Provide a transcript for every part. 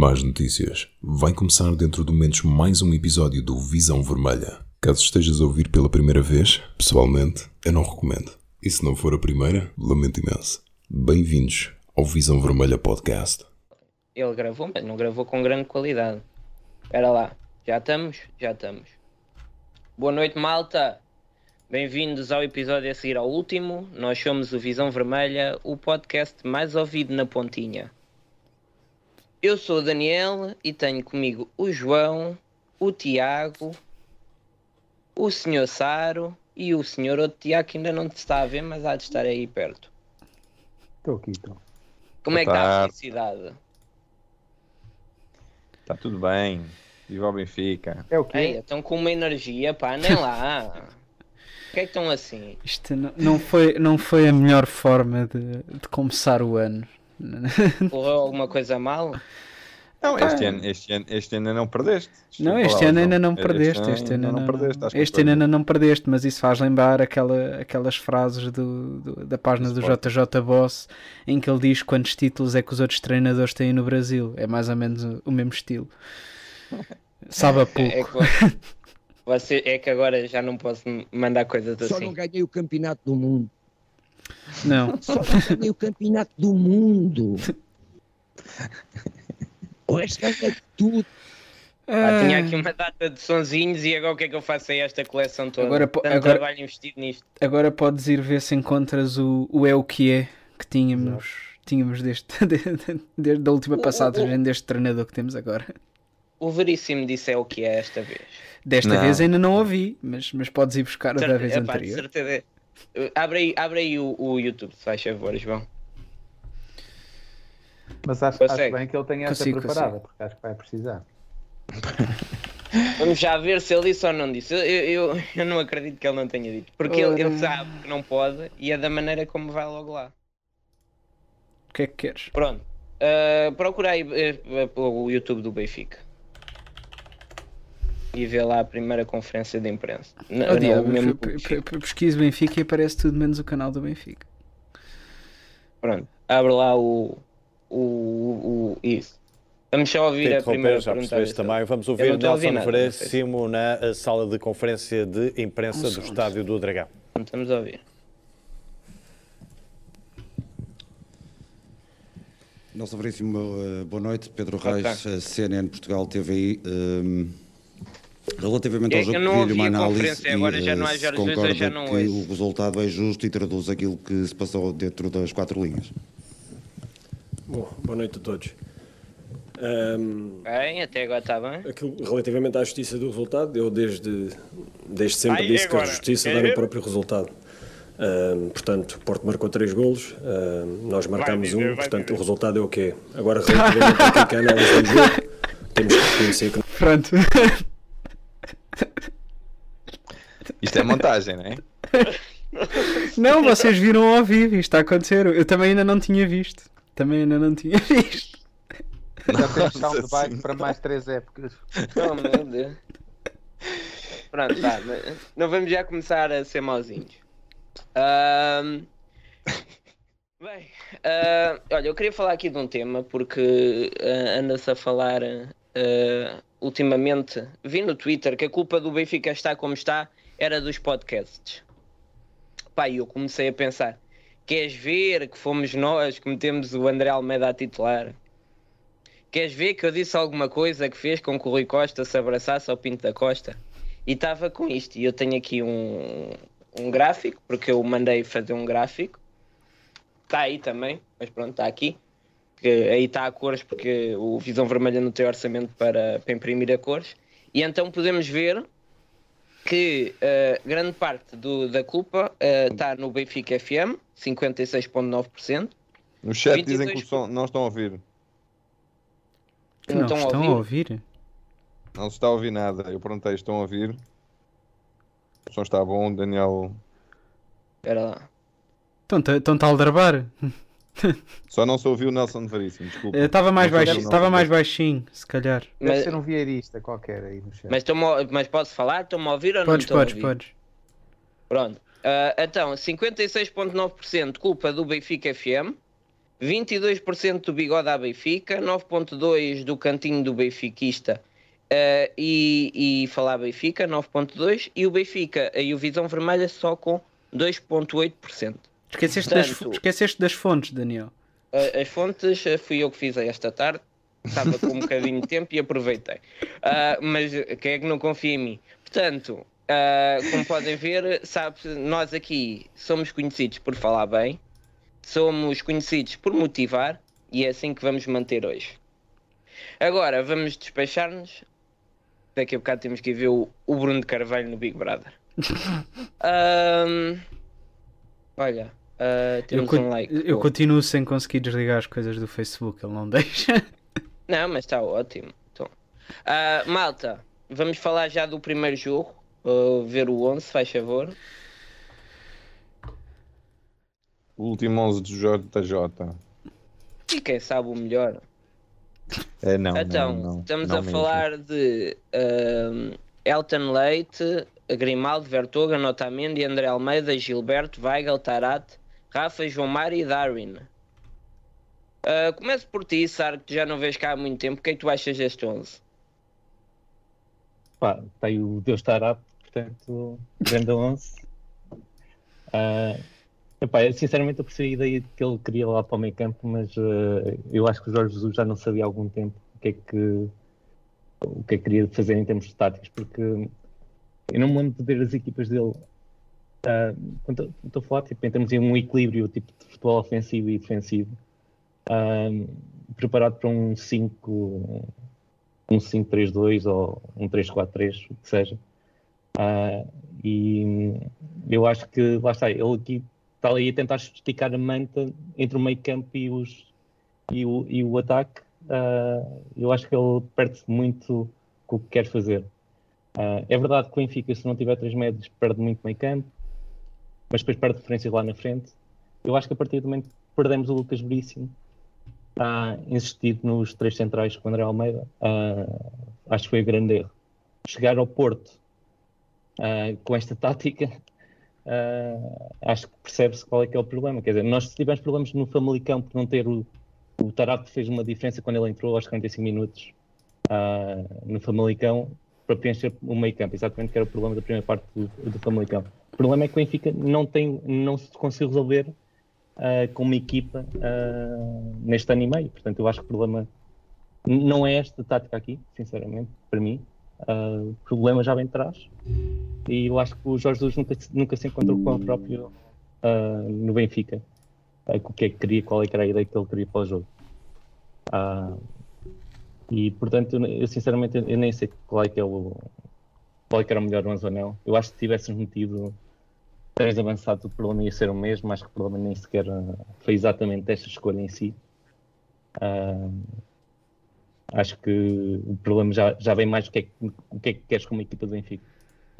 Más notícias. Vai começar dentro de momentos mais um episódio do Visão Vermelha. Caso estejas a ouvir pela primeira vez, pessoalmente, eu não recomendo. E se não for a primeira, lamento imenso. Bem-vindos ao Visão Vermelha Podcast. Ele gravou, mas não gravou com grande qualidade. Espera lá, já estamos? Já estamos. Boa noite, malta! Bem-vindos ao episódio a seguir ao último. Nós somos o Visão Vermelha, o podcast mais ouvido na Pontinha. Eu sou o Daniel e tenho comigo o João, o Tiago, o Sr. Saro e o Sr. outro Tiago que ainda não te está a ver, mas há de estar aí perto. Estou aqui, estou. Como é que está a felicidade? Está tudo bem. Viva o Benfica. É o quê? Ei, estão com uma energia, pá, nem lá. Por que é que estão assim? Isto não, não foi, não foi a melhor forma de, de começar o ano. Correu alguma coisa mal? Não, este ano, este ano, este ano ainda não perdeste. Não, este ano ainda não perdeste. Este ano ainda não, perdeste. estás com este ano ainda não perdeste, mas isso faz lembrar aquela, aquelas frases do, do- da página do. JJ Boss em que ele diz quantos títulos é que os outros treinadores têm no Brasil. É mais ou menos o o mesmo estilo. Sabe a pouco. É que, você, é que agora já não posso mandar coisas Só assim. não ganhei o campeonato do mundo. Não. Só ganhei o campeonato do mundo. O resto ganhei tudo. Tinha Ah, aqui uma data de sonzinhos e agora o que é que eu faço a esta coleção toda? Agora Tanto agora- trabalho investido nisto. Agora podes ir ver se encontras o, o é o que é que tínhamos, tínhamos deste, desde a última O- o- passagem deste treinador que temos agora. O Veríssimo disse é o que é esta vez. Desta Não. vez ainda não ouvi, mas, mas podes ir buscar o da vez epá, de anterior. certeza. Abre aí, abre aí o, o YouTube, se faz favor, João. Mas acho, acho bem que ele tenha essa Consigo, preparada, consigo. porque acho que vai precisar. Vamos já ver se ele disse ou não disse. Eu, eu, eu- não acredito que ele não tenha dito. Porque ele, ele sabe que não pode e é da maneira como vai logo lá. O que é que queres? Pronto. Uh, procura aí uh, uh, o YouTube do Benfica. E vê lá a primeira conferência de imprensa. N- Oh, não, diabo, o mesmo pe- do pe- Benfica. e aparece tudo menos o canal do Benfica. Pronto. Abre lá o. O. o isso. Vamos só ouvir a primeira já pergunta. também. Vamos ouvir Nelson Veríssimo na eh, sala de conferência de imprensa Um do. Estádio do Dragão. Estamos a ouvir. Nelson Veríssimo, eh, boa noite. Pedro. Reis, eh, CNN Portugal TVI. ehm, relativamente É ao que jogo, não pedi-lhe uma análise agora e, já não há eh, Jesus, eu concorda já não que ouço. o resultado é justo e traduz aquilo que se passou dentro das quatro linhas. Bom, boa noite a todos. Ahm, Bem, até agora está bem. aquilo, relativamente à justiça do resultado, eu desde, desde sempre Ai, disse agora? que a justiça Quer dá no próprio resultado. Ahm, portanto, o Porto marcou três golos, ahm, nós marcámos um, vai portanto dizer. o resultado é o quê? Agora, relativamente àquilo que é a análise do jogo, temos que reconhecer que Pronto. Isto é montagem, não é? não, vocês viram ao vivo, isto está a acontecer. Eu também ainda não tinha visto. Também ainda não tinha visto. Já temos soundbite para mais três épocas. Oh meu Deus. Pronto, tá. Não vamos já começar a ser mauzinhos. Ahm, Bem, ah, olha, eu queria falar aqui de um tema porque ah, anda-se a falar ah, ultimamente, vi no Twitter que a culpa do Benfica estar como está era dos podcasts. Pá, eu comecei a pensar: queres ver que fomos nós que metemos o André Almeida a titular? Queres ver que eu disse alguma coisa que fez com que o Rui Costa se abraçasse ao Pinto da Costa? E estava com isto. E eu tenho aqui um, um gráfico, porque eu mandei fazer um gráfico. Está aí também, mas pronto, está aqui. Que aí está a cores, porque o Visão Vermelha não tem orçamento para, para imprimir a cores. E então podemos ver que eh, grande parte do- da culpa eh, está no Benfica FM, 56,9%. No chat 22 dizem que o som, não estão a ouvir. Que não Então, estão ao a ouvir? Não se está a ouvir nada. Eu perguntei, estão a ouvir? O som está bom, Daniel. Espera lá. Estão-te a aldrabar? Só não se ouviu o Nelson Veríssimo, desculpa. Estava mais, Não baixinho, estava mais baixinho, se calhar. Deve Mas- ser um vieirista qualquer aí no chat. Mas, mas posso falar? Estão-me a ouvir ou não Podes, a podes, ouvir? podes. Pronto. Ah, então, 56,9% culpa do Benfica FM, 22% do bigode à Benfica, 9.2% do cantinho do benfiquista eh, e, e falar Benfica, 9.2%, e o Benfica e o Visão Vermelha só com 2.8%. Esqueceste, das, Portanto- esqueceste das fontes, Daniel. As fontes uh, fui eu que fiz esta tarde. Estava com um bocadinho de tempo e aproveitei. Uh, mas quem é que não confia em mim? Portanto, uh, como podem ver, sabe, nós aqui somos conhecidos por falar bem, somos conhecidos por motivar e é assim que vamos manter hoje. Agora vamos despachar-nos. Daqui a bocado temos que ir ver o, o Bruno de Carvalho no Big Brother. Olha, uh, Eu, um like. eu continuo sem conseguir desligar as coisas do Facebook, ele não deixa. Não, mas está ótimo. Então. Ah, malta, vamos falar já do primeiro jogo. Uh, ver o 11, faz favor. O último 11 do JJ. E quem sabe o melhor. É, não, então, não, não, estamos não a mesmo. falar de ahm, Elton Leite, Grimaldo, Vertoga, Notamendi, André Almeida, Gilberto, Weigel, Tarat, Rafa, João Mário e Darwin. Ah, começo por ti, Sar, que já não vês cá há muito tempo. O que é que tu achas deste 11? Pá, aí o Deus Tarap, portanto, grande 11. Ah, epá, eu, sinceramente, eu percebi a ideia que ele queria lá para o meio campo, mas ah, eu acho que o Jorge Jesus já não sabia há algum tempo o que é que, o que, é que queria fazer em termos de táticos, porque eu não me lembro de ver as equipas dele. Ah, quando estou a falar tipo, em termos de um equilíbrio tipo, de futebol ofensivo e defensivo, ah, preparado para um 5 um 5-3-2 ou um 3-4-3, o que seja. Ah, e eu acho que, lá está, ele aqui está ali a tentar esticar a manta entre o meio campo e, os, e, o, e o ataque. Ah, eu acho que ele perde-se muito com o que quer fazer. Ah, é verdade que o Benfica, se não tiver três médios, perde muito meio campo, mas depois perde diferenças lá na frente. Eu acho que a partir do momento que perdemos o Lucas Veríssimo, ah, insistido nos três centrais com o André Almeida, ah, acho que foi o grande erro. Chegar ao Porto ah, com esta tática, ah, acho que percebe-se qual é que é o problema. Quer dizer, nós tivemos problemas no Famalicão por não ter o, o Tarap fez uma diferença quando ele entrou aos 45 minutos no Famalicão para preencher o meio campo, exatamente que era o problema da primeira parte do, do Famalicão. O problema é que o Benfica não, tem, não se conseguiu resolver ah, com uma equipa ah, neste ano e meio. Portanto, eu acho que o problema não é esta tática aqui, sinceramente, para mim. Ah, o problema já vem de trás. E eu acho que o Jorge Jesus nunca, nunca se encontrou com o próprio no Benfica. O que é que queria, qual é que era a ideia que ele queria para o jogo. Ah, e portanto, eu, sinceramente eu nem sei qual é que é o qual é que era o melhor 11 ou não. Eu acho que se tivéssemos metido três avançados, o problema ia ser o mesmo. Acho que o problema nem sequer ah, foi exatamente esta escolha em si. Ah, acho que o problema já, já vem mais do que, é que, o que é que queres com uma equipa do Benfica.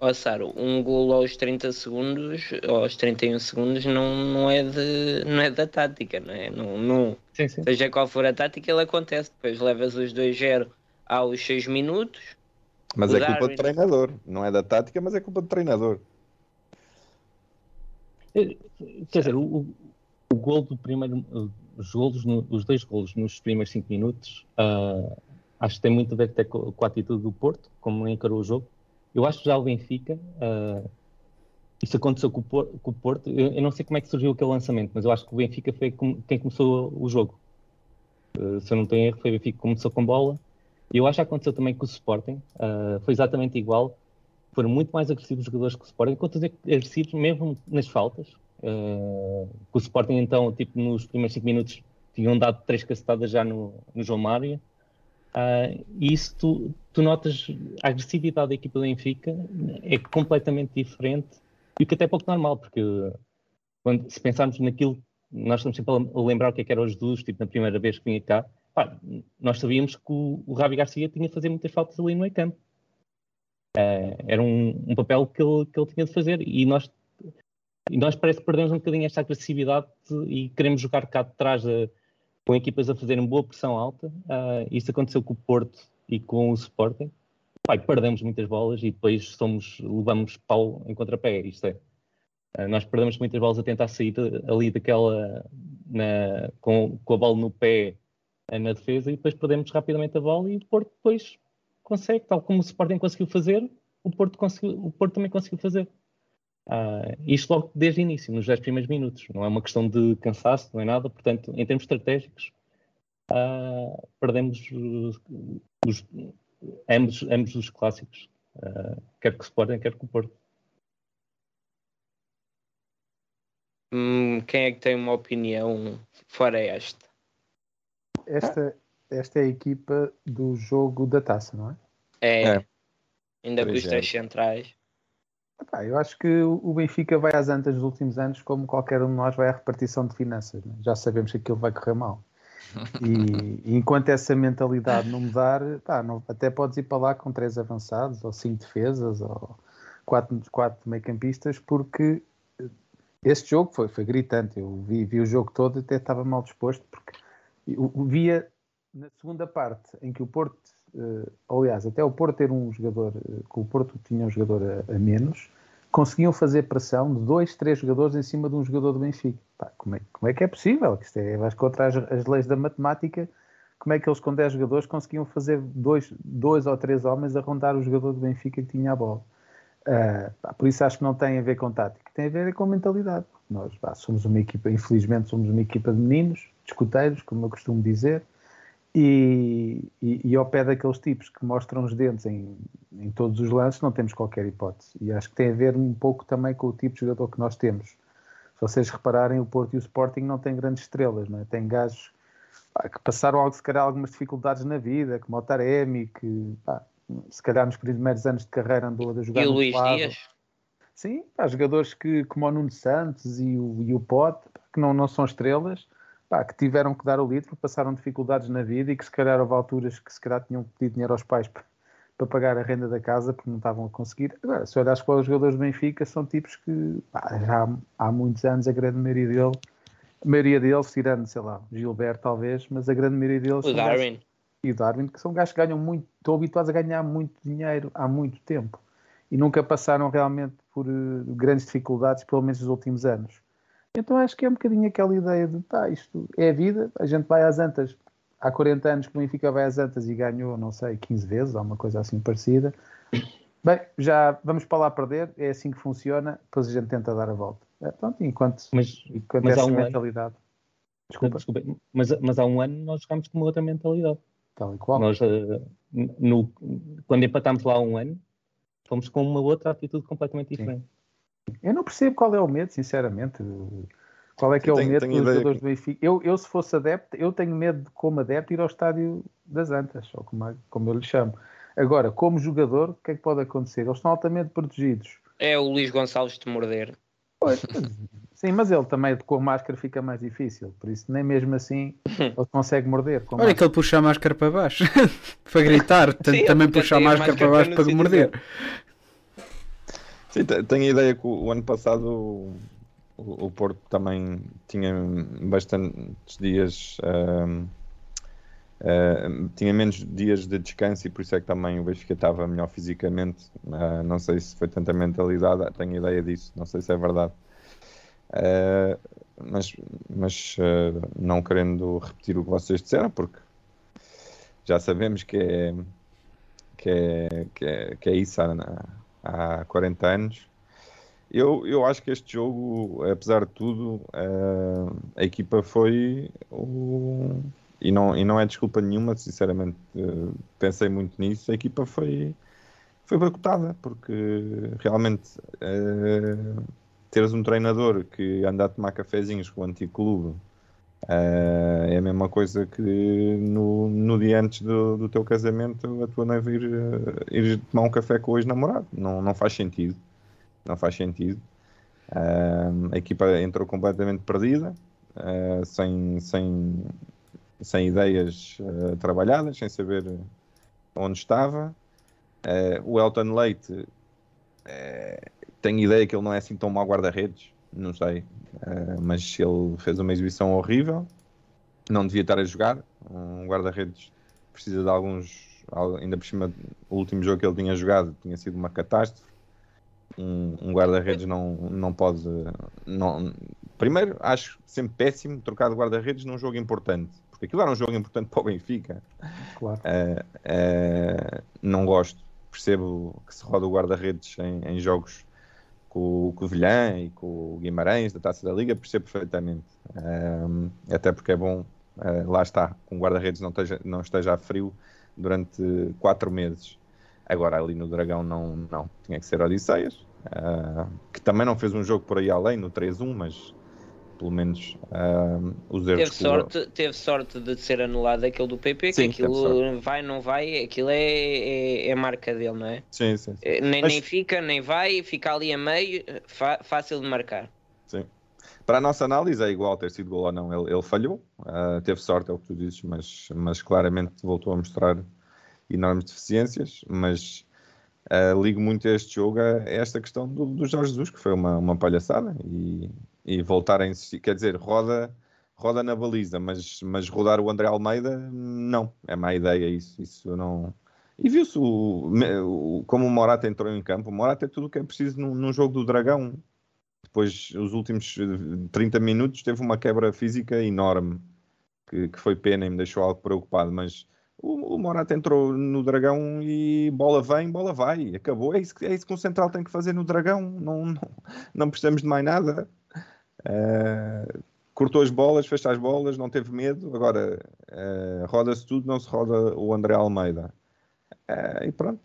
Ó Saro, um golo aos 30 segundos, aos 31 segundos, não, não, é, de, não é da tática, não é? Não, não, Sim, sim. seja qual for a tática, ele acontece. Depois levas os 2-0 aos 6 minutos. Mas é culpa Darwin- do treinador. Não é da tática, mas é culpa do treinador. Quer dizer, o, o, gol do primeiro, os, golos no- os dois golos nos primeiros 5 minutos, ah, acho que tem muito a ver até com a atitude do Porto, como encarou o jogo. Eu acho que já o Benfica, ah, isso aconteceu com o, Por- com o Porto, eu, eu não sei como é que surgiu aquele lançamento, mas eu acho que o Benfica foi quem começou o jogo. Ah, se eu não tenho erro, foi o Benfica que começou com bola. E eu acho que aconteceu também com o Sporting, ah, foi exatamente igual. Foram muito mais agressivos os jogadores que o Sporting, que agressivos mesmo nas faltas. Uh, o Sporting, então, tipo, nos primeiros 5 minutos tinham dado três cacetadas já no, no João Mário. Uh, e isso tu, tu notas a agressividade da equipa do Benfica é completamente diferente e o que até é pouco normal, porque quando, se pensarmos naquilo, nós estamos sempre a lembrar o que é que era o Jesus, tipo, na primeira vez que vinha cá, pá, nós sabíamos que o, Rabi Garcia tinha de fazer muitas faltas ali no meio campo. Uh, era um, um papel que ele, que ele tinha de fazer e nós e nós parece que perdemos um bocadinho esta agressividade e queremos jogar cá de trás com equipas a fazerem boa pressão alta. Ah, isso aconteceu com o Porto e com o Sporting. Pai, perdemos muitas bolas e depois somos, levamos pau em contrapé. Isto é, Ah, nós perdemos muitas bolas a tentar sair ali daquela, na- com, com a bola no pé eh, na defesa e depois perdemos rapidamente a bola e o Porto depois consegue, tal como o Sporting conseguiu fazer, o Porto, conseguiu, o Porto também conseguiu fazer. Ah, isto logo desde o início, nos 10 primeiros minutos. Não é uma questão de cansaço, não é nada. Portanto, em termos estratégicos, ah, perdemos os, os- ambos, ambos os clássicos, ah, quer que o Sporting, quer que o Porto. Hum, quem é que tem uma opinião fora esta? Esta, esta é a equipa do jogo da taça, não é? É. É. Ainda com os é. três centrais. Epá, eu acho que o Benfica vai às antas nos últimos anos, como qualquer um de nós vai à repartição de finanças. não é? Já sabemos que aquilo vai correr mal. E, e enquanto essa mentalidade não mudar, pá, não- até podes ir para lá com três avançados, ou cinco defesas, ou quatro, quatro meio-campistas, porque este jogo foi, foi gritante. Eu vi, vi o jogo todo e até estava mal disposto, porque eu, via na segunda parte em que o Porto, eh, aliás, até o Porto ter um jogador, eh, que o Porto tinha um jogador a, a menos, conseguiam fazer pressão de dois, três jogadores em cima de um jogador do Benfica. Pá, como, é, como é que é possível? Que Isto é, vais contra as, as leis da matemática. Como é que eles com 10 jogadores conseguiam fazer dois, dois ou três homens a rondar o jogador do Benfica que tinha a bola? Ah, pá, por isso acho que não tem a ver com tática, tem a ver com mentalidade. Nós pá, somos uma equipa, infelizmente, somos uma equipa de meninos, de escuteiros, como eu costumo dizer, e, e, e ao pé daqueles tipos que mostram os dentes em, em todos os lances, não temos qualquer hipótese. E acho que tem a ver um pouco também com o tipo de jogador que nós temos. Se vocês repararem, o Porto e o Sporting não têm grandes estrelas, não é? Tem gajos pá, que passaram se calhar algumas dificuldades na vida, como o Taremi, que pá, se calhar nos primeiros anos de carreira andou a jogar E no Luís lado. Dias? Sim, há jogadores que, como o Nuno Santos e o, e o Pote, que não, não são estrelas, pá, que tiveram que dar o litro, passaram dificuldades na vida e que se calhar houve alturas que se calhar tinham pedir dinheiro aos pais para, para pagar a renda da casa porque não estavam a conseguir. Agora, se olhares para os jogadores do Benfica, são tipos que pá, já há, há muitos anos a grande maioria dele, a maioria deles, tirando, sei lá, Gilberto talvez, mas a grande maioria deles O são gajos- Darwin. e o Darwin, que são gajos que ganham muito, estão habituados a ganhar muito dinheiro há muito tempo e nunca passaram realmente por eh, grandes dificuldades, pelo menos nos últimos anos. Então acho que é um bocadinho aquela ideia de pá, isto é a vida, a gente vai às antas. Há 40 anos que o Benfica vai às antas e ganhou, não sei, 15 vezes, ou uma coisa assim parecida. Bem, já vamos para lá perder, é assim que funciona, depois a gente tenta dar a volta. É, pronto, enquanto, Mas, enquanto mas há essa um ano- mentalidade. Desculpa, Desculpa, mas, mas há um ano nós jogámos com uma outra mentalidade. tal e qual. Nós, eh, no, quando empatámos lá há um ano, fomos com uma outra atitude completamente diferente. Eu não percebo qual é o medo, sinceramente. Qual é que é o medo dos jogadores do Benfica? Eu, eu, se fosse adepto, eu tenho medo, de, como adepto, ir ao estádio das Antas, ou como, é- como eu lhe chamo. Agora, como jogador, o que é que pode acontecer? Eles estão altamente protegidos. É o Luís Gonçalves de morder. Pois, sim, mas ele também com a máscara fica mais difícil, por isso nem mesmo assim ele consegue morder. Olha que máscara. ele puxa a máscara para baixo para gritar, portanto, Sim, também puxa a tem a máscara para máscara baixo para morder. Sim, te- tenho a ideia que o, ano passado o, o- Porto também tinha bastantes dias, ahm, ah, tinha menos dias de descanso e por isso é que também o Benfica estava melhor fisicamente. Ah, não sei se foi tanta mentalidade, tenho ideia disso, não sei se é verdade. Ah, mas mas ah, não querendo repetir o que vocês disseram, porque já sabemos que é, que é, que é, que é isso há 40 anos. Eu, eu acho que este jogo, apesar de tudo, eh, a equipa foi o... e, não, e não é desculpa nenhuma, sinceramente, eh, pensei muito nisso, a equipa foi, foi boicotada, porque realmente eh, teres um treinador que anda a tomar cafezinhos com o antigo clube eh, é a mesma coisa que no, no dia antes do, do teu casamento a tua noiva ir, eh, ir tomar um café com o ex-namorado. Não, não faz sentido. Não faz sentido. Ah, a equipa entrou completamente perdida, ah, sem, sem, sem ideias trabalhadas, sem saber onde estava. O Elton Leite tenho ideia que ele não é assim tão mau guarda-redes, não sei, Ah, mas ele fez uma exibição horrível, não devia estar a jogar. Um guarda-redes precisa de alguns, al- ainda por cima, o último jogo que ele tinha jogado tinha sido uma catástrofe. Um, um guarda-redes não, não pode, não, primeiro, acho sempre péssimo trocar de guarda-redes num jogo importante, porque aquilo era um jogo importante para o Benfica. Claro. Eh, eh, não gosto. Percebo que se roda o guarda-redes em, em jogos com, com o Vilhã e com o Guimarães da Taça da Liga, percebo perfeitamente. Eh, até porque é bom, eh, lá está, que um guarda-redes não esteja, não esteja a frio durante quatro meses. Agora ali no Dragão não, não. tinha que ser Odisseias, eh, que também não fez um jogo por aí além no 3-1, mas pelo menos eh, os erros Teve sorte, teve sorte de ser anulado aquele do PP, Sim, que aquilo vai, não vai, aquilo é, é, é marca dele, não é? Sim, sim, sim. Eh, Nem, Mas- nem fica, nem vai, fica ali a meio, fácil de marcar. Sim. Para a nossa análise é igual ter sido gol ou não. Ele, ele falhou, ah, teve sorte, é o que tu dizes, mas, mas claramente voltou a mostrar enormes deficiências. Mas ah, ligo muito a este jogo a esta questão do, do Jorge Jesus, que foi uma, uma palhaçada. E, e voltar a insistir, quer dizer, roda, roda na baliza, mas, mas rodar o André Almeida, não, é má ideia isso. Isso não. E viu-se o- o- como o Morata entrou em campo. O Morata é tudo o que é preciso num, num jogo do Dragão depois, os últimos eh, 30 minutos, teve uma quebra física enorme, que, que foi pena e me deixou algo preocupado. Mas o, o Morata entrou no Dragão e bola vem, bola vai. Acabou. É isso, que- é isso que um central tem que fazer no Dragão. Não, não, não precisamos de mais nada. Eh, cortou as bolas, fez as bolas, não teve medo. Agora, eh, roda-se tudo, não se roda o André Almeida. Eh, e pronto.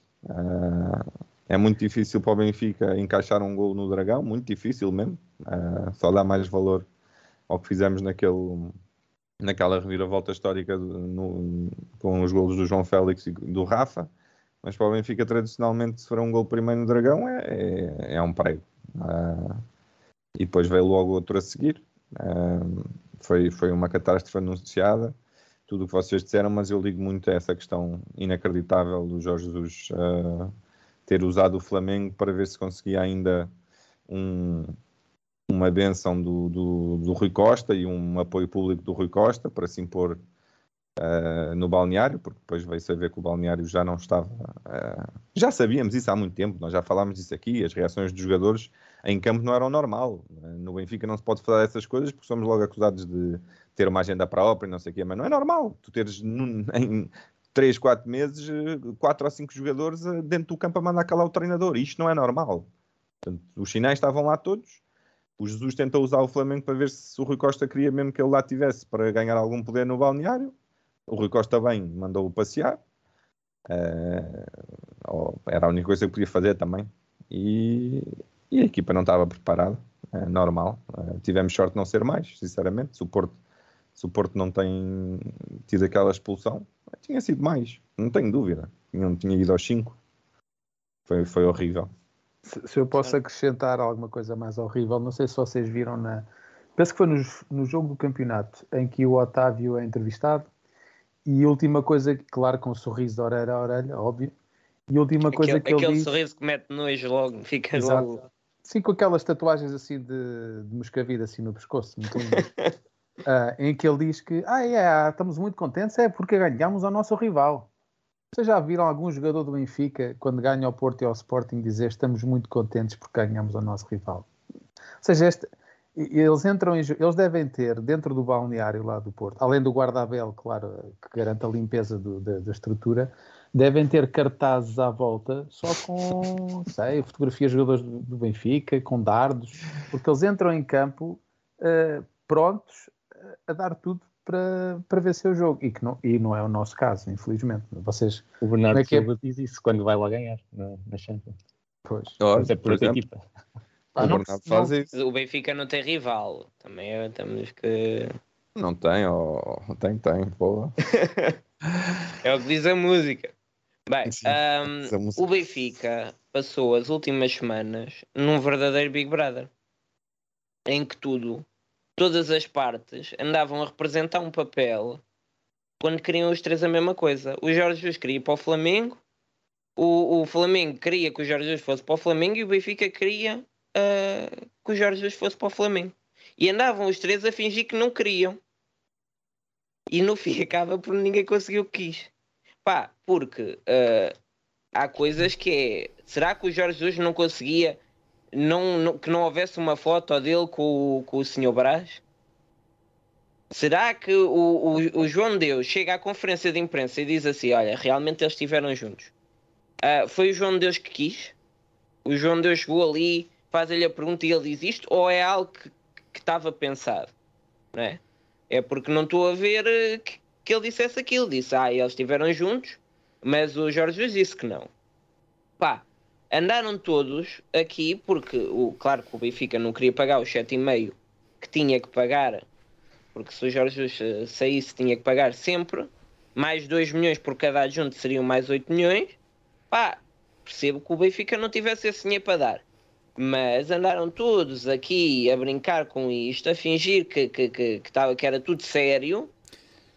É muito difícil para o Benfica encaixar um gol no Dragão, muito difícil mesmo. Só dá mais valor ao que fizemos naquele, naquela reviravolta histórica no- com os golos do João Félix e do Rafa. Mas para o Benfica, tradicionalmente, se for um gol primeiro no Dragão, é, é, é um prego. Ah, e depois veio logo outro a seguir. Foi, foi uma catástrofe anunciada. Tudo o que vocês disseram, mas eu ligo muito a essa questão inacreditável do Jorge Jesus ah, ter usado o Flamengo para ver se conseguia ainda um- uma benção do, do, do Rui Costa e um apoio público do Rui Costa para se impor ah, no balneário, porque depois veio saber que o balneário já não estava. ah, já sabíamos isso há muito tempo, nós já falámos disso aqui, as reações dos jogadores em campo não eram normal. No Benfica não se pode falar dessas coisas porque somos logo acusados de ter uma agenda própria e não sei o quê, mas não é normal. Tu teres em 3, 4 meses, 4 ou 5 jogadores eh, dentro do campo a mandar calar o treinador. Isto não é normal. Portanto, os sinais estavam lá todos. O Jesus tentou usar o Flamengo para ver se o Rui Costa queria mesmo que ele lá tivesse para ganhar algum poder no balneário. O Rui Costa bem mandou-o passear. Eh, ou era a única coisa que podia fazer também. E, e a equipa não estava preparada. É normal. Eh, tivemos sorte de não ser mais, sinceramente. Se o Porto, se o Porto não tem tido aquela expulsão, tinha sido mais. Não tenho dúvida. Tinha, tinha ido aos 5. Foi, foi horrível. Se, se eu posso acrescentar alguma coisa mais horrível, não sei se vocês viram na. Penso que foi no, no jogo do campeonato em que o Otávio é entrevistado e a última coisa, claro, com um sorriso de orelha a orelha, óbvio, e a última coisa Aquele, que ele aquele diz. sorriso que mete nojo logo, fica Exato. logo. Sim, com aquelas tatuagens assim de, de moscavida assim no pescoço, muito lindas. Ah, em que ele diz que ah, é, estamos muito contentes, é porque ganhamos ao nosso rival. Vocês já viram algum jogador do Benfica, quando ganha ao Porto e ao Sporting, dizer estamos muito contentes porque ganhamos ao nosso rival? Ou seja, este, eles entram em, eles devem ter dentro do balneário lá do Porto, além do guarda-abel, claro, que garante a limpeza do- da, da estrutura, devem ter cartazes à volta só com, sei, fotografias de jogadores do, Benfica, com dardos, porque eles entram em campo eh, prontos eh, a dar tudo para, para vencer o jogo. E, que não, e não é o nosso caso, infelizmente. Vocês, O Bernardo é que é? Silva diz isso quando vai lá ganhar na, na Champions. pois, Mas é por, por equipa. Ah, o não- Bernardo faz isso. O Benfica não tem rival. Também é- temos que. Não tem, oh, tem, tem. Boa. É o que diz a música. Bem, música. o Benfica passou as últimas semanas num verdadeiro Big Brother. Em que tudo, todas as partes andavam a representar um papel quando queriam os três a mesma coisa. O Jorge Jesus queria ir para o Flamengo, o, o Flamengo queria que o Jorge Jesus fosse para o Flamengo e o Benfica queria ah, que o Jorge Jesus fosse para o Flamengo. E andavam os três a fingir que não queriam. E no fim acaba por ninguém conseguir o que quis. Pá, porque ah, há coisas que é. Será que o Jorge Jesus não conseguia não, não- que não houvesse uma foto dele com, o- com o Sr. Brás? Será que o, o, o João Deus chega à conferência de imprensa e diz assim: Olha, realmente eles estiveram juntos? Ah, foi o João Deus que quis? O João Deus chegou ali, faz-lhe a pergunta e ele diz isto? Ou é algo que que estava pensado? Não é? É porque não estou a ver eh, que, que ele dissesse aquilo. Disse: Ah, eles estiveram juntos, mas o Jorge Jesus disse que não. Pá, andaram todos aqui porque, o, claro que o Benfica não queria pagar os 7,5 que tinha que pagar, porque se o Jorge Jesus eh, saísse tinha que pagar sempre, mais 2 milhões por cada adjunto seriam mais 8 milhões. Pá, percebo que o Benfica não tivesse esse dinheiro para dar. Mas andaram todos aqui a brincar com isto, a fingir que, que, que, que, tava, que era tudo sério.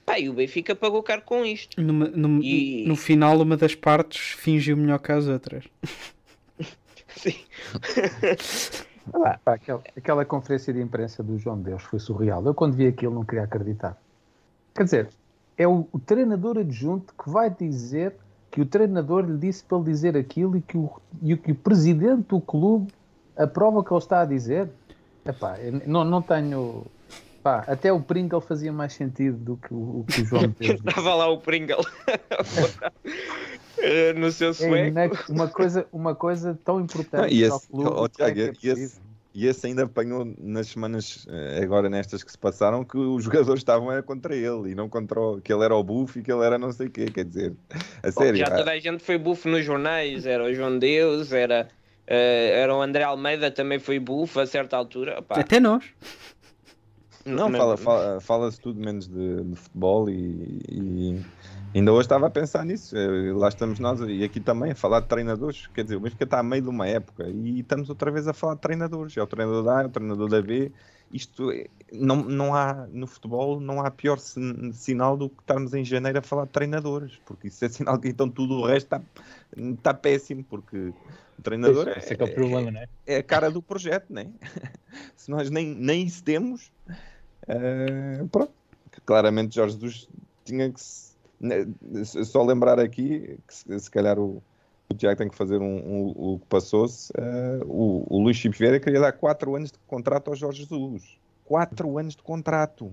Pá, e o Benfica pagou caro com isto. Numa- num- E- No final, uma das partes fingiu melhor que as outras. Ah, pá, aquela, aquela conferência de imprensa do João Deus foi surreal. Eu quando vi aquilo não queria acreditar. Quer dizer, é o, o treinador adjunto que vai dizer que o treinador lhe disse para ele dizer aquilo e que o, e o, que o presidente do clube aprova o que ele está a dizer. Epá, não, não tenho. Pá, até o Pringle fazia mais sentido do que o, o que o João Deus disse. Estava lá o Pringle Eh, no seu É sueco. ine- uma, coisa, uma coisa tão importante Não, e esse, clube. é Tiago, que é e esse, e esse ainda apanhou nas semanas, eh, agora nestas que se passaram, que os jogadores estavam era contra ele e não contra o, que ele era o buff e que ele era não sei o quê, quer dizer, a sério. Já ah, toda a gente foi bufo nos jornais, era o João Deus, era, eh, era o André Almeida também foi bufo a certa altura. Pá, Até nós. Não, fala, fala, fala-se tudo menos de, de futebol e, e ainda hoje estava a pensar nisso. Eh, Lá estamos nós e aqui também a falar de treinadores. Quer dizer, o Benfica está a meio de uma época e estamos outra vez a falar de treinadores. É o treinador da A, é o treinador da B. Isto é- não, não há no futebol não há pior sin- sinal do que estarmos em janeiro a falar de treinadores, porque isso é sinal que então tudo o resto está, está péssimo, porque o treinador é que é o problema, não é? é a cara do projeto, né? Se nós nem, nem isso temos, eh, pronto. Claramente Jorge Jesus tinha que se, né, só lembrar aqui que se, se calhar o, o Tiago tem que fazer um, um- o que passou-se. eh, o, o Luís Chico Vieira queria dar 4 anos de contrato ao Jorge Jesus. 4 anos de contrato.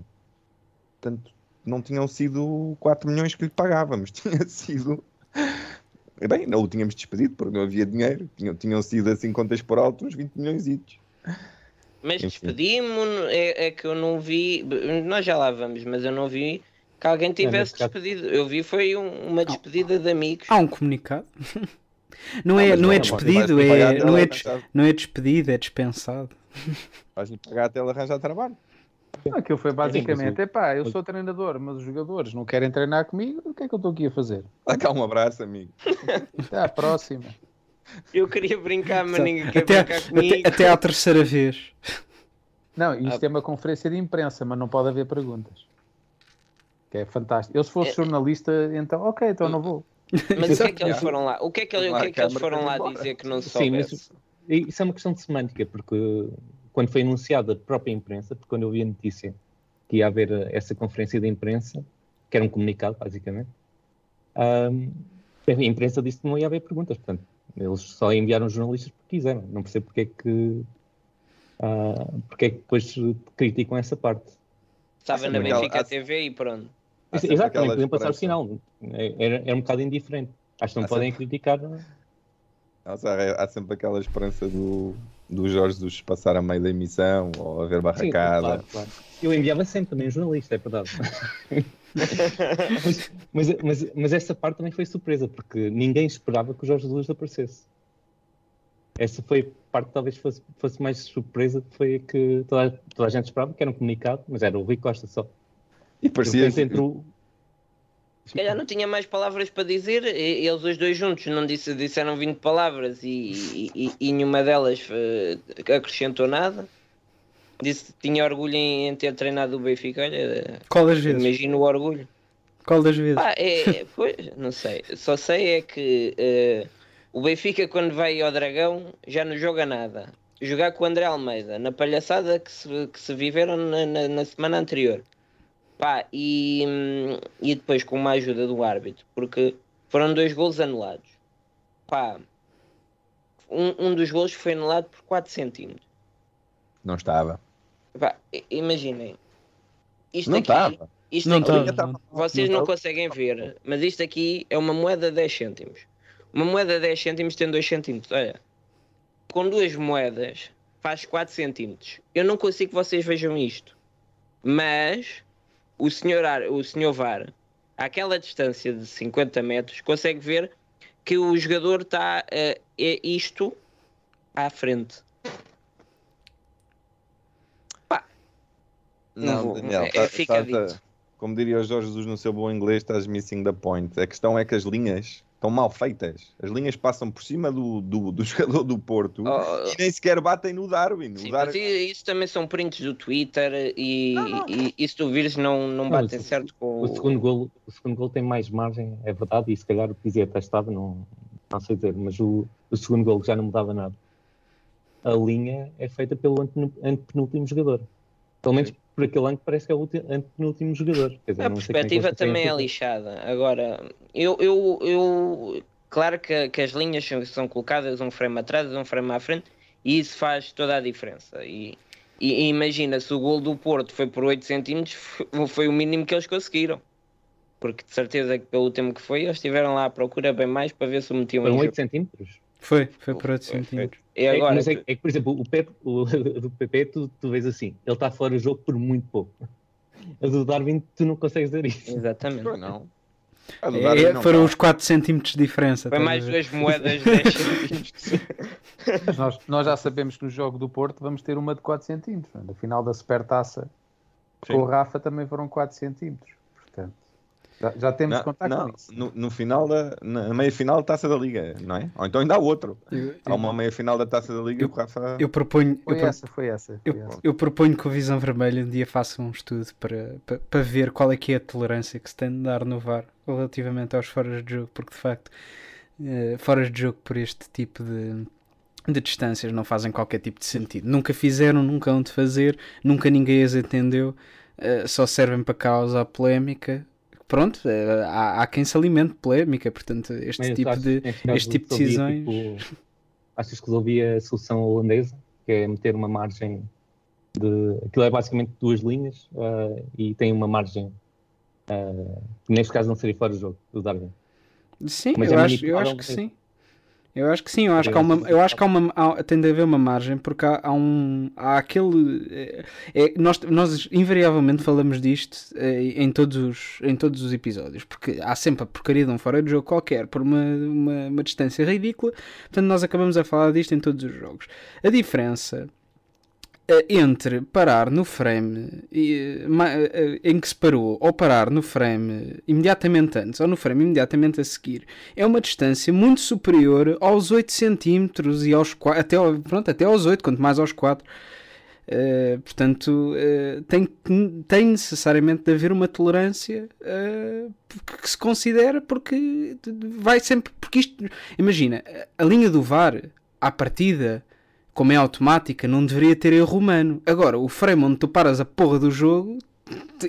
Portanto, não tinham sido 4 milhões que lhe pagávamos, tinha sido. Bem, não o tínhamos despedido porque não havia dinheiro, tinham, tinham sido assim contas por alto uns 20 milhões. Mas despedimos, é, é que eu não vi, nós já lá vamos, mas eu não vi que alguém tivesse nesse caso- despedido. Eu vi foi um- uma despedida de amigos. Há um comunicado. Não Ah, é, não é não, despedido, pagar é, não, é ela des- arranjar. não é despedido, é dispensado. Vais-lhe pagar até ele arranjar trabalho. Não, Aquilo foi basicamente, Sim, epá, eu mas- sou treinador, mas os jogadores não querem treinar comigo, o que é que eu estou aqui a fazer? Dá cá um abraço, amigo. Até à próxima. Eu queria brincar, mas ninguém quer Até, brincar comigo. até, até à terceira vez. Não, isto é uma conferência de imprensa, mas não pode haver perguntas. Que é fantástico. Eu se fosse jornalista, então, ok, então não vou. Mas o que é que eles foram lá? O que é que, o que, é que eles foram lá Embora. dizer que não se Sim, mas soubesse? isso é uma questão de semântica, porque quando foi anunciada a própria imprensa, porque quando eu vi a notícia que ia haver eh, essa conferência de imprensa, que era um comunicado, basicamente, ahm, a imprensa disse que não ia haver perguntas, portanto, eles só enviaram os jornalistas porque quiseram. Não percebo porque é que, ah, porque é que depois criticam essa parte. Estava na Benfica há- TV e pronto. Aquela podiam passar o sinal. É- Era, era um bocado indiferente. Acho que não Há podem sempre- criticar. Há, há sempre aquela esperança do, do Jorge Jesus passar a meio da emissão ou haver Sim, barracada. claro, claro. Eu enviava sempre também jornalista, é verdade. mas, mas, mas, mas essa parte também foi surpresa, porque ninguém esperava que o Jorge Jesus aparecesse. Essa foi a parte que talvez fosse, fosse mais surpresa, que foi a que toda, a- toda a gente esperava, que era um comunicado, mas era o Rui Costa só. E parecia- entrou- Se calhar não tinha mais palavras para dizer, e- eles os dois juntos não disse, disseram 20 palavras e, e, e nenhuma delas eh, acrescentou nada. Disse que tinha orgulho em, em ter treinado o Benfica. Olha, Qual das vezes? imagino o orgulho. Qual das vezes? Pá, é, pois, não sei. Só sei é que eh, o Benfica, quando vai ao Dragão, já não joga nada. Jogar com o André Almeida, na palhaçada que se, que se viveram na, na- na semana anterior. Pá, e, hum, e depois com uma ajuda do árbitro, porque foram dois golos anulados. Pá, um, um dos golos foi anulado por 4 centímetros. Não estava. Pá, imaginem. Isto Não aqui, isto Não aqui, estava. vocês Não não conseguem ver, mas isto aqui é uma moeda de 10 cêntimos. Uma moeda de 10 cêntimos tem 2 centímetros. Olha, com duas moedas faz 4 centímetros. Eu não consigo que vocês vejam isto. Mas o senhor, o senhor VAR, àquela distância de 50 metros, consegue ver que o jogador está é isto à frente. Não Não, vou. Daniel, É- tá- fica tá- dito. como diria o Jorge Jesus no seu bom inglês, estás missing the point. A questão é que as linhas estão mal feitas. As linhas passam por cima do, do, do jogador do Porto Oh, e nem sequer batem no Darwin. Sim, Darwin... isso também são prints do Twitter e, e, e se tu vires não, não Não, batem o- certo com O segundo gol, o segundo gol tem mais margem, é verdade, e se calhar o Pizzi até estava, não, não sei dizer, mas o, o segundo gol já não mudava nada. A linha é feita pelo antepenúltimo jogador. Pelo menos por aquele ângulo parece que é o antepenúltimo jogador. Quer dizer, A não sei como é que perspectiva conseguem também é lixada. Agora, eu, eu, eu claro que, que as linhas são, colocadas um frame atrás, um frame à frente, e isso faz toda a diferença. E, e- e imagina, se o gol do Porto foi por 8 centímetros, foi, foi o mínimo que eles conseguiram. Porque de certeza que pelo tempo que foi, eles estiveram lá à procura bem mais para ver se o metiam Foram em 8 jogo. centímetros? Foi, foi por 8 Foi centímetros. E É, agora, mas é, é que, por exemplo, o, Pep, o do PP, tu, tu vês assim, ele está fora do jogo por muito pouco. A do Darwin, tu não consegues ver isso. exatamente. Pois não. É, foram tá. os 4 centímetros de diferença. Foi mais duas moedas de 10 centímetros. Mas nós, nós já sabemos que no jogo do Porto vamos ter uma de 4 cm. Na final da Supertaça Sim. com o Rafa também foram 4 cm. Já, já temos Não, contato não, com isso. no, no final da na meia final da Taça da Liga, não é? Ou então ainda há outro. Eu, Há uma meia final da Taça da Liga Eu- e o Rafa eu proponho, eu, Foi pro- essa, foi essa. Foi eu, essa. eu proponho que o Visão Vermelha um dia faça um estudo para, para, para ver qual é que é a tolerância que se tem de dar no VAR relativamente aos foras de jogo, porque de facto, eh, foras de jogo por este tipo de, de distâncias não fazem qualquer tipo de sentido. Nunca fizeram, nunca hão de fazer, nunca ninguém as entendeu, eh, só servem para causar polémica. Pronto, eh, há, há quem se alimente polémica, portanto, este Mas tipo achas- de, caso, este tipo de decisões. tipo, achas que resolvia a solução holandesa, que é meter uma margem de. Aquilo é basicamente duas linhas ah, e tem uma margem. que neste caso não seria fora do jogo, do Darwin. Sim, Mas eu, é acho, eu acho que sim. Eu acho que sim, eu acho que há uma, eu acho que há uma, há- tem de haver uma margem porque há, há um, há aquele, é, é- nós, nós invariavelmente falamos disto é, em todos os, em todos os episódios, porque há sempre a porcaria de um fora de jogo qualquer por uma, uma, uma distância ridícula, portanto nós acabamos a falar disto em todos os jogos. A diferença entre parar no frame em que se parou ou parar no frame imediatamente antes ou no frame imediatamente a seguir é uma distância muito superior aos 8 cm e aos 4, até, pronto, até aos 8, quanto mais aos 4. Eh, portanto, eh, tem, tem necessariamente de haver uma tolerância que, que se considera porque vai sempre. Porque isto, imagina, a linha do VAR à partida como é automática, não deveria ter erro humano. Agora, o frame onde tu paras a porra do jogo,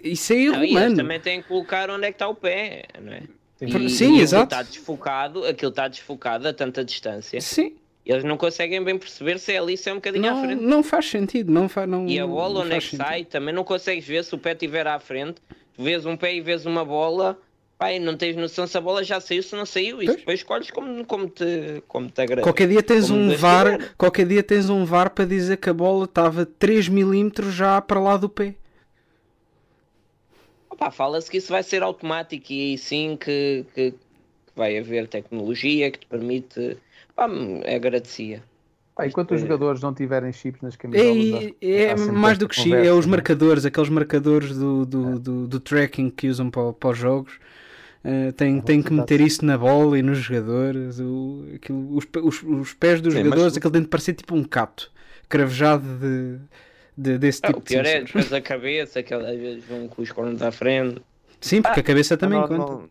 isso é erro Não, eles humano. também têm que colocar onde é que está o pé, não é? Sim, E- Sim, e exato. Está desfocado, aquilo está desfocado a tanta distância. Sim, Eles não conseguem bem perceber se é ali, se é um bocadinho à não, frente. não faz sentido. Não fa, não, E a bola não onde é faz que sentido. sai, também não consegues ver se o pé estiver à frente. Tu vês um pé e vês uma bola, pai, não tens noção se a bola já saiu, se não saiu. E Pois. depois escolhes como, como, te, como te agrada. Qualquer dia tens Como um VAR, qualquer dia tens um VAR para dizer que a bola estava 3 milímetros já para lá do pé. Opa, Fala-se que isso vai ser automático e aí sim que, que, que vai haver tecnologia que te permite. Pá, agradecia. Pá, enquanto os É. jogadores não tiverem chips nas camisolas, É, é sempre mais do que chi, conversa, é os não marcadores, aqueles marcadores do, do, do, do tracking que usam para, para os jogos. Uh, tem, tem que meter isso na bola e nos jogadores. O, aquilo, os, os, os pés dos Sim, mas- jogadores, aquele tem de parecer tipo um cato cravejado de, de- desse Ah, tipo o pior de é depois a cabeça, que às vezes vão com os cornos à frente. Sim, porque a cabeça também não, conta. não,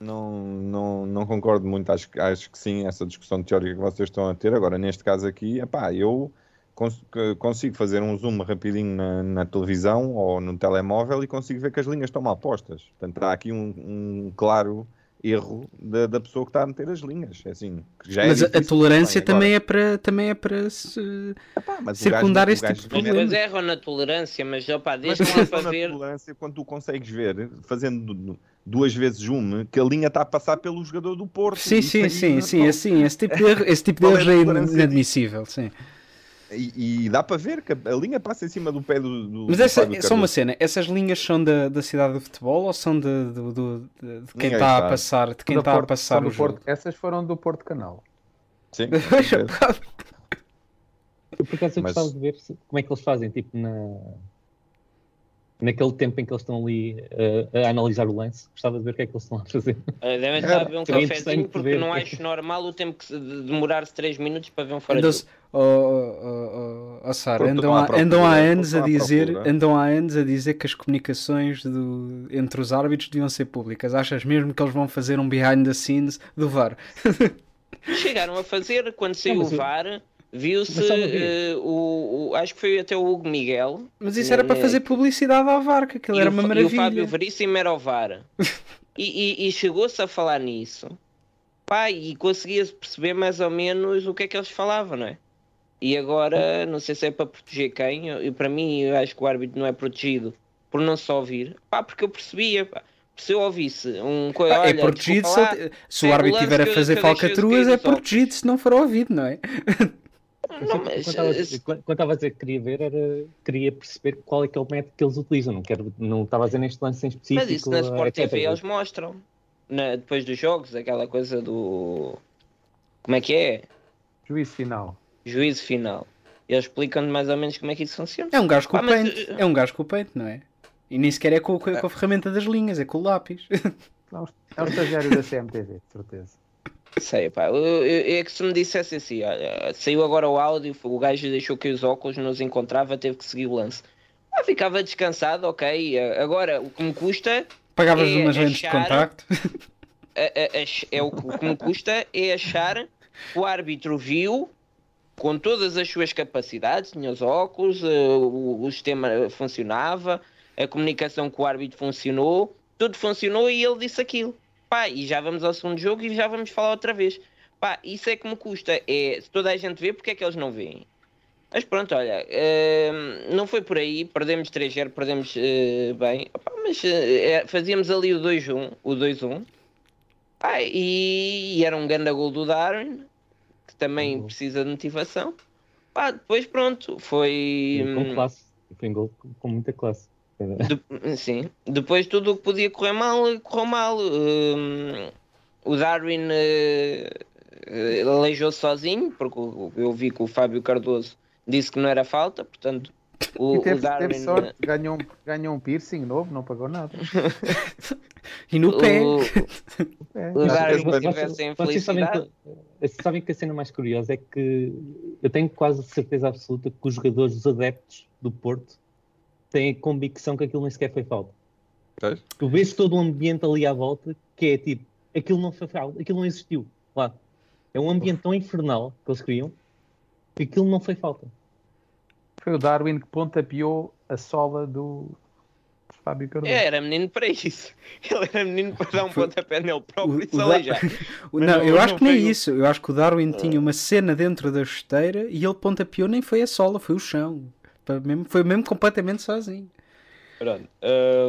não, não, não concordo muito, acho, que- acho que sim, essa discussão teórica que vocês estão a ter. Agora, neste caso aqui, epá, eu cons- consigo fazer um zoom rapidinho na, na televisão ou no telemóvel e consigo ver que as linhas estão mal postas. Portanto, há aqui um, um claro erro da, da pessoa que está a meter as linhas. É assim, que já é Mas a, tolerância agora- também é para também é para se o circundar gajo- esse o tipo de problema. depois erram na tolerância, mas opá, Mas deixa lá é para na ver. tolerância quando tu consegues ver, fazendo du- duas vezes uma, que a linha está a passar pelo jogador do Porto. Sim, sim, sim, não- sim, assim, esse tipo de erro, esse tipo de é erro é inadmissível, sim. E, e dá para ver que a a linha passa em cima do pé do. do Mas do essa, é só uma cena, essas linhas são da, da cidade do futebol ou são de, do- do- de, de quem está a passar, de quem Do está a Porto- passar o do jogo? Porto- essas foram do Porto Canal. Sim, Eu por acaso eu Mas- gostava de ver como é que eles fazem, tipo, na... naquele tempo em que eles estão ali eh, a analisar o lance, gostava de ver o que é que eles estão a fazer. Devem estar a beber um cafezinho porque ver. não acho normal o tempo que se- de demorar-se 3 minutos para ver um fora jogo. oh, oh, oh, oh, Sara, andam, procura, andam há anos a dizer, andam há anos a dizer que as comunicações do, entre os árbitros deviam ser públicas. Achas mesmo que eles vão fazer um behind the scenes do VAR? Chegaram a fazer, quando saiu mas o eu- VAR, viu-se eh, o, o- Acho que foi até o Hugo Miguel. Mas isso era para né, fazer publicidade ao VAR, que aquilo era uma maravilha. E o Fábio Veríssimo era o VAR. e e- e chegou-se a falar nisso. Pá, e conseguia-se perceber mais ou menos o que é que eles falavam, não é? E agora, não sei se é para proteger quem, eu, para mim, eu acho que o árbitro não é protegido por não só ouvir. Pá, porque eu percebia, pá. Se eu ouvisse um coisa, Ah, é protegido se, lá, se o árbitro estiver a fazer falcatruas, é protegido se não for ouvido, não é? Não, mas, quando estava a eh, dizer- que queria ver, era, queria perceber qual é que é o método que eles utilizam. Não, quero, não estava a dizer neste lance em específico. Mas isso na eh, Sport etc. TV eles mostram. Na- depois dos jogos, aquela coisa do. Como é que é? Juízo final. Juízo final. Eles explicam mais ou menos como é que isso funciona. É um gajo com Ah, o mas, pente, eh, é um gajo com o pente, não é? E nem sequer é com, com- com a ferramenta das linhas, é com o lápis. É um- É estagiário da CMTV, de certeza. Sei, pá. Eu, eu- é que se me dissesse assim, olha, saiu agora o áudio, o gajo deixou que os óculos nos encontrava, teve que seguir o lance. Ah, ficava descansado, ok. Agora, o que me custa Pagavas É umas lentes de contacto. a- a- ach- é o que, o que me custa é achar que o árbitro viu com todas as suas capacidades, tinha os óculos, eh, o, o sistema funcionava, a comunicação com o árbitro funcionou, tudo funcionou e ele disse aquilo. Pá, e já vamos ao segundo jogo e já vamos falar outra vez. Pá, isso é que me custa. É, se toda a gente vê, porque é que eles não veem? Mas pronto, olha, eh, não foi por aí, perdemos 3-0, perdemos eh, bem, Opá, mas é, fazíamos ali o 2-1, o 2-1, Ah, e, e era um grande gol do Darwin, que também precisa de motivação. Pá, depois pronto, foi. Com hum, classe. Foi um gol com muita classe. De- sim, depois tudo o que podia correr mal, correu mal. Hum, o Darwin eh, aleijou-se sozinho, porque eu vi que o Fábio Cardoso disse que não era falta, portanto. O, e o teve, Darwin. teve sorte, ganhou, um- ganhou um piercing novo, não pagou nada. E no pé. O, É. o Darwin, se tivesse vocês sabem que a cena mais curiosa é que eu tenho quase certeza absoluta que os jogadores, os adeptos do Porto, têm a convicção que aquilo nem sequer foi falta. Pois. Tu vês todo o ambiente ali à volta que é tipo, aquilo não foi falta, aquilo não existiu. Lá. É um ambiente tão infernal que eles criam que aquilo não foi falta. Foi o Darwin que pontapeou a sola do Fábio Cardoso. É, era menino para isso. Ele era menino para dar um pontapé nele O- próprio e se o. O- Mas não, não- eu acho não que nem foi o- isso. Eu acho que o Darwin tinha uma cena dentro da chuteira e ele pontapeou nem foi a sola, foi o chão. Foi mesmo, foi mesmo completamente sozinho. Pronto.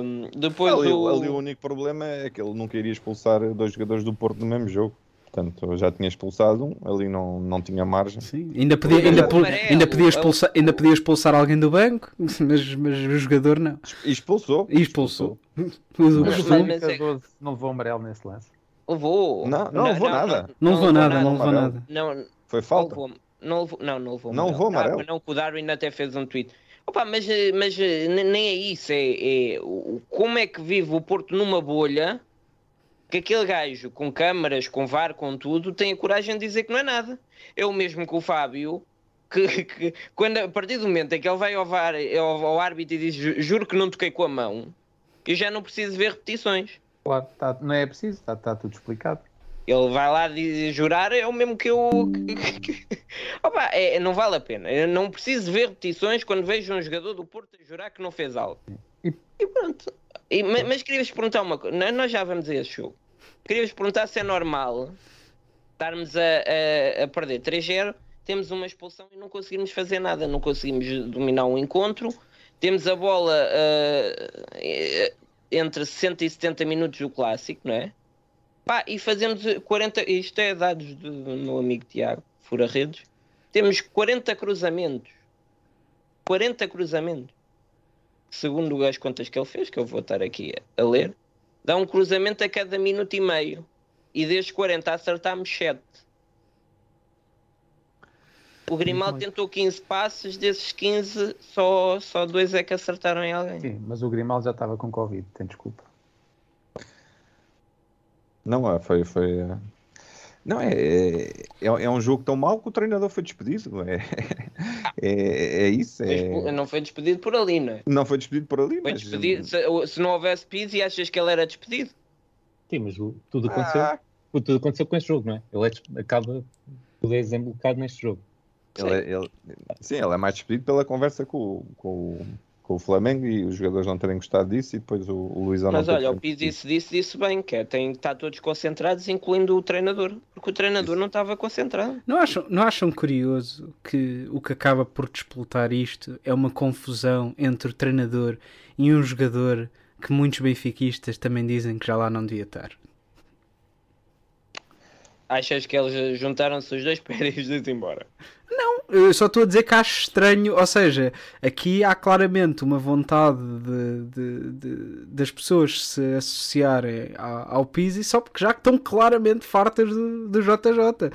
hum, depois ali, o... ali o único problema é que ele não queria expulsar dois jogadores do Porto no mesmo jogo. Portanto, eu já tinha expulsado um, ali não, não tinha margem. Sim, ainda podia, ainda, amarelo, po- ainda, podia expulsar, ainda podia expulsar alguém do banco, mas, mas o jogador não. E expulsou. E expulsou. Do Mas o Mas-. Fábio mas é- não levou amarelo nesse lance. Levou. Não, não levou nada. Não levou nada, não levou nada. Não, Foi não falta. levou, não levou, não, não levou Não levou amarelo? Ah, não, que o Darwin até fez um tweet. Opa, mas, mas ne- nem é isso, é, é o- como é que vive o Porto numa bolha que aquele gajo com câmaras, com VAR, com tudo, tem a coragem de dizer que não é nada. É o mesmo que o Fábio, que, que quando, a partir do momento em que ele vai ao, VAR, ao, ao árbitro e diz "Ju- juro que não toquei com a mão, eu já não preciso ver repetições. Claro, tá- não é preciso, está tá tudo explicado. Ele vai lá jurar, é o mesmo que eu. Opa, é, não vale a pena. Eu não preciso ver repetições quando vejo um jogador do Porto a jurar que não fez algo. E- E pronto. E, ma- mas queria-vos perguntar uma coisa. Nós- já vamos a esse jogo. Queria-vos perguntar se é normal estarmos a, a, a perder 3-0, temos uma expulsão e não conseguimos fazer nada, não conseguimos dominar um encontro, temos a bola eh, entre 60 e 70 minutos do clássico, não é? Pá, e fazemos 40, isto é dados do meu amigo Tiago Fura Redes, temos 40 cruzamentos. 40 cruzamentos. Segundo as contas que ele fez, que eu vou estar aqui a ler, dá um cruzamento a cada minuto e meio. E desde 40 acertámos 7. O Grimaldo tentou 15 passes, desses 15, só, só dois é que acertaram em alguém. Sim, mas o Grimaldo já estava com Covid, tem desculpa. Não, é, foi. foi é. Não, é, é, é um jogo tão mau que o treinador foi despedido. É, é, é isso. É... Não foi despedido por ali, não é? Não foi despedido por ali, foi mas... despedido, se, se, não houvesse Pizzi, achas que ele era despedido? Sim, mas tudo aconteceu, ah. tudo aconteceu com este jogo, não é? Ele é, acaba, tudo é desembocado neste jogo. Ele, ele, sim, ele é mais despedido pela conversa com, com, com o Flamengo e os jogadores não terem gostado disso e depois o, o Luizão Mas não olha, o Pizzi disse, disse, disse bem, que é, tem que estar todos concentrados, incluindo o treinador, porque o treinador isso. não estava concentrado. Não acham, não acham curioso que o que acaba por despoltar isto é uma confusão entre o treinador e um jogador que muitos benfiquistas também dizem que já lá não devia estar? Achas que eles juntaram-se os dois para ir embora? Não, eu só estou a dizer que acho estranho, ou seja, aqui há claramente uma vontade de, de, de das pessoas se associarem ao, ao Pizzi só porque já estão claramente fartas do, do JJ,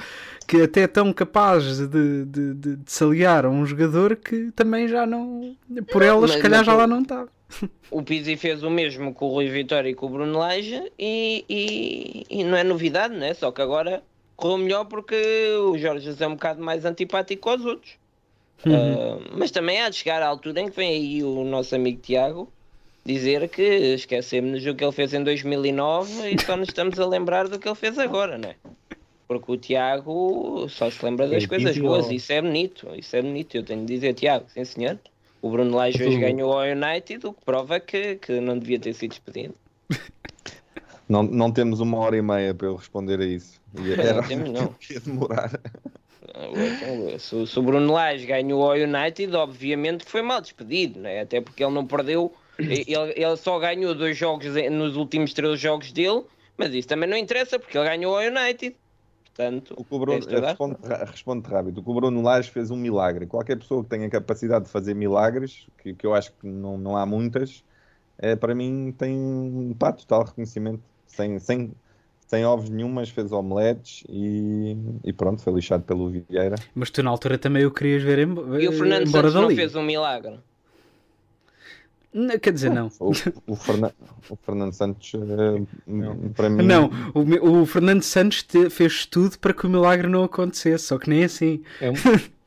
que até estão capazes de, de, de, se aliar a um jogador que também já não, por elas, se calhar já lá não está. O Pizzi fez o mesmo com o Rui Vitória e com o Bruno Lage e, e, e não é novidade, né? Só que agora correu melhor porque o Jorge Jesus é um bocado mais antipático aos outros. Uhum. Uh, mas também há de chegar à altura em que vem aí o nosso amigo Tiago dizer que esquecemos o que ele fez em 2009 e só nos estamos a lembrar do que ele fez agora, né? Porque o Tiago só se lembra das é coisas boas, isso é bonito, isso é bonito. Eu tenho de dizer, Tiago, sim senhor. O Bruno Lage hoje ganhou ao United, o que prova que, que não devia ter sido despedido. Não, não temos uma hora e meia para eu responder a isso. Era não temos, não. ia demorar. Se, se o Bruno Lage ganhou ao United, obviamente foi mal despedido, né? até porque ele não perdeu, ele, ele só ganhou dois jogos nos últimos três jogos dele, mas isso também não interessa porque ele ganhou ao United. Portanto, o que o Bruno, responde, responde rápido. O que o Bruno Lage fez um milagre. Qualquer pessoa que tenha capacidade de fazer milagres, que, que eu acho que não, não há muitas, é, para mim tem pá, total reconhecimento. Sem, sem, sem ovos nenhumas, fez omeletes e, e pronto, foi lixado pelo Vieira. Mas tu na altura também o querias ver em, E o Fernando Santos dali. não fez um milagre? Não, quer dizer, não. O, o, Fernan, o Fernando Santos, uh, para mim. Não, o, o Fernando Santos te, fez tudo para que o milagre não acontecesse, só que nem assim. É um,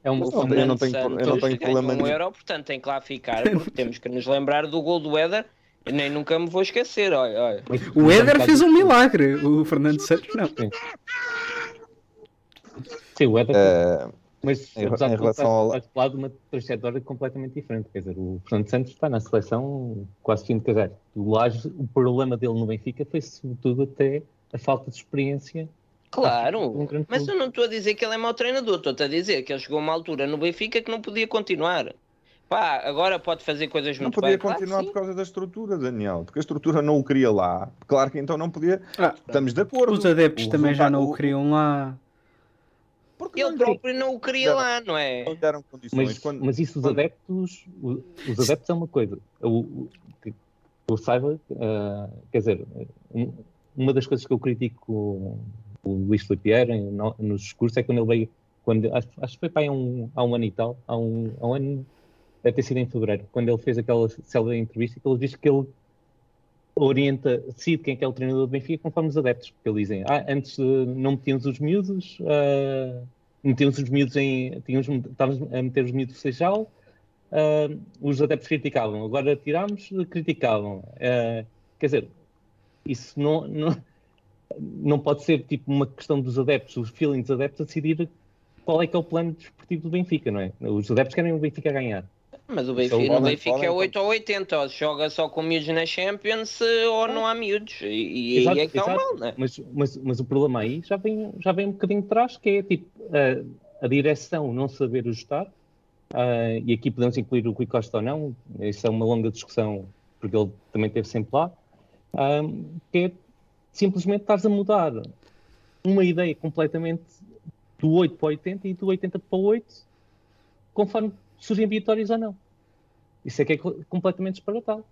é um, eu não tenho, eu não tenho problema um euro, portanto tem que lá ficar, porque temos que nos lembrar do gol do Éder. Nem nunca me vou esquecer, olha, olha. O Éder fez um milagre, o Fernando Santos não. Sim, o Éder. Uh... Mas em, apesar em relação ao... falar de uma trajetória completamente diferente. Quer dizer, o Fernando Santos está na seleção quase fim de carreira. O, Laje, o problema dele no Benfica foi sobretudo até a falta de experiência. Claro, mas eu não estou a dizer que ele é mau treinador, estou-te a dizer que ele chegou a uma altura no Benfica que não podia continuar. Pá, agora pode fazer coisas não muito podia bem. continuar claro, por causa da estrutura, Daniel, porque a estrutura não o queria lá. Claro que então não podia. Ah, Estamos de acordo. Os adeptos o também já não o queriam lá. Porque ele próprio não o queria lá, não é? Não deram condições. Mas, quando, mas isso os quando... adeptos, os adeptos é uma coisa. O, que eu saiba, uh, quer dizer, uma das coisas que eu critico o Luís Filipe nos discursos é quando ele veio, quando, acho, acho que foi para há um, há um ano e tal, há um, há um ano, deve ter sido em fevereiro, quando ele fez aquela célebre entrevista que ele diz que ele orienta, decide quem é, que é o treinador do Benfica conforme os adeptos, porque eles dizem, ah, antes não metíamos os miúdos, uh, metíamos os miúdos em, tínhamos, estávamos a meter os miúdos no Seixal, uh, os adeptos criticavam, agora tirámos, criticavam. Uh, quer dizer, isso não, não, não pode ser tipo uma questão dos adeptos, os feelings dos adeptos a decidir qual é que é o plano desportivo do Benfica, não é? Os adeptos querem o Benfica ganhar. Mas o é o Benfica, podem- Benfica é podem- 8 ou 80, ou joga só com miúdos na Champions eh, ou não há miúdos. E, e Exato, é que está mal, né? Mas, mas, mas o problema aí já vem, já vem um bocadinho de trás, que é tipo a, a direção não saber ajustar, ah, e aqui podemos incluir o Rui Costa ou não, isso é uma longa discussão, porque ele também esteve sempre lá, ah, que é simplesmente estás a mudar uma ideia completamente do 8 para o 80 e do 80 para o 8, conforme surgem vitórias ou não. Isso é que é co- completamente disparatado.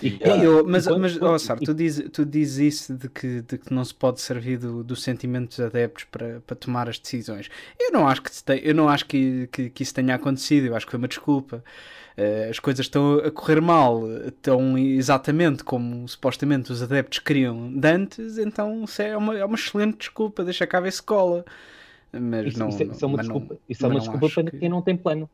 E quando- Eu- mas, e quando- mas quando- oh, Sar, tu, dizes, tu dizes isso de que, de que não se pode servir do, do sentimento dos adeptos para, para tomar as decisões. Eu não acho que, tem- eu não acho que, que, que isso tenha acontecido, eu acho que foi uma desculpa. Eh, as coisas estão a correr mal, estão exatamente como supostamente os adeptos queriam de antes, então isso é uma, é uma excelente desculpa, deixa cá ver se cola. Mas Isso, não, isso é, isso é uma mas não- desculpa, isso é uma desculpa para que- quem não tem plano.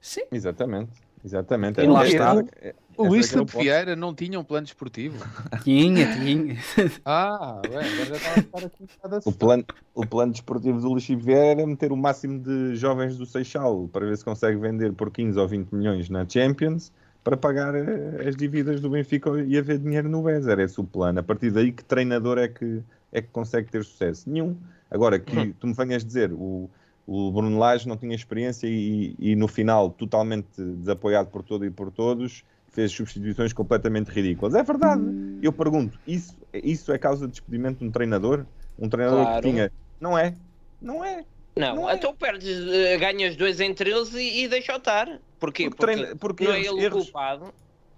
Sim. Exatamente. Exatamente. E lá está. é- O Luís ponto. Vieira não tinha um plano desportivo. Tinha, tinha. Ah, bem, agora já estava a ficar aqui O plano, o plano desportivo do Luís Filipe Vieira era meter o máximo de jovens do Seixal para ver se consegue vender por 15 ou 20 milhões na Champions para pagar eh, as dívidas do Benfica e haver dinheiro no BES. Era esse o plano. A partir daí, que treinador é que, é que consegue ter sucesso? Nenhum. Agora, que tu me venhas dizer, o, o Bruno Lage não tinha experiência e, e no final, totalmente desapoiado por todo e por todos, fez substituições completamente ridículas. É verdade. Eu pergunto, isso, isso é causa de despedimento de um treinador? Um treinador Claro. que tinha. Não é? Não é. Não, Não é. então perdes, eh, ganhas dois entre eles e, e deixa-o estar. Porquê? Porque Porque, treina- porque não é erros- ele o erros- culpado.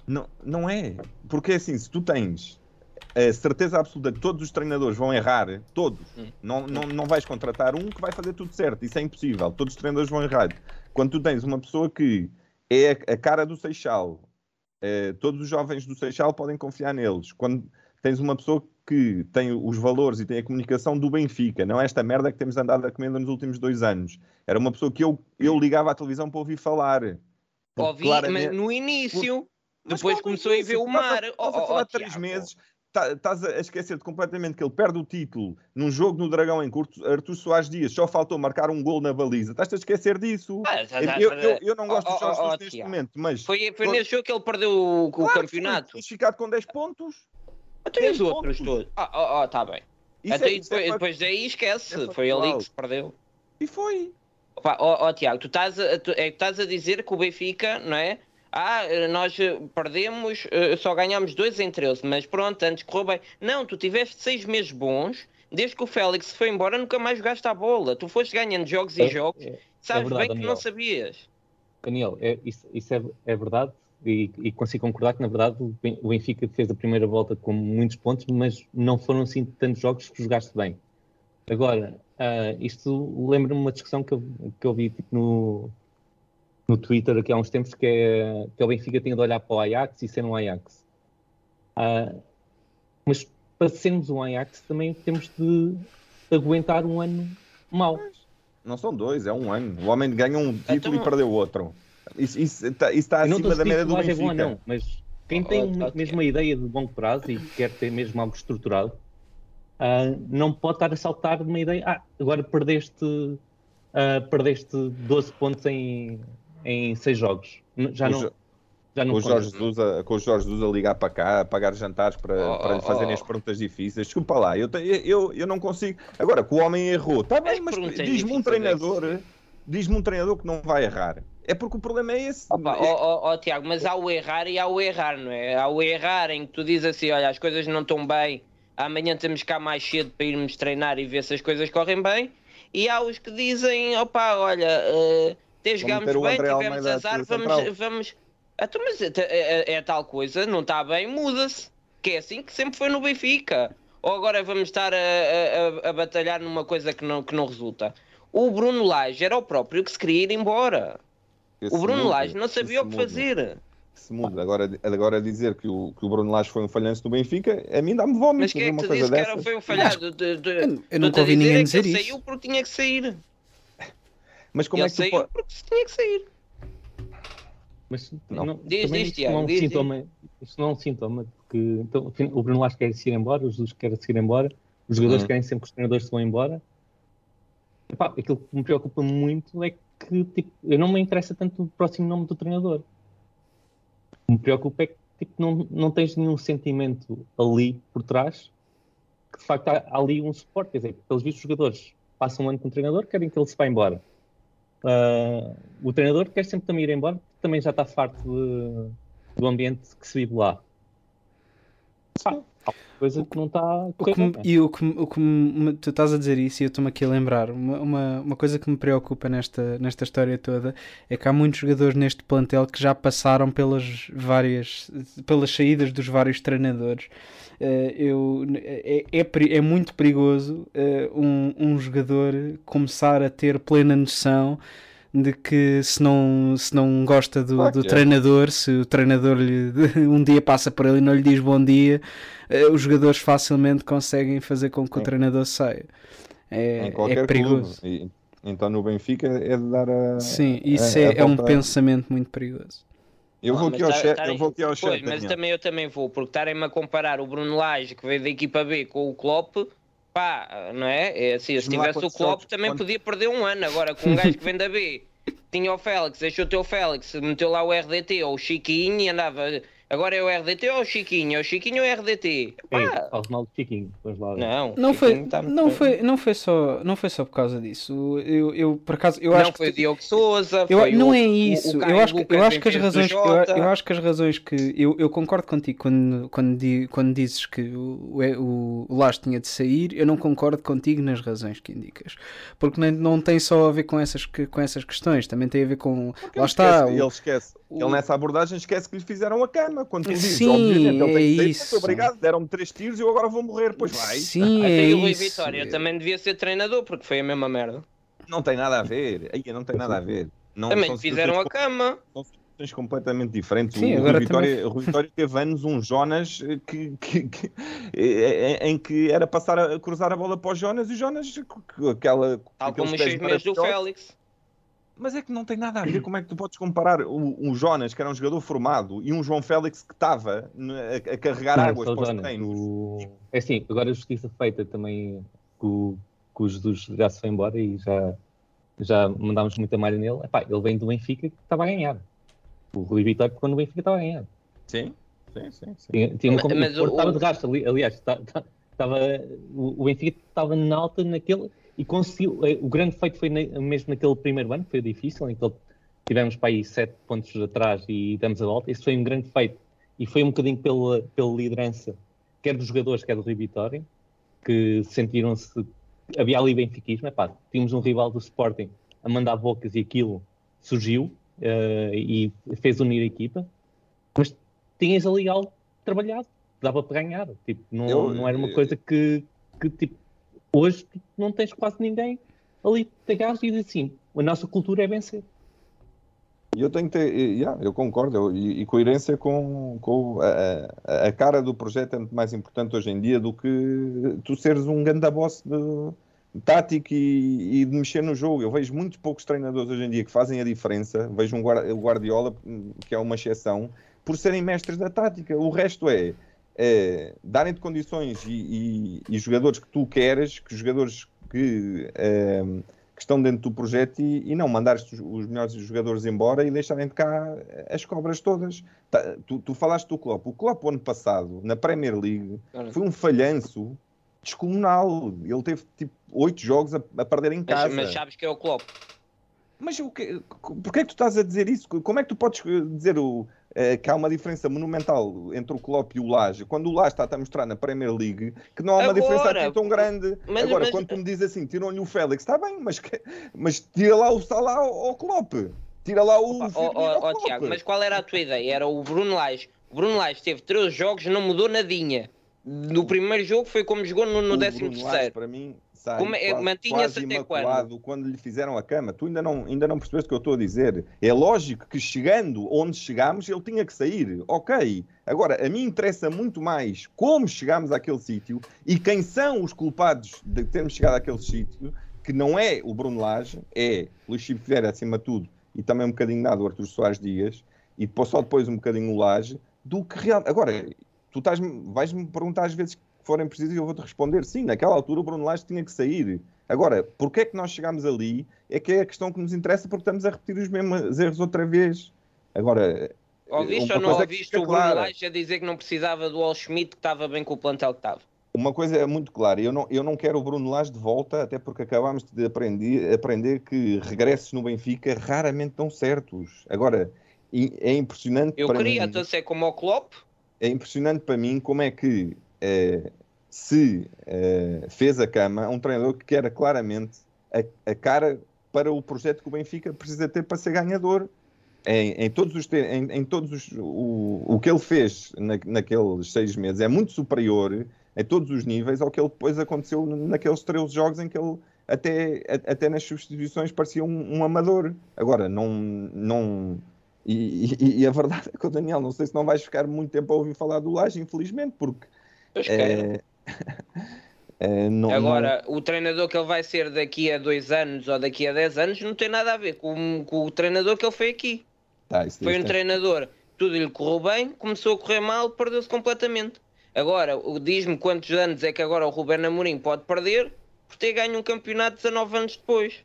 Não, não é. Porque assim, se tu tens a certeza absoluta que todos os treinadores vão errar, todos, Hum. não, não, não vais contratar um que vai fazer tudo certo. Isso é impossível. Todos os treinadores vão errar. Quando tu tens uma pessoa que é a cara do Seixal, eh, todos os jovens do Seixal podem confiar neles. Quando tens uma pessoa que tem os valores e tem a comunicação do Benfica, não é esta merda que temos andado a comer nos últimos dois anos. Era uma pessoa que eu, eu ligava à televisão para ouvir falar. Ouvi, claramente- mas no início, depois começou a ver o mar. Estás Oh, a oh, falar oh, de três Tiago. meses, tá- estás a esquecer-te completamente que ele perde o título num jogo no Dragão em curto. Artur Soares Dias só faltou marcar um gol na baliza. Estás a esquecer disso. Ah, tá, tá, eu, tá, eu, eu não gosto oh, dos Jorge oh, oh, neste momento, mas. Foi, foi nesse jogo que ele perdeu o, o Claro foi. campeonato. Tinhas ficado com 10 pontos. Até os 10 outros pontos. todos. Ah, oh, oh, tá bem. Isso Até é- isso é depois, fac- depois daí esquece. é foi ali que se perdeu. E foi. Ó ó, Tiago, tu estás, a, tu, é, estás a dizer que o Benfica, não é? Ah, nós eh, perdemos, eh, só ganhámos dois em 13, mas pronto, antes correu bem. Não, tu tiveste seis meses bons, desde que o Félix foi embora, nunca mais jogaste a bola. Tu foste ganhando jogos e É- jogos, é- sabes verdade, bem que Daniel. não sabias. Daniel, é- isso, isso é, é verdade e, e consigo concordar que, na verdade, o Ben- o Benfica fez a primeira volta com muitos pontos, mas não foram assim tantos jogos que jogaste bem. Agora, ah, isto lembra-me uma discussão que eu, que eu vi tipo, no, no Twitter aqui há uns tempos, que é que o Benfica tinha de olhar para o Ajax e ser um Ajax. Ah, mas para sermos um Ajax também temos de aguentar um ano mau. Não são dois, é um ano. O homem ganha um título Então- e perdeu outro. Isso, isso está, isso está acima da a média do é bom Benfica. não, mas quem tem oh, uma- oh, mesmo uma ideia de longo prazo e quer ter mesmo algo estruturado, ah, não pode estar a saltar de uma ideia. Ah, agora perdeste, ah, perdeste 12 pontos em, em 6 jogos. Já O não, Jo- já não com, o. Jorge Jesus a, com o Jorge Jesus a ligar para cá, a pagar jantares para, Oh, para lhe oh, fazerem oh. as perguntas difíceis. Desculpa lá, eu, te- eu, eu não consigo. Agora, que o homem errou, está bem, As mas diz-me um é treinador, diz-me um treinador que não vai errar. É porque o problema é esse. Opa, É- ó, ó, ó, Tiago, mas há o errar e há o errar, não é? Há o errar em que tu dizes assim: olha, as coisas não estão bem, amanhã temos cá mais cedo para irmos treinar e ver se as coisas correm bem. E há os que dizem: opa, olha, eh, até jogámos bem, André tivemos Almeida azar, de vamos. central. vamos... Então, mas é, é- é tal coisa, não está bem, muda-se. Que é assim que sempre foi no Benfica. Ou agora vamos estar a, a- a- a batalhar numa coisa que não, que não resulta. O Bruno Lage era o próprio que se queria ir embora. esse O Bruno muda, Lage não sabia o que muda, fazer. Se muda. Agora, agora dizer que o, que o Bruno Lage foi um falhanço do Benfica, a mim dá-me vómito. Mas quem é que te disse que era, foi um falhado? De, de, Eu- eu nunca a ouvi dizer ninguém é que dizer ele isso. saiu porque tinha que sair. Mas como ele é que tu saiu pode... porque tinha que sair. Mas Não. não, Diz, diz, isto Tiago, não é um diz, sintoma. Isto não é um sintoma, porque então, afinal, o Bruno Lage quer se ir embora, o Jesus quer se ir embora, os jogadores Hum. querem sempre que os treinadores se vão embora. epá, aquilo que me preocupa muito é que tipo, eu não me interessa tanto o próximo nome do treinador. O que me preocupa é que tipo, não, não tens nenhum sentimento ali por trás que de facto há, há ali um suporte. Quer dizer, pelos vistos, os jogadores passam um ano com o treinador, querem que ele se vá embora. Ah, o treinador quer sempre também ir embora, porque também já está farto de- do ambiente que se vive lá. Há coisa que não está e o que, o que me- tu estás a dizer isso e eu estou-me aqui a lembrar, uma, uma, uma coisa que me preocupa nesta, nesta história toda é que há muitos jogadores neste plantel que já passaram pelas várias pelas saídas dos vários treinadores. Eh, eu, é, é, é muito perigoso eh, um, um jogador começar a ter plena noção de que se não, se não gosta do, do é. treinador, se o treinador lhe, um dia passa por ele e não lhe diz bom dia, eh, os jogadores facilmente conseguem fazer com que o Sim. treinador saia. É, em é perigoso. clube. E, então no Benfica é de dar a. Sim, isso a- é, a é um pensamento muito perigoso. Eu vou Ah, aqui ao tá- tarem- eu vou aqui ao Pois, chat. mas Daniel. também eu também vou, porque estarem-me a comparar o Bruno Lage, que veio da equipa B, com o Klopp, pá, não é? é assim, se tivesse o Klopp também quantos- podia perder um ano. Agora, com um gajo que vem da B, tinha o Félix, deixou o teu Félix, meteu lá o RDT ou o Chiquinho e andava. Agora é o RDT ou o Chiquinho? É o Chiquinho ou o RDT? Pá, faz mal de Chiquinho. Vamos lá não, Não o foi, tá não bem. foi, não foi só, não foi só por causa disso. Eu, eu por acaso, eu não acho que foi o tu- Diogo Souza, Eu, foi não o, é o- o isso. Caio eu, acho, que- Lucas eu acho que as razões. Eu, eu acho que as razões que. Eu, eu concordo contigo quando, quando, di- quando dizes que o, o, o Lage tinha de sair. Eu não concordo contigo nas razões que indicas. Porque nem, não tem só a ver com essas, que- com essas questões. Também tem a ver com. Porque lá está. esquece, o- ele esquece. O- Ele nessa abordagem esquece que lhe fizeram a cama. Quando tu dizes, Sim, obviamente, ele tem é sair, isso. "Muito obrigado, deram-me três tiros e eu agora vou morrer. Pois vai. Sim, Até é e o Rui isso. Vitória também devia ser treinador, porque foi a mesma merda. Não tem nada a ver. Aí não tem nada a ver. Não, Também fizeram a cama. são situações completamente diferentes. Sim, o, agora Rui Vitória, também- o Rui Vitória teve anos um Jonas eh, que, que- que- eh, em, em que era passar a cruzar a bola para o Jonas e o Jonas com aquela Tal como os seis meses do. Félix. Mas é que não tem nada a ver. Como é que tu podes comparar o- um Jonas, que era um jogador formado, e um João Félix que estava né, a, a carregar Não, águas para os Jonas, treinos? o- É assim, agora a justiça feita também que o, que o Jesus já se foi embora e já, já mandámos muita malha nele. Epá, ele vem do Benfica que estava a ganhar. O Rui Vitória quando o Benfica estava a ganhar. Sim, sim, sim. sim. Tinha, tinha uma Mas- mas o estava de rastro ali, aliás, estava, o, o Benfica estava na alta naquele e conseguiu. eh, O grande feito foi mesmo naquele primeiro ano, que foi difícil, em que tivemos para aí sete pontos atrás e demos a volta. Isso foi um grande feito e foi um bocadinho pela, pela liderança, quer dos jogadores, quer do Rui Vitória, que sentiram-se. Havia ali benfiquismo, epá, tínhamos um rival do Sporting a mandar bocas e aquilo surgiu eh, e fez unir a equipa, mas tinhas ali algo trabalhado, dava para ganhar. Tipo, não, Eu- não era uma coisa que, que tipo, hoje não tens quase ninguém ali te agarras e diz assim: a nossa cultura é vencer. Eu tenho que ter, yeah, eu concordo, eu- e, e coerência com, com a, a- cara do projeto é muito mais importante hoje em dia do que tu seres um ganda boss de tático e, e de mexer no jogo. Eu vejo muitos poucos treinadores hoje em dia que fazem a diferença. Vejo um o Guardiola, que é uma exceção, por serem mestres da tática. O resto é, é darem-te condições e, e- e jogadores que tu queres, que jogadores que, eh, que estão dentro do projeto e, e não mandares os, melhores jogadores embora e deixarem de cá as cobras todas. Tá, tu, tu falaste do Klopp. O Klopp, ano passado, na Premier League, foi um falhanço descomunal. Ele teve tipo oito jogos a, a perder em Mas, casa. mas sabes que é o Klopp. Mas o que, porquê é que tu estás a dizer isso? Como é que tu podes dizer o, eh, que há uma diferença monumental entre o Klopp e o Laje, quando o Laje está a mostrar na Premier League que não há uma Agora, diferença assim tão grande. mas- Agora, mas- quando tu me dizes assim, tiram-lhe o Félix, está bem, mas, que- mas tira lá o Salah ao, ao Klopp. Tira lá o Ó Firmino ó. Tiago, mas qual era a tua ideia? Era o Bruno Lage. O Bruno Lage teve 13 jogos, não mudou nadinha. No primeiro jogo foi como jogou no, no O 13 Bruno Lage, terceiro. para mim, sai é- mantinha-se até imaculado quando lhe fizeram a cama. Tu ainda não, ainda não percebeste o que eu estou a dizer. É lógico que chegando onde chegámos, ele tinha que sair. Ok. Agora, a mim interessa muito mais como chegámos àquele sítio e quem são os culpados de termos chegado àquele sítio, que não é o Bruno Lage, é Luís Chico Vieira, acima de tudo, e também um bocadinho nada o Artur Soares Dias, e só depois um bocadinho o Lage, do que real. Agora, tu estás vais-me perguntar às vezes forem precisas eu vou-te responder sim, naquela altura o Bruno Lage tinha que sair. Agora, porque é que nós chegámos ali? É que é a questão que nos interessa porque estamos a repetir os mesmos erros outra vez. Agora, Ouviste uma ou não é ouviste o Bruno clara. Lage a dizer que não precisava do All Schmidt, que estava bem com o plantel que estava? Uma coisa é muito clara, eu não, eu não quero o Bruno Lage de volta, até porque acabámos de aprender, aprender que regressos no Benfica raramente dão certos. Agora, é impressionante Eu para queria, mim, então ser como o Klopp, é impressionante para mim como é que eh, se eh, fez a cama a um treinador que era claramente a, a cara para o projeto que o Benfica precisa ter para ser ganhador. Em, em todos os, em, em todos os o, o que ele fez na, naqueles seis meses é muito superior em todos os níveis ao que ele depois aconteceu naqueles 13 jogos em que ele até, a- até nas substituições parecia um, um amador. Agora, não. não e, e- e a verdade é que o Daniel, não sei se não vais ficar muito tempo a ouvir falar do Laje, infelizmente, porque. É, é, não- Agora, o treinador que ele vai ser daqui a dois anos ou daqui a 10 anos não tem nada a ver com, com o treinador que ele foi aqui. Tá, isso Foi um tem- treinador, tudo lhe correu bem, começou a correr mal, perdeu-se completamente. Agora, o- diz-me quantos anos é que agora o Ruben Amorim pode perder por ter ganho um campeonato 19 anos depois.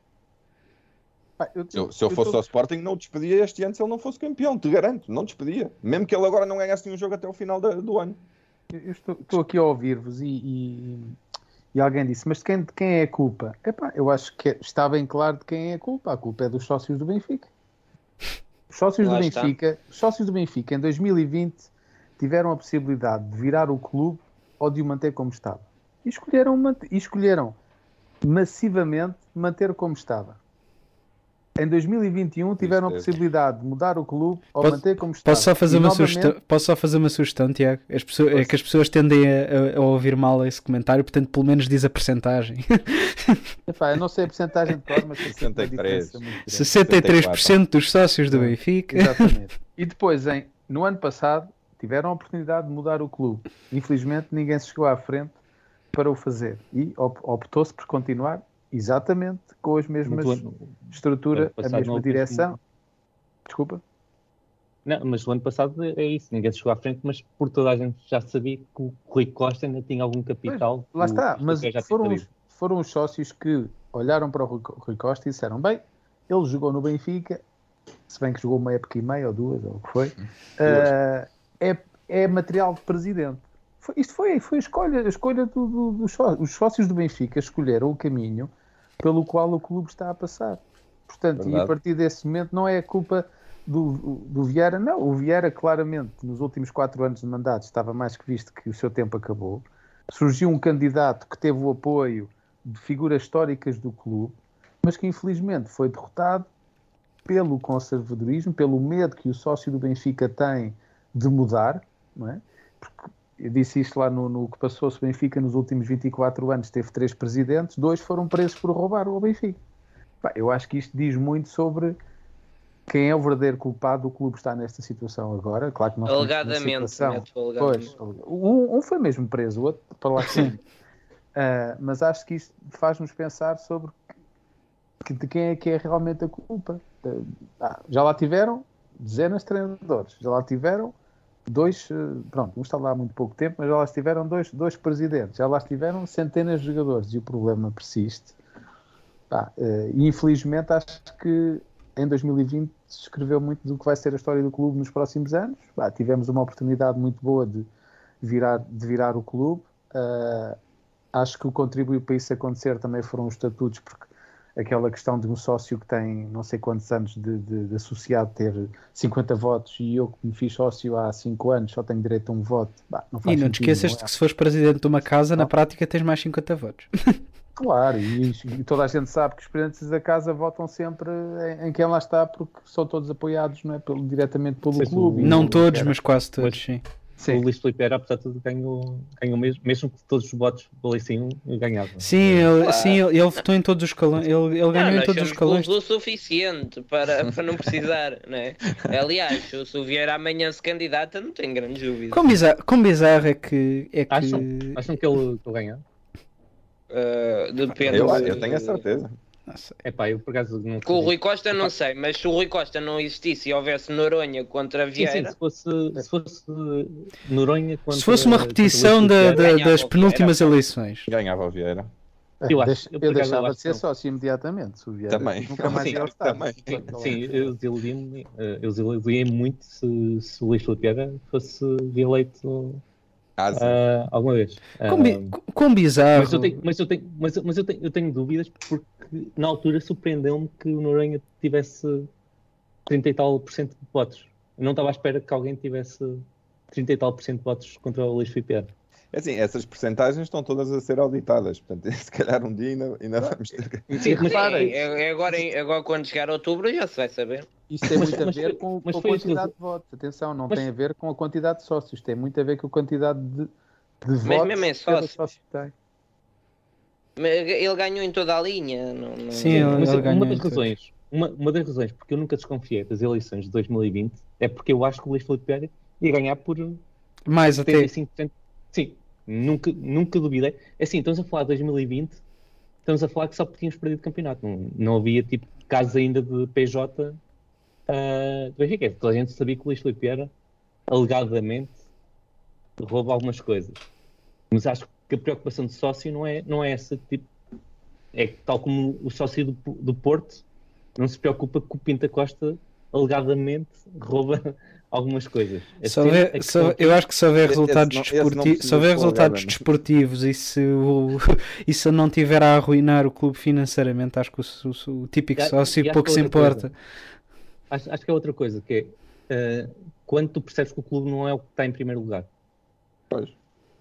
Se eu, se eu fosse ao Sporting, não o despedia este ano se ele não fosse campeão, te garanto, não despedia. Mesmo que ele agora não ganhasse nenhum jogo até o final da- do ano. Eu estou, estou aqui a ouvir-vos e, e- e alguém disse, mas de quem, de quem é a culpa? Epá, eu acho que está bem claro de quem é a culpa. A culpa é dos sócios do Benfica. Os sócios Lá do. Benfica, os sócios do Benfica em 2020 tiveram a possibilidade de virar o clube ou de o manter como estava. E escolheram, e escolheram massivamente manter como estava. Em 2021 tiveram a possibilidade de mudar o clube ou Posso- manter como estava. Posso só fazer E uma novamente- sugestão? Posso só fazer uma sugestão, Tiago? As pessoas, é que as pessoas tendem a, a- ouvir mal esse comentário, portanto, pelo menos diz a percentagem. Epá, eu não sei a porcentagem de cor, mas tem sempre uma 63. diferença muito grande. 63% dos sócios do Benfica. Exatamente. E depois, em, no ano passado, tiveram a oportunidade de mudar o clube. Infelizmente, ninguém se chegou à frente para o fazer. E op- optou-se por continuar exatamente com as mesmas ano- estrutura, a mesma direção. assim- Desculpa. Não, mas o ano passado é isso, ninguém chegou à frente, mas por toda a gente já sabia que o Rui Costa ainda tinha algum capital. Lá o- está, mas foram os, foram os sócios que olharam para o Rui Co- Rui Costa e disseram: bem, ele jogou no Benfica, se bem que jogou uma época e meia ou duas, ou o que foi, eh, é, é material de presidente. Foi- isto foi, foi a escolha, a escolha do, do- dos sócios. Os sócios do Benfica escolheram o caminho pelo qual o clube está a passar. Portanto, e a Verdade. partir desse momento não é a culpa do, do Vieira, não. O Vieira, claramente, nos últimos quatro anos de mandato, estava mais que visto que o seu tempo acabou. Surgiu um candidato que teve o apoio de figuras históricas do clube, mas que infelizmente foi derrotado pelo conservadorismo, pelo medo que o sócio do Benfica tem de mudar, não é? Porque eu disse isto lá no, no que passou-se o Benfica nos últimos 24 anos, teve três presidentes, dois foram presos por roubar o Benfica. Eu acho que isto diz muito sobre quem é o verdadeiro culpado do clube estar nesta situação agora. Claro que não Alegadamente, situação- alegadamente. Pois, um, um foi mesmo preso, o outro para lá sim. mas acho que isto faz-nos pensar sobre que- de quem é que é realmente a culpa. Ah, já lá tiveram dezenas de treinadores, já lá tiveram dois, eh, pronto, um está lá há muito pouco tempo, mas já lá estiveram dois, dois presidentes, já lá estiveram centenas de jogadores e o problema persiste. Pá, eh, infelizmente acho que em 2020 se escreveu muito do que vai ser a história do clube nos próximos anos. Pá, tivemos uma oportunidade muito boa de virar, de virar o clube. Ah, acho que o contribuiu para isso acontecer também foram os estatutos, porque aquela questão de um sócio que tem não sei quantos anos de, de- de associado ter 50 votos e eu que me fiz sócio há 5 anos só tenho direito a um voto. Bah, não faz E não te esqueças não de é? que se fores presidente de uma casa, na prática tens mais 50 votos. Claro, e, e toda a gente sabe que os presidentes da casa votam sempre em, em quem lá está porque são todos apoiados não é, pelo, diretamente pelo Pois, clube. Não não todos, mas quase todos, sim. Sim. O Luís Filipe era, apesar de tudo, ganhou, ganhou mesmo, mesmo que todos os votos valessem um, e ganhava. Sim, ele, sim ele, ele votou em todos os escalões. Ele, ele Não, ganhou em todos os escalões. o suficiente para, para não precisar, não é? Aliás, se- o Vieira amanhã se candidata, não tenho grandes dúvidas. Quão bizarro, quão bizarro é que. É que... Acham, acham que ele, que ele ganha? Uh, depende. Eu, eu tenho a certeza. É pá, eu por acaso não Com o sei. Rui Costa não sei, mas se o Rui Costa não existisse e houvesse Noronha contra Sim, sim, Vieira, se fosse, se fosse Noronha contra, Se fosse uma repetição da- da- Vieira, das penúltimas Vieira. eleições. Ganhava o Vieira. Eu acho- eu, eu deixava de ser não. sócio imediatamente. Se o Vieira Também. Nunca mais Sim, ia ao estádio. também. Pronto, Sim, eu desiludi-me eh, eu desiludi-me muito se, se o Luís Filipe Vieira fosse eleito Ah, ah, alguma vez. Bi- quão bizarro. mas eu tenho, mas eu tenho, mas, mas eu tenho, eu tenho dúvidas porque na altura surpreendeu-me que o Noronha tivesse 30 e tal por cento de votos. Eu não estava à espera que alguém tivesse 30 e tal por cento de votos contra o Luís Filipe assim, essas percentagens estão todas a ser auditadas. Portanto, se calhar um dia ainda, ainda vamos ter. E Sim, reparem, é, é agora, agora quando chegar outubro já se vai saber. Isto tem Mas- muito a mas ver foi- com, mas com a quantidade de votos. Atenção, não Mas- tem a ver com a quantidade de sócios, tem muito a ver com a quantidade de, de votos mesmo em que sócio tem. Mas Ele ganhou em toda a linha. Não, não- Sim, ele- Mas ele ganhou uma das todos. razões, uma, uma das razões porque eu nunca desconfiei das eleições de 2020 é porque eu acho que o Luís Filipe Vieira ia ganhar por Mais até. 75%. Sim, nunca, nunca duvidei. É assim, estamos a falar de 2020, estamos a falar que só tínhamos perdido o campeonato. Não, não havia tipo casos ainda de PJ uh, do Benfica. Toda a gente sabia que o Luís Filipe Vieira, alegadamente, rouba algumas coisas. Mas acho que a preocupação de sócio não é, não é essa tipo. É tal como o sócio do, do Porto não se preocupa que o Pinta Costa alegadamente rouba algumas coisas. É a se questão- houver- eu acho que se houver resultados, não- esse desporti- resultados né? desportivos e se, o, e se não tiver a arruinar o clube financeiramente, acho que o, o- o típico E sócio e acho pouco se é importa. Acho, acho que é outra coisa, que é eh, quando tu percebes que o clube não é o que está em primeiro lugar. Pois.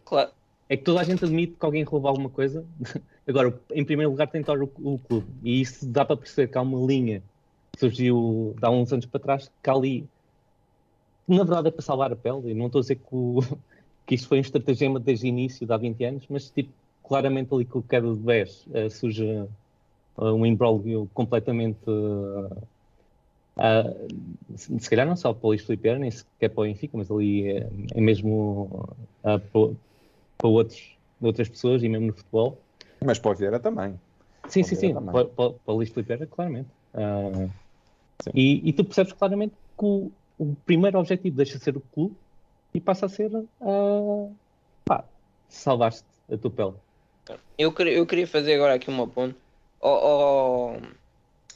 Claro. É que toda a gente admite que alguém rouba alguma coisa. Agora, em primeiro lugar tem que estar o, o clube. E isso dá para perceber que há uma linha que surgiu há uns anos para trás, que há ali. Na verdade é para salvar a pele. E não estou a dizer que, o- que isto foi um estratagema desde o início, de há 20 anos, mas tipo, claramente ali com o queda de 10 eh, surge eh, um imbróglio completamente. ah, se calhar não só para o Luís Filipe Vieira, nem sequer para o Benfica, mas ali é, é mesmo para, para outros, outras pessoas e mesmo no futebol. Mas para o Vieira também. Sim, sim, sim, também. para, para, para o Luís Filipe Vieira, claramente. E, e tu percebes claramente que o, o primeiro objetivo deixa de ser o clube e passa a ser ah, pá, salvar-te a tua pele. Eu, queria, eu queria fazer agora aqui uma ponte. Ó ó,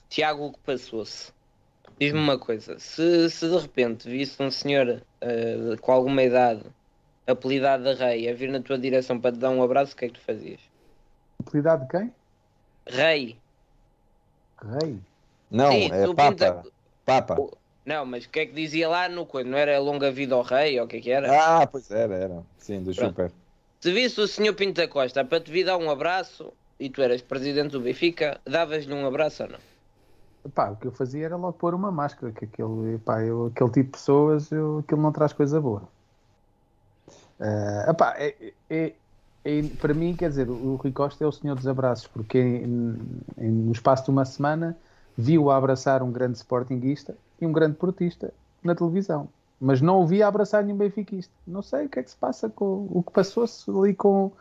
Tiago, o que passou-se? Diz-me uma coisa: se, se de repente visse um senhor eh, com alguma idade, apelidado de rei, a vir na tua direção para te dar um abraço, o que é que tu fazias? Utilidade de quem? Rei. Rei. Não, Sim, é Papa. pinta- Papa. Não, mas o que é que dizia lá no coisa? Não era longa vida ao rei ou o que é que era? Ah, pois era, era. Sim, do Pronto. Super. Se visse o senhor Pinto da Costa para te vir dar um abraço e tu eras presidente do Benfica, davas-lhe um abraço ou não? Pá, o que eu fazia era logo pôr uma máscara, que aquele, pá, eu, aquele tipo de pessoas, eu, aquilo não traz coisa boa. Epá, é, é- é- para mim, quer dizer, o Rui Costa é o senhor dos abraços, porque em- em- no espaço de uma semana viu a abraçar um grande sportinguista e um grande portista na televisão, mas não o via abraçar nenhum benfiquista. Não sei o que é que se passa com o que passou-se ali com,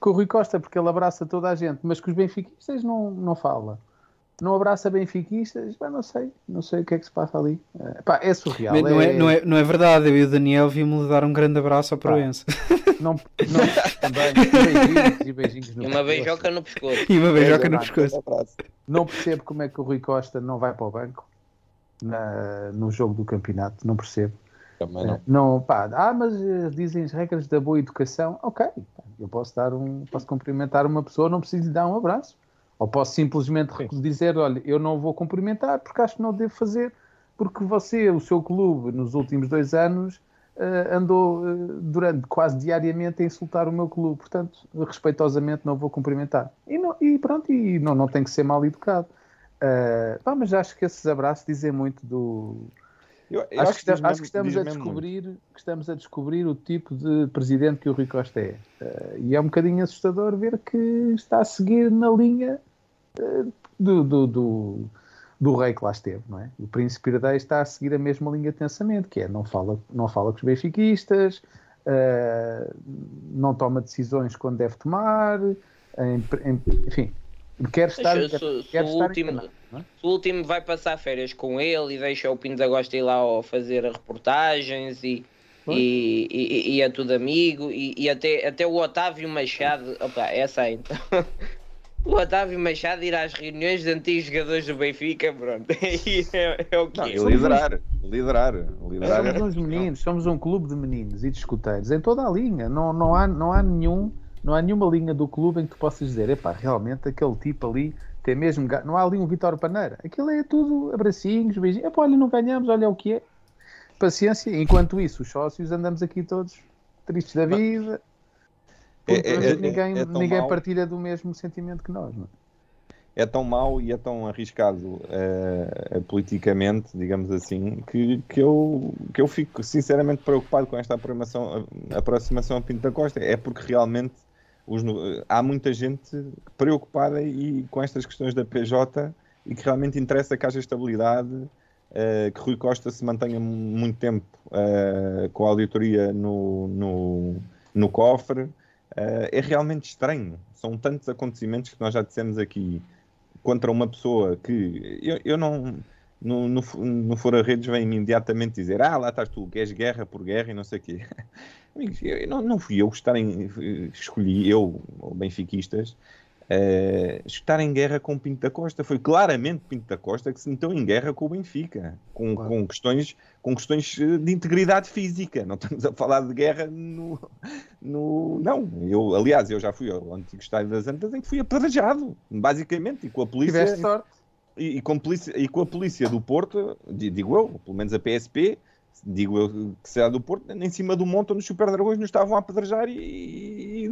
com o Rui Costa, porque ele abraça toda a gente, mas que os benfiquistas não, não fala não abraça benfiquistas, pá, não sei, não sei o que é que se passa ali. Eh, pá, é surreal. Mas não, é, não, é, não é verdade, eu e o Daniel vimos-lhe dar um grande abraço ao Proença. Não, não, também, beijinhos, e beijinhos no E uma beijoca no pescoço. E uma beijoca É no verdade. pescoço. Não percebo como é que o Rui Costa não vai para o banco na- no jogo do campeonato, não percebo. Também Eh, não. não, pá, ah, mas eh, dizem as regras da boa educação. Ok, eu posso dar um, posso cumprimentar uma pessoa, não preciso lhe dar um abraço. Ou posso simplesmente Sim. dizer, olha, eu não vou cumprimentar porque acho que não devo fazer, porque você, o seu clube, nos últimos dois anos, eh, andou eh, durante quase diariamente a insultar o meu clube, portanto, respeitosamente não vou cumprimentar. E, não- e pronto, e não, não tem que ser mal educado. Eh, pá, mas acho que esses abraços dizem muito do, Eu, eu acho, que, diz esta- acho que estamos a mesmo muito. descobrir que estamos a descobrir o tipo de presidente que o Rui Costa é. Eh, e é um bocadinho assustador ver que está a seguir na linha eh, do, do, do, do rei que lá esteve, não é? O príncipe herdeiro está a seguir a mesma linha de pensamento, que é não fala, não fala com os benfiquistas, eh, não toma decisões quando deve tomar, em- em- enfim, quer estar, Se- se- se quer o último- é? Se o último vai passar férias com ele e deixa o Pinto da Gosta ir lá ao fazer reportagens e, e, e, e é tudo amigo e, e até, até o Otávio Machado, opa, essa aí então. o Otávio Machado ir às reuniões de antigos jogadores do Benfica, pronto. Aí é, é o que Não, é. e liderar, liderar, liderar. Somos uns meninos, somos um clube de meninos e de escuteiros em toda a linha. Não, não, há, não há nenhum, não há nenhuma linha do clube em que tu possas dizer, epá, realmente aquele tipo ali tem mesmo. ga-" Não há ali um Vitor Paneira. Aquilo é tudo abracinhos, beijinhos. Epá, olha, não ganhamos, olha o que é. Paciência. Enquanto isso, os sócios andamos aqui todos tristes da vida. É- Porque é- é- ninguém é tão ninguém partilha do mesmo sentimento que nós. Não é? é tão mau e é tão arriscado eh, politicamente, digamos assim, que, que, eu, que eu fico sinceramente preocupado com esta aproximação, aproximação a Pinto da Costa. É porque realmente os há muita gente preocupada e com estas questões da PJ e que realmente interessa que haja estabilidade, eh, que Rui Costa se mantenha muito tempo eh, com a auditoria no, no, no cofre. Eh, é realmente estranho. São tantos acontecimentos que nós já dissemos aqui contra uma pessoa que eu, eu não no, no, no Fora Redes vem imediatamente dizer ah, lá estás tu, que és guerra por guerra e não sei o quê. Amigos, eu, não, não fui eu que estar em, escolhi, eu, ou benfiquistas, eh, estar em guerra com o Pinto da Costa. Foi claramente Pinto da Costa que se meteu em guerra com o Benfica, com, com, questões, com questões eh, de integridade física. Não estamos a falar de guerra no. no não, eu, aliás, eu já fui ao antigo estádio das Antas em que fui apedrejado, basicamente, e com a polícia. Tiveste sorte. E, e com polícia, e com a polícia do Porto, di- digo eu, pelo menos a PSP, digo eu que será do Porto, em cima do monte onde os Super Dragões nos estavam a apedrejar e, e,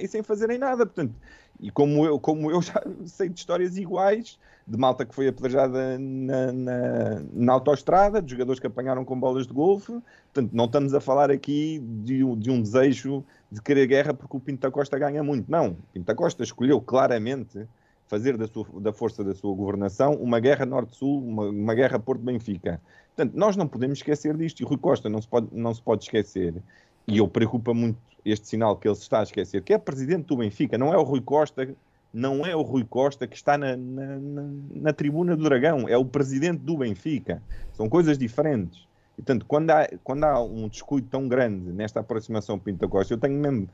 e sem fazerem nada. Portanto, e como eu, como eu já sei de histórias iguais, de malta que foi apedrejada na, na, na autoestrada, de jogadores que apanharam com bolas de golfe, portanto, não estamos a falar aqui de, de um desejo de querer guerra porque o Pinto da Costa ganha muito. Não, Pinto da Costa escolheu claramente fazer da, sua- da força da sua governação uma guerra norte-sul, uma, uma guerra Porto-Benfica. Portanto, nós não podemos esquecer disto e o Rui Costa não se pode, não se pode esquecer. E eu preocupa muito este sinal que ele se está a esquecer, que é presidente do Benfica, não é o Rui Costa, não é o Rui Costa que está na, na, na- na tribuna do Dragão, é o presidente do Benfica. São coisas diferentes. Portanto, quando há, quando há um descuido tão grande nesta aproximação Pinto Costa, eu tenho mesmo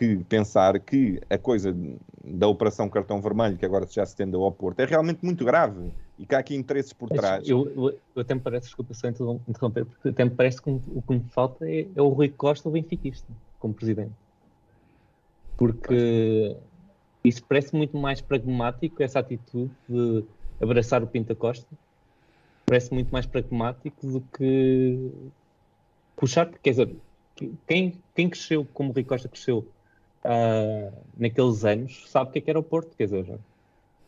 que pensar que a coisa da Operação Cartão Vermelho, que agora já se estendeu ao Porto, é realmente muito grave e que há aqui interesses por trás. Eu, eu, eu até me parece, desculpa só interrom- interromper, porque até me parece que o que me falta é, é o Rui Costa, o benfiquista, como presidente. Porque isso parece muito mais pragmático, essa atitude de abraçar o Pinta Costa. Parece muito mais pragmático do que puxar, porque quer dizer, quem, quem cresceu como o Rui Costa cresceu ah, naqueles anos sabe o que é que era o Porto, quer dizer,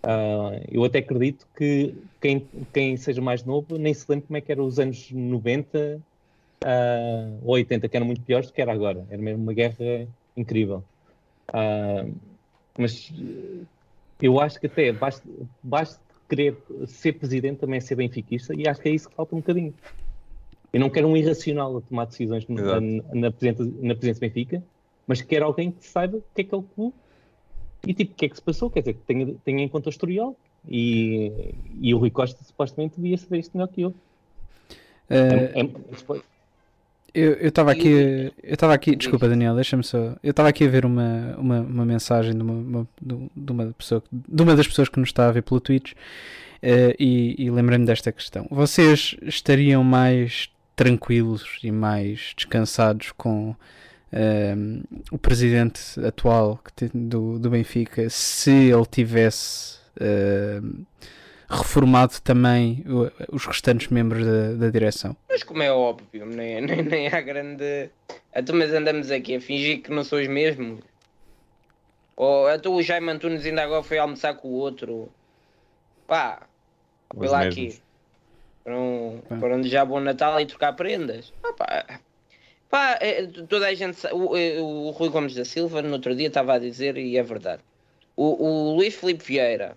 ah, eu até acredito que quem, quem seja mais novo nem se lembra como é que eram os anos 90 ah, ou 80, que eram muito piores do que era agora. Era mesmo uma guerra incrível. Ah, mas eu acho que até basta, basta querer ser presidente também é ser benfiquista e acho que é isso que falta um bocadinho. Eu não quero um irracional a tomar decisões na, na, presidência, na do Benfica, mas quero alguém que saiba o que é que é o clube e tipo, o que é que se passou, quer dizer, que tenha, tenha em conta o historial. E, e o Rui Costa supostamente devia saber isto melhor que eu. Eh, É- é- Eu eu estava aqui, eu estava aqui, desculpa Daniel, deixa-me só. Eu estava aqui a ver uma, uma, uma mensagem de uma, uma- de uma pessoa, de uma das pessoas que nos está a ver pelo Twitch eh, e, e lembrei-me desta questão. Vocês estariam mais tranquilos e mais descansados com o presidente atual do, do Benfica se ele tivesse eh, reformado também os restantes membros da, da direção? Mas como é óbvio, nem, nem, nem há grande. Então, mas andamos aqui a fingir que não sou os mesmos. Ou então o Jaime Antunes ainda agora foi almoçar com o outro. Pá, foi lá mesmos. aqui. Foram, foram desejar bom Natal e trocar prendas. Ah, pá, pá, é, toda a gente sabe. O, é, o Rui Gomes da Silva no outro dia estava a dizer, e é verdade. O, o Luís Filipe Vieira,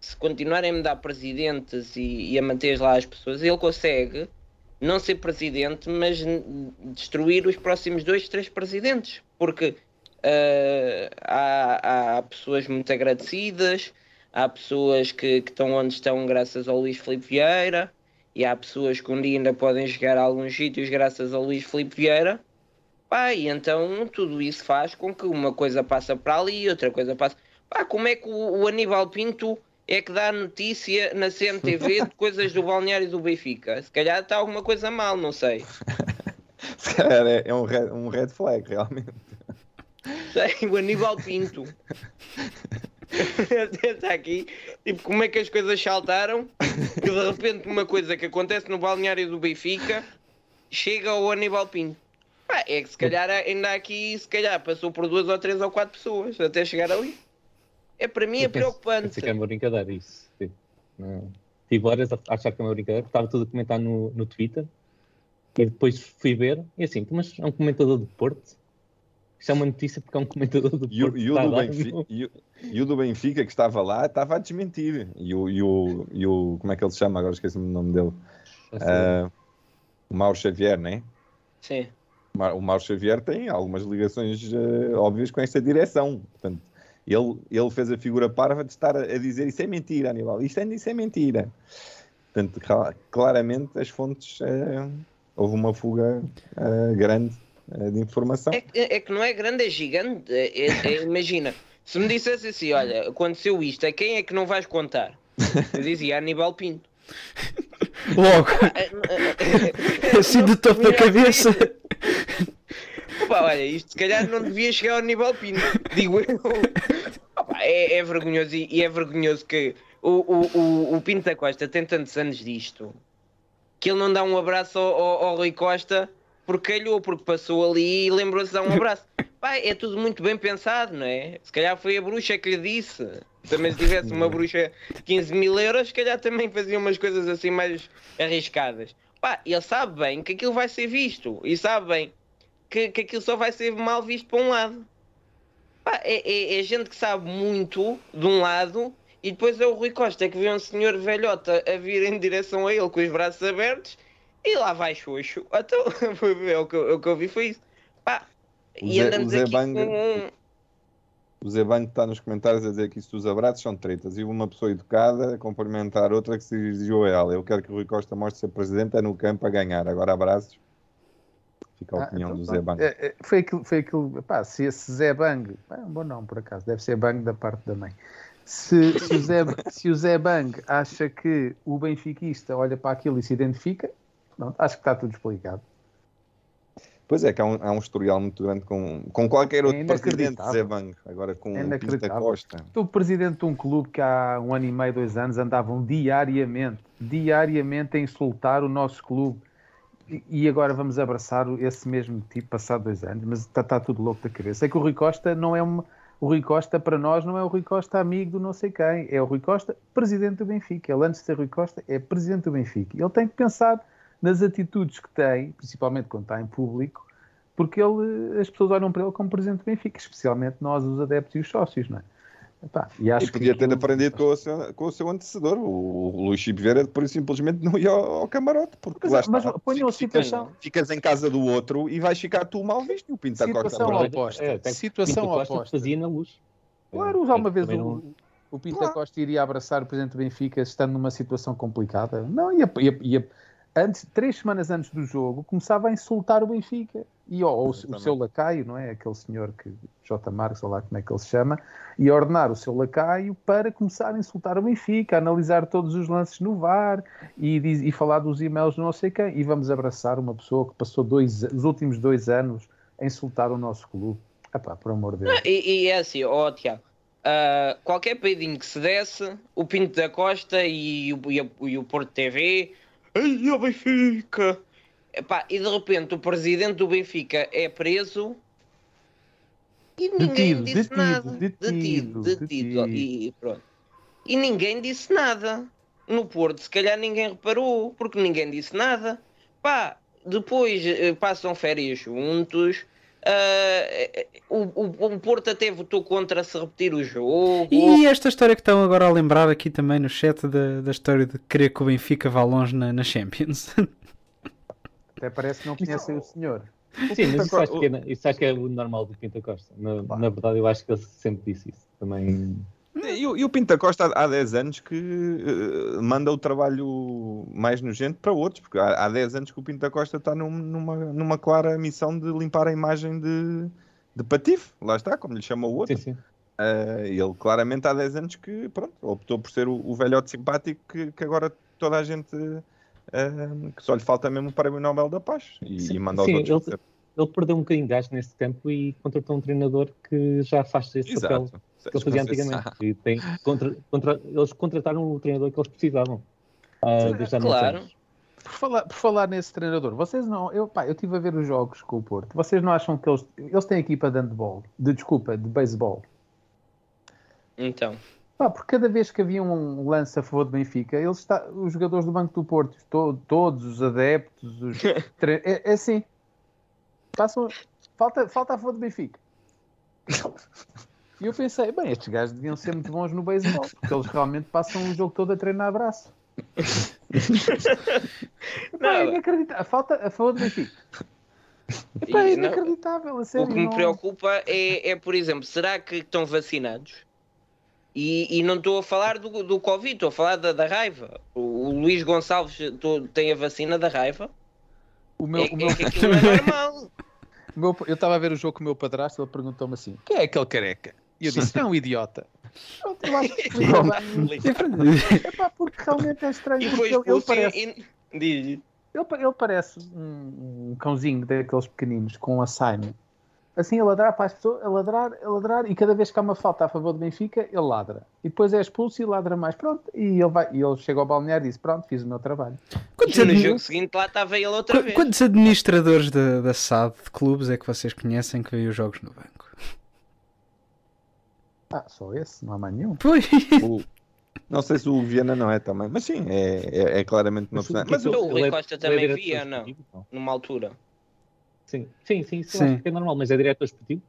se continuarem a mudar presidentes e, e a manter lá as pessoas, ele consegue não ser presidente, mas destruir os próximos dois, três presidentes. Porque eh, há, há pessoas muito agradecidas, há pessoas que, que estão onde estão graças ao Luís Filipe Vieira, e há pessoas que um dia ainda podem chegar a alguns sítios graças ao Luís Filipe Vieira. Pá, e então tudo isso faz com que uma coisa passa para ali, outra coisa passa. Pá, como é que o, o Aníbal Pinto é que dá notícia na CMTV de coisas do balneário do Benfica? Se calhar está alguma coisa mal, não sei. Se calhar é, é um, red, um red flag, realmente. Sei, o Aníbal Pinto. Está aqui, tipo, como é que as coisas saltaram? Que de repente uma coisa que acontece no balneário do Benfica chega ao Aníbal Pinto. Pá, é que se calhar ainda aqui, se calhar passou por duas ou três ou quatro pessoas até chegar ali. É para mim é penso- preocupante. Pensei que era uma brincadeira isso. Sim. Não. Tive horas a achar que era uma brincadeira, porque estava tudo a comentar no, no Twitter. E depois fui ver, e assim, mas é um comentador do Porto. Isto é uma notícia porque é um comentador do Porto. e o do Benfica, e, o, do Benfica, que estava lá, estava a desmentir. E o, e o, e o como é que ele se chama? Agora esqueci-me o nome dele. Ah, o Mauro Xavier, não é? Sim. O Mauro Xavier tem algumas ligações eh, óbvias com esta direção. Portanto, ele, ele fez a figura parva de estar a, a dizer isso é mentira, Aníbal, isto é, isso é mentira. Portanto, cla- claramente as fontes, eh, houve uma fuga eh, grande de informação. É, que- é que não é grande, é gigante. É- é- é- imagina, se me dissesse assim: olha, aconteceu isto, a quem é que não vais contar? Eu dizia Aníbal Pinto. Logo, assim do topo da cabeça. Opa, olha, isto se calhar não devia chegar ao Aníbal Pinto, digo eu. Opa, é, é vergonhoso e, e é vergonhoso que o, o, o, o Pinto da Costa tem tantos anos disto que ele não dá um abraço ao, ao, ao Rui Costa porque calhou, porque passou ali e lembrou-se de dar um abraço. Pá, é tudo muito bem pensado, não é? Se calhar foi a bruxa que lhe disse. Também se tivesse uma bruxa de 15 mil euros, se calhar também fazia umas coisas assim mais arriscadas. Pá, ele sabe bem que aquilo vai ser visto e sabe bem que, que aquilo só vai ser mal visto para um lado. Pá, é, é- é gente que sabe muito de um lado e depois é o Rui Costa que vê um senhor velhota a vir em direção a ele com os braços abertos e lá vai xoxo. Então, é o que, eu- o que eu vi foi isso. Pá, O e Zé- andamos o Zé aqui Bang- com. O Zé Banco está nos comentários a dizer que isso dos abraços são tretas. E uma pessoa educada a cumprimentar outra que se dirigiu a ela. Eu quero que o Rui Costa mostre ser presidente é no campo a ganhar. Agora abraços. Fica a Ah, opinião então do. Zé Banco. É, é, foi aquilo, foi aquilo pá, se esse Zé Bang, é um bom nome por acaso, deve ser Bang da parte da mãe. Se, se, o, Zé, se o Zé Bang acha que o benfiquista olha para aquilo e se identifica, pronto, acho que está tudo explicado. Pois é, que há um, há um historial muito grande com, com qualquer outro presidente, inacreditável. Zé Banco. Agora com É o inacreditável. Costa. Estou presidente de um clube que há um ano e meio, dois anos, andavam diariamente, diariamente a insultar o nosso clube. E- E agora vamos abraçar esse mesmo tipo, passado dois anos, mas está, está tudo louco da cabeça. É que o Rui Costa não é uma. O Rui Costa, para nós, não é o Rui Costa amigo do não sei quem, é o Rui Costa presidente do Benfica. Ele, antes de ser Rui Costa, é presidente do Benfica. Ele tem que pensar nas atitudes que tem, principalmente quando está em público, porque ele, as pessoas olham para ele como presidente do Benfica, especialmente nós, os adeptos e os sócios, não é? Epá, e acho E podia que ter aquilo- aprendido com o seu, com o seu antecessor. O, o Luís Chico Vieira, por isso simplesmente não ia ao, ao camarote. Porque Mas- lá mas ponham a ficas, situação- ficas em casa do outro e vais ficar tu mal visto. E o Pinto Costa Situação pronto. oposta. É, Situação Pinto Costa oposta. fazia na luz. Claro, já uma vez o, não- o Pinto da Costa iria abraçar o presidente do Benfica estando numa situação complicada. Não, ia, ia, ia- antes, três semanas antes do jogo, começava a insultar o Benfica. E ó, o, o seu lacaio, não é? Aquele senhor que, J. Marques, sei lá como é que ele se chama, e ordenar o seu lacaio para começar a insultar o Benfica, a analisar todos os lances no VAR e, diz- e falar dos e-mails de não sei quem. E vamos abraçar uma pessoa que passou dois, os últimos dois anos a insultar o nosso clube. Epá, por amor de Deus. E, e é assim, ó Tiago, ah, qualquer peidinho que se desse, o Pinto da Costa e o, e a- e o Porto TV, ai, o Benfica! Epá, e de repente o presidente do Benfica é preso e ninguém Detido, disse detido, nada. detido, detido, detido. E pronto. E ninguém disse nada. No Porto, se calhar ninguém reparou, porque ninguém disse nada. Pá, depois eh, passam férias juntos. Eh, o, o, o Porto até votou contra se repetir o jogo. E esta história que estão agora a lembrar aqui também no chat da, da história de querer que o Benfica vá longe na, na Champions. Até parece que não conhecem o senhor. Sim, mas isso acho, que é, isso acho que é o normal do Pinto Costa. Na, na verdade, eu acho que ele sempre disse isso. Também. E, o- e o Pinto da Costa há, há 10 anos que eh, manda o trabalho mais nojento para outros, porque há, há 10 anos que o Pinto da Costa está num- numa, numa clara missão de limpar a imagem de, de Patife, lá está, como lhe chama o outro. Sim, sim. Ah, ele claramente há 10 anos que pronto, optou por ser o, o velhote simpático que, que agora toda a gente ah, que só lhe falta mesmo o Prémio Nobel da Paz e, Sim, e manda sim, outros ele, ele perdeu um bocadinho de gás nesse campo e contratou um treinador que já faz esse Exato. papel que ele fazia antigamente. E tem, contra, contra- eles contrataram o treinador que eles precisavam. ah, muitos Claro. Por falar, por falar nesse treinador, vocês não. Eu, pá, eu estive a ver os jogos com o Porto. Vocês não acham que eles. Eles têm equipa de handball? De desculpa, de beisebol. Então. Pá, porque cada vez que havia um lance a favor do Benfica, eles está, os jogadores do Banco do Porto, to- todos os adeptos, os tre- é, é assim. Passam, falta, falta a favor do Benfica. E eu pensei, bem, estes gajos deviam ser muito bons no beisebol, porque eles realmente passam o jogo todo a treinar abraço. Pá, é inacreditável. Falta a favor do Benfica. Epá, é não, inacreditável, a sério. o que me não- preocupa é, é, por exemplo, será que estão vacinados? E, e não estou a falar do, do Covid, estou a falar da, da raiva. O, o Luís Gonçalves tô- tem a vacina da raiva. O meu, é, o meu- é que aquilo não é normal. Meu- eu estava a ver o jogo com o meu padrasto ele perguntou-me assim: quem é aquele careca? E eu disse: é um idiota. Pronto, eu acho que. Epá, porque realmente é estranho. E foi ele, ele parece, e- diz- ele, ele parece um, um cãozinho daqueles pequeninos com um assaime. Assim a ladrar para as pessoas, a ladrar, a ladrar, e cada vez que há uma falta a favor do Benfica, ele ladra. E depois é expulso e ladra mais. Pronto, e ele, vai, e ele chega ao balneário e diz: Pronto, fiz o meu trabalho. Quantos, E no jogo seguinte lá estava ele outra Qu- vez. quantos administradores da, da SAD de clubes é que vocês conhecem que veem os jogos no banco? Ah, só esse, não há mais nenhum. Pois. O- não sei se o Viana não é também, mas sim, é, é, é claramente uma Mas o personagem. é Mas o- Então, o Rui é- Costa é também diretor via, não? esportivo, não? Numa altura. Sim, sim, sim, isso Sim. acho que é normal, mas é diretor esportivo?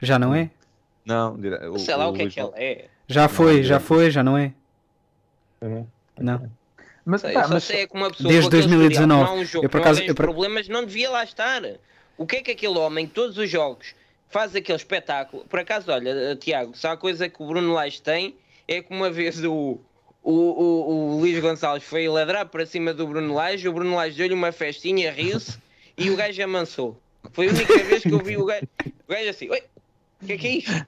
Já não é? não, dire- o, Sei lá o que é que ele é. Já foi, já diretor. foi, já não é? Não. Não. Mas, Sei, só mas- sei é que uma pessoa Desde com aquele 2019. historial, não há um jogo Eu, por que acaso- não eu, por- problemas, não devia lá estar. O que é que aquele homem, todos os jogos, faz aquele espetáculo? Por acaso, olha, eh, Tiago, se há coisa que o Bruno Lage tem, é que uma vez o, o, o, o Luís Gonçalves foi ladrar para cima do Bruno Lage, o Bruno Lage deu-lhe uma festinha, riu-se e o gajo amansou. Foi a única vez que eu vi o gajo, o gajo assim, oi, o que é que é isto?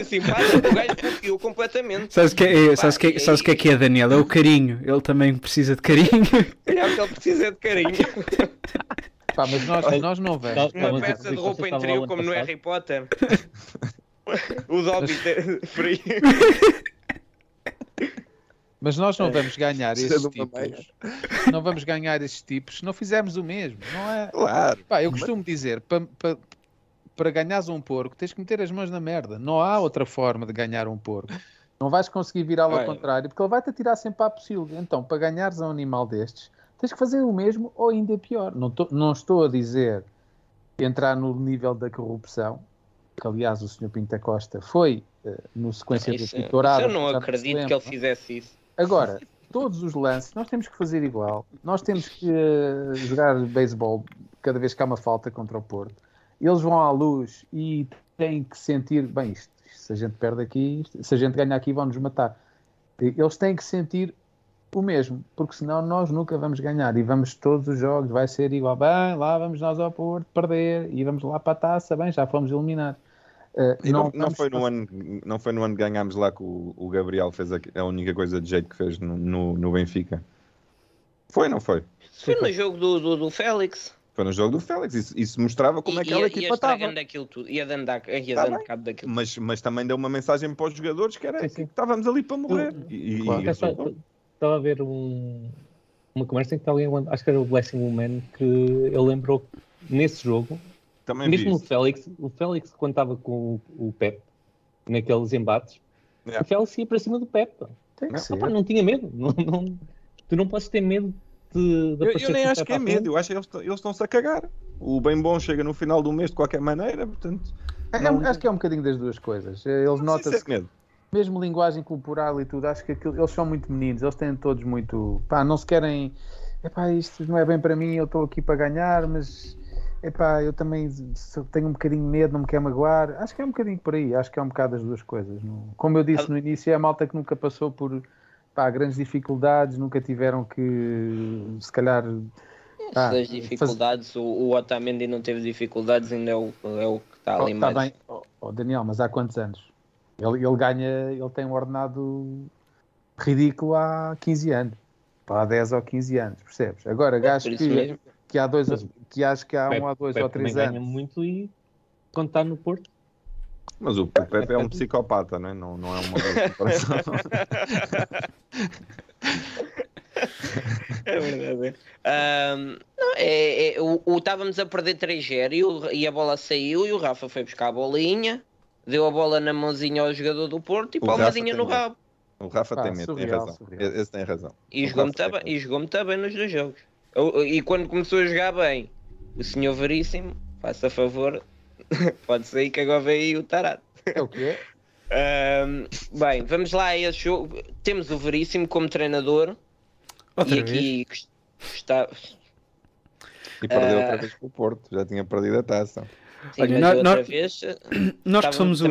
Assim, o gajo completamente. Sabes o que, é, Pá, sabes que, sabes o que é que é, Daniel? É o carinho. Ele também precisa de carinho. É o que ele precisa de carinho. pá, mas nós, nós não vamos. Não, Uma mas peça de roupa Costa estava lá o interior ano como no passado. Harry Potter. o é frio. Mas nós não vamos ganhar é esses tipos. Não vamos ganhar esses tipos se não fizermos o mesmo. Não é? Claro. Pá, eu costumo dizer, para, para, para ganhares um porco, tens que meter as mãos na merda. Não há outra forma de ganhar um porco. Não vais conseguir virá-lo ao contrário, porque ele vai-te atirar sempre à possível. Então, para ganhares um animal destes, tens que fazer o mesmo ou ainda pior. Não, tô- não estou a dizer entrar no nível da corrupção, que aliás o Sr. Pinta Costa foi eh, no sequência do Isso, Pico isso Dourado. eu não acredito que ele fizesse isso. Agora, todos os lances, nós temos que fazer igual. Nós temos que eh, jogar beisebol cada vez que há uma falta contra o Porto. Eles vão à luz e têm que sentir, bem, isto, se a gente perde aqui, se a gente ganhar aqui, vão-nos matar. E Eles têm que sentir o mesmo, porque senão nós nunca vamos ganhar e vamos todos os jogos, vai ser igual. Bem, lá vamos nós ao Porto perder e vamos lá para a taça, bem, já fomos eliminados. E não, não, vamos foi no ano, não foi no ano que ganhámos lá que o, o Gabriel fez a, a única coisa de jeito que fez no, no, no Benfica. Foi, não foi? Foi no jogo do, do, do Félix. Foi no jogo do Félix. Isso, isso mostrava como e, é que aquela ia, equipa ia estava. estragando aquilo tudo. Ia dando, a- ia Tá dando cabo daquilo. Mas, mas também deu uma mensagem para os jogadores que era Sim, sim. que estávamos ali para morrer. E, e- Claro. e Até resultou. Estava a ver um- uma conversa em que alguém, acho que era o Blessing Woman, que ele lembrou que nesse jogo, também mesmo o. Félix, o Félix quando estava com o, o Pep, naqueles embates, Yeah. o Félix ia para cima do Pep. Não. Opa, não tinha medo. Não, não- tu não podes ter medo de, de Eu, eu nem o acho que é medo, eu acho que eles, eles estão-se a cagar. O bem bom chega no final do mês de qualquer maneira, portanto. É- é- não- acho que é um bocadinho das duas coisas. Eles sei se é medo. Mesmo linguagem corporal e tudo, acho que aquilo- eles são muito meninos, eles têm todos muito. Pá, não se querem. Epá, isto não é bem para mim, eu estou aqui para ganhar, mas. Epá, eu também tenho um bocadinho de medo, não me quero magoar. Acho que é um bocadinho por aí, acho que é um bocado as duas coisas. não- Como eu disse no início, é a malta que nunca passou por pá, grandes dificuldades, nunca tiveram que, se calhar. pá, das dificuldades, o, o Otamendi não teve dificuldades, ainda é o, é o que está Oh, ali tá mais. bem. Oh, oh, Daniel, mas há quantos anos? Ele, ele ganha, ele tem um ordenado ridículo há 15 anos. Há 10 ou 15 anos, percebes? Agora, gajo por isso que, que há dois, que acho que há Pepe- um, há dois Pepe ou três também ganha anos. muito e quando está no Porto. Mas o, Pepe é um psicopata, não é? Não, não é uma comparação. É verdade. Ahm, não, é, é, o, o- estávamos a perder 3-0 e, e a bola saiu e o Rafa foi buscar a bolinha, deu a bola na mãozinha ao jogador do Porto e O palmadinha no medo. rabo. O Rafa Pá, tem medo, tem surreal, razão. surreal. Esse tem razão. E jogou-me também, e também nos dois jogos. E quando começou a jogar bem, o senhor Veríssimo, faça favor, pode sair que agora veio aí o Tarato. É o quê? Ahm, bem, vamos lá a esse jogo. Temos o Veríssimo como treinador Outra e vez. aqui está. E perdeu Ah. outra vez com o Porto, já tinha perdido a taça. Sim, Olha, nós- nós- vez. Nós que Estava- somos o,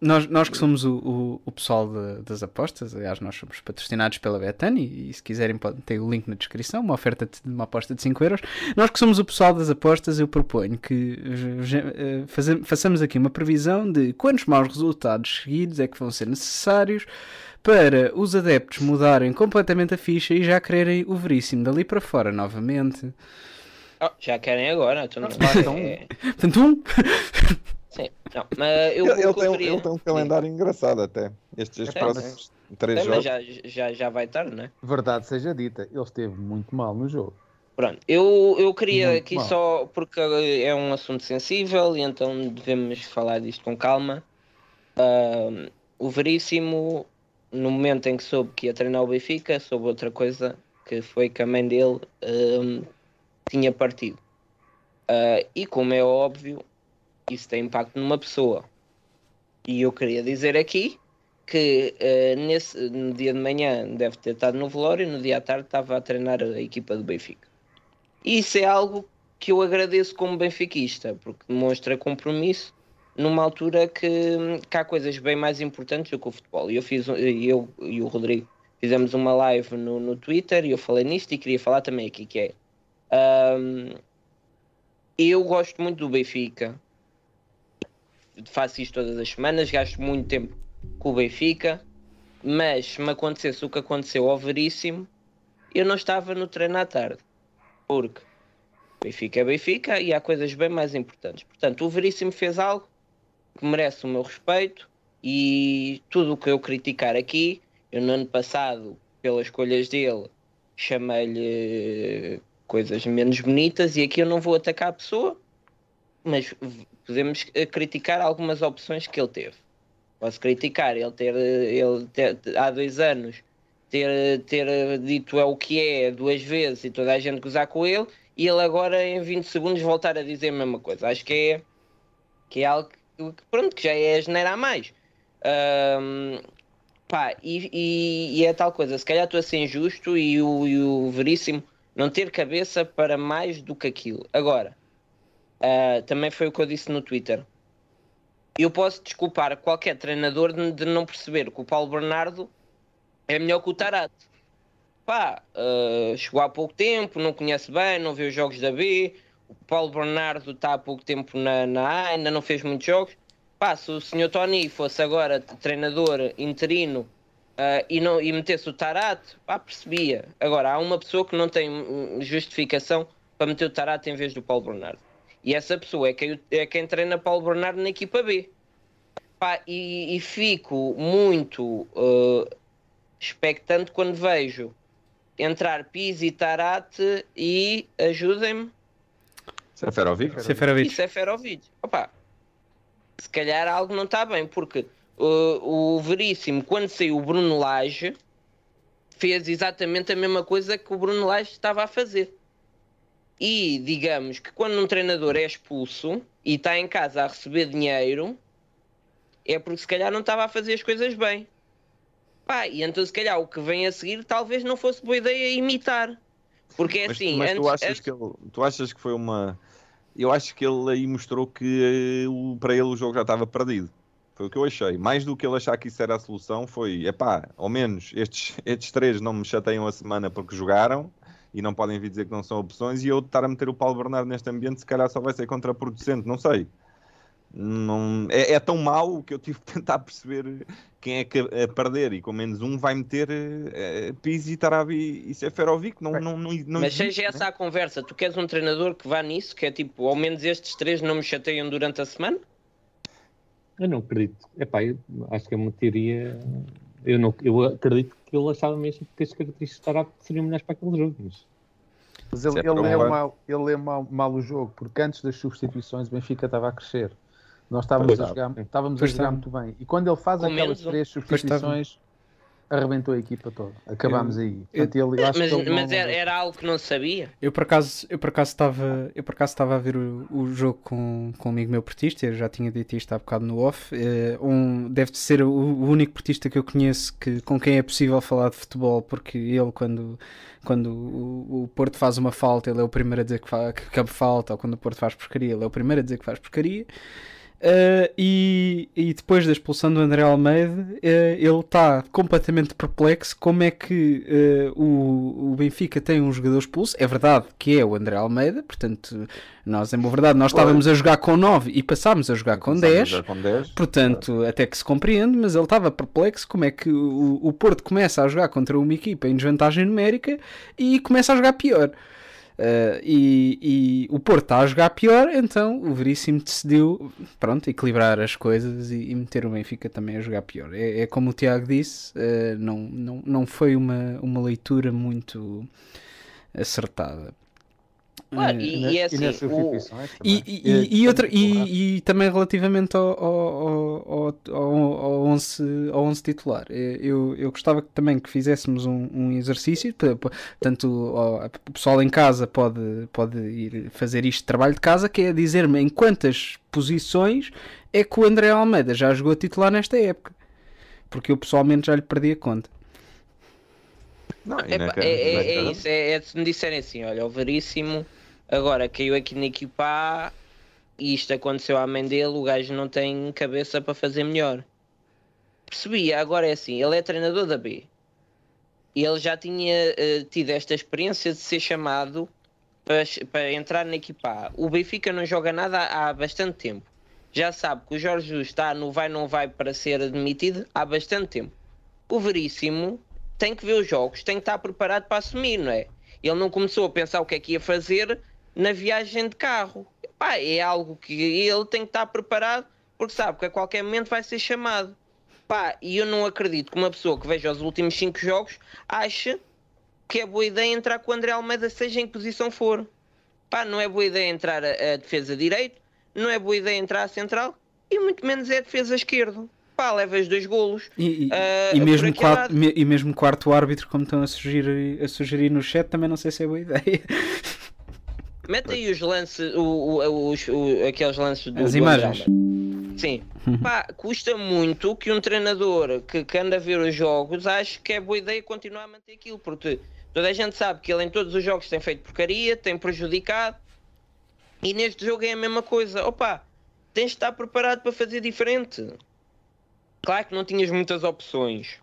nós, nós que somos o, o, o pessoal de- das apostas, aliás, nós somos patrocinados pela Betani e, se quiserem podem ter o link na descrição, uma oferta de uma aposta de 5 euros. Nós que somos o pessoal das apostas, eu proponho que eh, faze- façamos aqui uma previsão de quantos maus resultados seguidos é que vão ser necessários para os adeptos mudarem completamente a ficha e já quererem o Veríssimo dali para fora novamente. Oh, já querem agora. Então não, é- Portanto, um, Sim, não, mas eu, Ele, eu tem, um- queria- ele tem um calendário engraçado até. Estes, próximos três Sim, mas jogos. já, já, já vai tarde, não é? Verdade seja dita, ele esteve muito mal no jogo. Pronto, eu, eu queria Muito aqui mal. só, porque é um assunto sensível e então devemos falar disto com calma. Ahm, o Veríssimo, no momento em que soube que ia treinar o Benfica, soube outra coisa que foi que a mãe dele ahm, tinha partido. Ah, e como é óbvio, isso tem impacto numa pessoa. E eu queria dizer aqui que eh, nesse, no dia de manhã deve ter estado no velório e no dia à tarde estava a treinar a equipa do Benfica. E isso é algo que eu agradeço como benfiquista, porque demonstra compromisso numa altura que, que há coisas bem mais importantes do que o futebol. Eu fiz, eu e o Rodrigo fizemos uma live no, no Twitter e eu falei nisto e queria falar também aqui, que é ahm, eu gosto muito do Benfica, faço isto todas as semanas, gasto muito tempo com o Benfica, mas se me acontecesse o que aconteceu ao Veríssimo, eu não estava no treino à tarde, porque Benfica é Benfica e há coisas bem mais importantes. Portanto, o Veríssimo fez algo que merece o meu respeito e tudo o que eu criticar aqui, eu no ano passado, pelas escolhas dele, chamei-lhe coisas menos bonitas e aqui eu não vou atacar a pessoa, mas podemos eh, criticar algumas opções que ele teve. Posso criticar ele ter, eh, ele ter- há dois anos ter, ter dito é o que é duas vezes e toda a gente gozar com ele e ele agora em 20 segundos voltar a dizer a mesma coisa. Acho que é, que é algo que, pronto, que já é generar mais. Ahm, pá, e, e- e é tal coisa, se calhar estou a ser injusto e o, e o Veríssimo não ter cabeça para mais do que aquilo. Agora, ah, também foi o que eu disse no Twitter. Eu posso desculpar qualquer treinador de, não perceber que o Paulo Bernardo é melhor que o Tarato. Pá, ah, chegou há pouco tempo, não conhece bem, não vê os jogos da B. O Paulo Bernardo está há pouco tempo na, na A, ainda não fez muitos jogos. Pá, se o Sr. Tony fosse agora treinador interino ah, e, não, e metesse o Tarato, pá, percebia. Agora, há uma pessoa que não tem justificação para meter o Tarato em vez do Paulo Bernardo. E essa pessoa é quem, é quem treina Paulo Bernardo na equipa B. Pá, e, e fico muito ah, expectante quando vejo entrar Pizzi e Tarate e ajudem-me. Seferovic? E Seferovic. Seferovic. Opa, se calhar algo não está bem, porque uh, o Veríssimo, quando saiu o Bruno Lage, fez exatamente a mesma coisa que o Bruno Lage estava a fazer. E digamos que quando um treinador é expulso e está em casa a receber dinheiro, é porque se calhar não estava a fazer as coisas bem. Pá, e então se calhar o que vem a seguir talvez não fosse boa ideia imitar. Porque é Mas, assim, mas tu, antes- achas antes- que ele, tu achas que foi uma. Eu acho que ele aí mostrou que eh, o- para ele o jogo já estava perdido. Foi o que eu achei. Mais do que ele achar que isso era a solução, foi epá, ao menos estes, estes três não me chateiam a semana porque jogaram e não podem vir dizer que não são opções. E eu estar a meter o Paulo Bernardo neste ambiente, se calhar só vai ser contraproducente, não sei. não, é, é tão mau que eu tive que tentar perceber quem é que a, perder e com menos um vai meter uh, Pizzi, Tarabi e Seferovic. Não, não, não, não Mas existe, seja essa a conversa, tu queres um treinador que vá nisso, que é tipo, ao menos estes três não me chateiam durante a semana? Eu não acredito. Epá, eu acho que é uma teoria. Eu, não, eu acredito que ele achava mesmo que as características de Tarap seriam melhores para aquele jogo. Mas... Mas ele, é ele, um mal, ele lê mal, mal o jogo, porque antes das substituições o Benfica estava a crescer. Nós estávamos Pois a jogar, estávamos a jogar muito bem. E quando ele faz aquelas três substituições, arrebentou a equipa toda. Acabámos aí. Portanto, ele, eu acho Mas, que ele mas não- era, era algo que não sabia. Eu por acaso, eu por acaso estava, eu por acaso estava a ver o, o jogo com, com um amigo meu portista, eu já tinha dito isto há bocado no off. eh, um, deve ser o, o único portista que eu conheço que, com quem é possível falar de futebol, porque ele quando, quando o, o Porto faz uma falta, ele é o primeiro a dizer que, fa, que cabe falta, ou quando o Porto faz porcaria, ele é o primeiro a dizer que faz porcaria. Uh, e, e depois da expulsão do André Almeida, uh, ele está completamente perplexo como é que uh, o, o Benfica tem um jogador expulso. É verdade que é o André Almeida, portanto, nós, em boa verdade, nós estávamos a jogar com 9 e passámos a jogar com Começámos a 10. jogar com 10. Portanto, até que se compreende, mas ele estava perplexo como é que o, o Porto começa a jogar contra uma equipa em desvantagem numérica e começa a jogar pior. Uh, e, e o Porto está a jogar pior, então o Veríssimo decidiu pronto, equilibrar as coisas e, e meter o Benfica também a jogar pior. É, é como o Tiago disse, uh, não, não, não foi uma, uma leitura muito acertada. Claro, Uh, e, e é e assim, o, e, também. e, e, e outra, e, e relativamente ao, ao, ao, ao, ao, 11, ao 11 titular, eh, eu, eu gostava que, também que fizéssemos um, um exercício, tanto o pessoal em casa pode, pode ir fazer isto de trabalho de casa, que é dizer-me em quantas posições é que o André Almeida já jogou a titular nesta época, porque eu pessoalmente já lhe perdi a conta. Não, e é, é- na- é isso, é, é se me disserem assim, olha, o Veríssimo agora caiu aqui na equipa e isto aconteceu à mãe dele, o gajo não tem cabeça para fazer melhor. Percebi, agora é assim, ele é treinador da B. E ele já tinha eh, tido esta experiência de ser chamado para, para entrar na equipa A. O Benfica não joga nada há, há bastante tempo. Já sabe que o Jorge Jesus está no vai não vai para ser admitido há bastante tempo. O Veríssimo tem que ver os jogos, tem que estar preparado para assumir, não é? Ele não começou a pensar o que é que ia fazer na viagem de carro. Pá, é algo que ele tem que estar preparado porque sabe que a qualquer momento vai ser chamado. Pá, e eu não acredito que uma pessoa que veja os últimos cinco jogos ache que é boa ideia entrar com o André Almeida, seja em que posição for. Pá, não é boa ideia entrar a, a defesa direito, não é boa ideia entrar a central e muito menos é a defesa esquerdo. Pá, levas dois golos. E, Ah, e por mesmo aquele quarto, e mesmo quarto árbitro, como estão a sugerir, a sugerir no chat, também não sei se é boa ideia. Mete aí os lances, o, o- os- o- aqueles lances do As do imagens. André. Sim. Pá, custa muito que um treinador que, que anda a ver os jogos ache que é boa ideia continuar a manter aquilo, porque toda a gente sabe que ele em todos os jogos tem feito porcaria, tem prejudicado, e neste jogo é a mesma coisa. Opa, tens de estar preparado para fazer diferente. Claro que não tinhas muitas opções.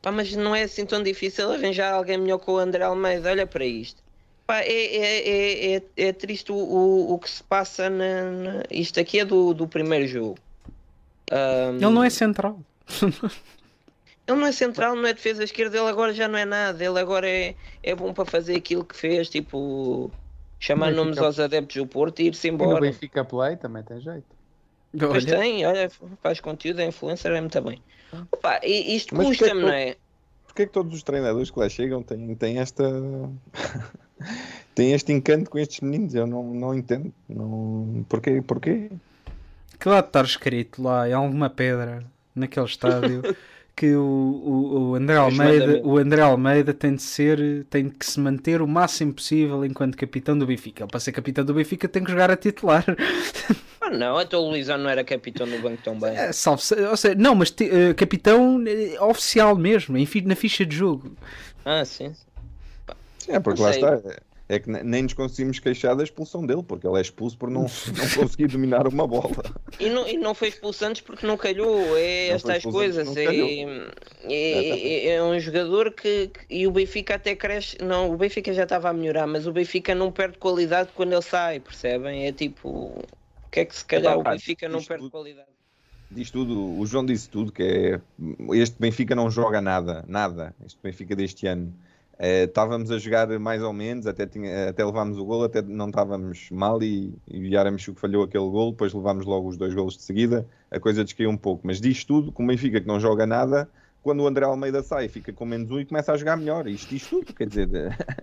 Pá, mas não é assim tão difícil arranjar alguém melhor que o André Almeida. Olha para isto. Pá, é, é, é, é, é triste o, o, que se passa na, na- Isto aqui é do, do primeiro jogo. Ahm, Ele não é central. ele não é central, não é defesa esquerda, ele agora já não é nada. Ele agora é, é bom para fazer aquilo que fez, tipo chamar Benfica- nomes aos adeptos do Porto e ir-se E no embora. Benfica Play também tem jeito. Pois Olha, tem, olha, faz conteúdo, é influencer, é muito bem. Opa, e isto é custa-me, não é? Porquê que todos os treinadores que lá chegam têm, têm esta. Têm este encanto com estes meninos? Eu não, não entendo. Não... Porquê? Porquê? que lá de estar escrito lá em alguma pedra naquele estádio que o, o, o André Almeida mandamentos. o André Almeida tem de ser tem que se manter o máximo possível enquanto capitão do Benfica. Ele, para ser capitão do Benfica tem que jogar a titular. Ah, não, até o Luizão não era capitão no banco tão bem. É, salvo se- ou seja, não, mas ti- eh, capitão eh, oficial mesmo, na ficha de jogo. Ah, sim. Sim, é porque lá está. É que ne- nem nos conseguimos queixar da expulsão dele, porque ele é expulso por não, não conseguir dominar uma bola. E não, e não foi expulso antes porque não calhou, é Não estas coisas. É, é, é- é um jogador que, que- E o Benfica até cresce. Não, o Benfica já estava a melhorar, mas o Benfica não perde qualidade quando ele sai, percebem? É tipo. Porque é que se calhar o Benfica não perde tudo- qualidade? Diz tudo, o João disse tudo, que é este Benfica não joga nada, nada, este Benfica deste ano. Eh, estávamos a jogar mais ou menos, até, tinha, até levámos o gol, até não estávamos mal e, e o Yaramchuk falhou aquele gol, depois levámos logo os dois golos de seguida, a coisa descaiu um pouco. Mas diz tudo, que o Benfica que não joga nada, quando o André Almeida sai, fica com menos um e começa a jogar melhor. Isto diz tudo, quer dizer,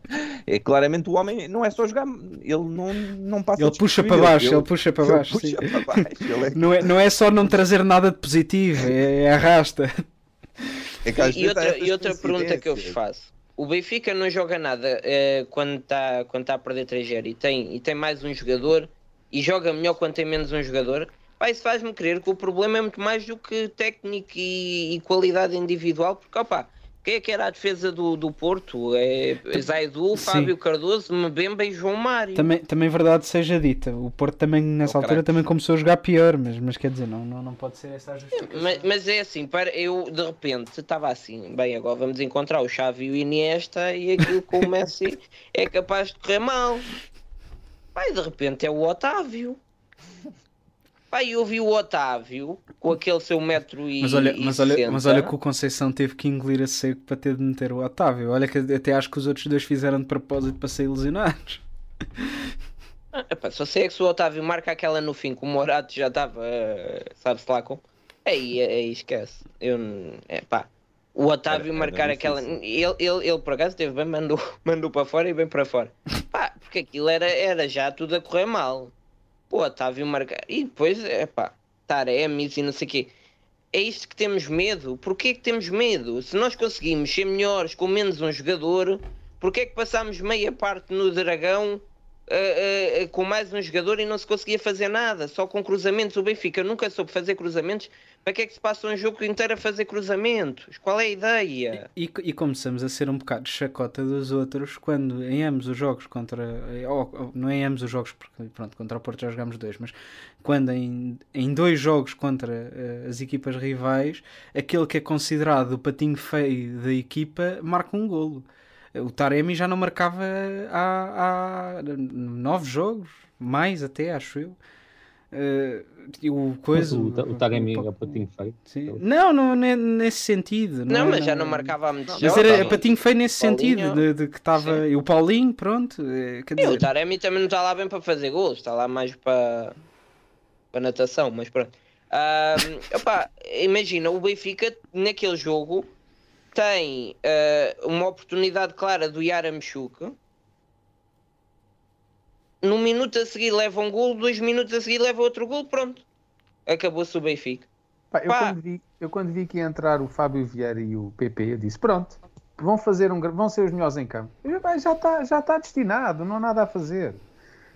é claramente o homem não é só jogar, ele não, não passa Ele puxa para baixo, ele puxa para baixo, puxa sim. para baixo, ele é- Não é, não é só não trazer nada de positivo, é, é arrasta. é E há outra, e outra pergunta que eu vos faço. O Benfica não joga nada eh, quando está quando tá a perder 3 e tem, e tem mais um jogador e joga melhor quando tem menos um jogador. Pá, isso faz-me crer que o problema é muito mais do que técnico e, e qualidade individual, porque opá, quem é que era a defesa do, do Porto? É Zaidu. Fábio Cardoso, Mbemba e João Mário. Também, também verdade seja dita, o Porto também nessa Oh, altura também começou a jogar pior, mas, mas quer dizer, não, não, não pode ser essa a justificação. Mas, mas é assim, para, eu de repente estava assim, bem, agora vamos encontrar o Xavi e o Iniesta e aquilo com o Messi é capaz de correr mal. Pai, de repente é o Otávio. Pai, eu vi o Otávio com aquele seu metro e Mas olha, e mas, olha, 60. mas olha que o Conceição teve que engolir a seco para ter de meter o Otávio. Olha que até acho que os outros dois fizeram de propósito para ser ilusionados. Ah, epá, só sei é que se o Otávio marca aquela no fim, que o Morato já estava, eh, sabe-se lá com. Aí, aí esquece. Eu, é pá. O Otávio Era- era marcar aquela. difícil. Ele, ele, ele por acaso teve bem, mandou, mandou para fora e bem para fora. Pá, porque aquilo era, era já tudo a correr mal. O Otávio marcar. E depois, é pá, Taremis e não sei o quê. É isto que temos medo. Porquê que temos medo? Se nós conseguimos ser melhores com menos um jogador, porquê é que passámos meia parte no Dragão uh, uh, com mais um jogador e não se conseguia fazer nada, só com cruzamentos. O Benfica nunca soube fazer cruzamentos. Para que é que se passa um jogo inteiro a fazer cruzamentos? Qual é a ideia? E, e começamos a ser um bocado chacota dos outros quando em ambos os jogos contra. ou- não em ambos os jogos, porque pronto, contra o Porto já jogámos dois, mas quando em, em dois jogos contra eh, as equipas rivais, aquele que é considerado o patinho feio da equipa marca um golo. O Taremi já não marcava há, há nove jogos, mais até, acho eu. E o coisa, o, Ta- o Taremi é o patinho feio. Sim. Não, não, não é nesse sentido. Não, é- mas já não marcava há muito Mas era patinho feio nesse Paulinho. sentido, de, de que estava. E o Paulinho, pronto. eh, Quer E o dizer, Taremi também não está lá bem para fazer gols, está lá mais para, para natação, mas pronto. Opá, imagina, o Benfica naquele jogo tem ah, uma oportunidade clara do Yaramchuk. Num minuto a seguir leva um gol, dois minutos a seguir leva outro gol, pronto. Acabou-se o Benfica. Pá, eu, Pá. Quando vi, eu quando vi que ia entrar o Fábio Vieira e o PP, eu disse: pronto, vão, fazer um, vão ser os melhores em campo. Eu, pá, já está já tá destinado, não há nada a fazer.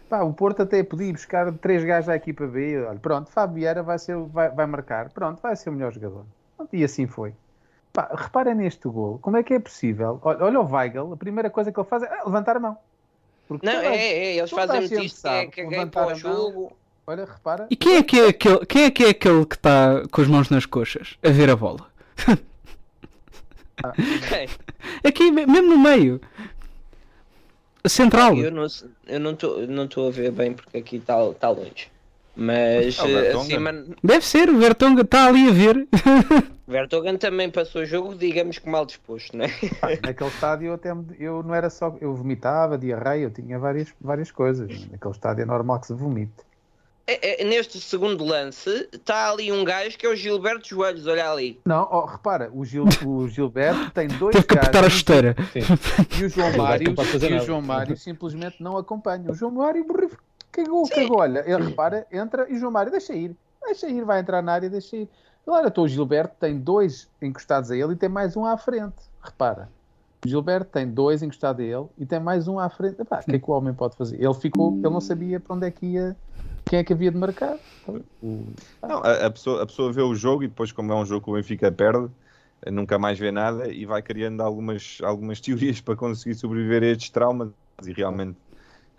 Pá, o Porto até podia ir buscar três gajos à equipa B. Olha, pronto, Fábio Vieira vai, ser, vai, vai marcar. Pronto, vai ser o melhor jogador. Pronto, e assim foi. Pá, reparem neste gol. Como é que é possível? Olha, olha o Weigl, a primeira coisa que ele faz é levantar a mão. Porque Não, toda a- é, é, eles fazem muito gente isto, que é caguei levantar para o jogo. Olha, repara. E quem é que é aquele, quem é que é aquele que está com as mãos nas coxas a ver a bola? Ok. Aqui, me- mesmo no meio. A central. Eu não não estou não estou a ver bem porque aqui está tá longe. Mas Ah, Vertonghen. acima, Deve ser, o Vertonga está ali a ver. Vertogen também passou o jogo, digamos que mal disposto, não é? Pá, naquele estádio eu, até, eu não era só. Eu vomitava, diarreia, eu tinha várias, várias coisas. Naquele estádio é normal que se vomite. É, é, Neste segundo lance, está ali um gajo que é o Gilberto Joelhos, olha ali. Não, ó, repara, o, Gil, o Gilberto tem dois Teve que apertar a gajos chuteira. e o João Mário, e o. João Mário simplesmente não acompanha. O João Mário cagou, cagou. Olha, ele repara, entra e João Mário deixa ir. Deixa ir, vai entrar na área, deixa ir. Olha, então o Gilberto tem dois encostados a ele e tem mais um à frente. Repara. O Gilberto tem dois encostados a ele e tem mais um à frente. Epá, o que é que o homem pode fazer? Ele ficou, ele não sabia para onde é que ia, quem é que havia de marcar. Não, a, a pessoa, a pessoa vê o jogo e depois, como é um jogo que o Benfica perde, nunca mais vê nada e vai criando algumas, algumas teorias para conseguir sobreviver a estes traumas e realmente.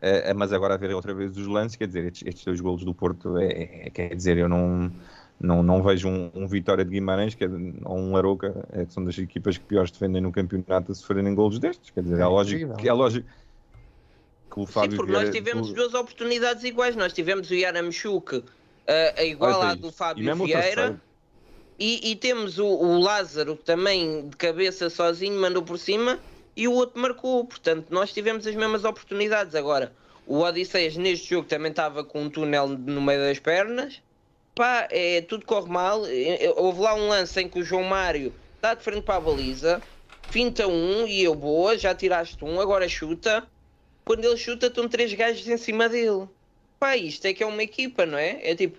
Eh, eh, mas agora a ver outra vez os lances, quer dizer, estes, estes dois golos do Porto, é, é- quer dizer, eu não, não, não vejo um, um Vitória de Guimarães que é, ou um Aroca, é, que são das equipas que piores defendem no campeonato a sofrerem golos destes. Quer dizer, é, É lógico, é lógico que o Fábio Sim, porque Vieira... nós tivemos duas oportunidades iguais. Nós tivemos o Yaramchuk uh, a igual à do E Fábio o Vieira. E, e temos o, o Lázaro que também de cabeça sozinho mandou por cima e o outro marcou. Portanto, nós tivemos as mesmas oportunidades. Agora, o Odisseias neste jogo também estava com um túnel no meio das pernas. Pá, é, tudo corre mal. Houve lá um lance em que o João Mário está de frente para a baliza, finta um e eu, boa, já tiraste um, agora chuta. Quando ele chuta, estão três gajos em cima dele. Pá, isto é que é uma equipa, não é? É tipo,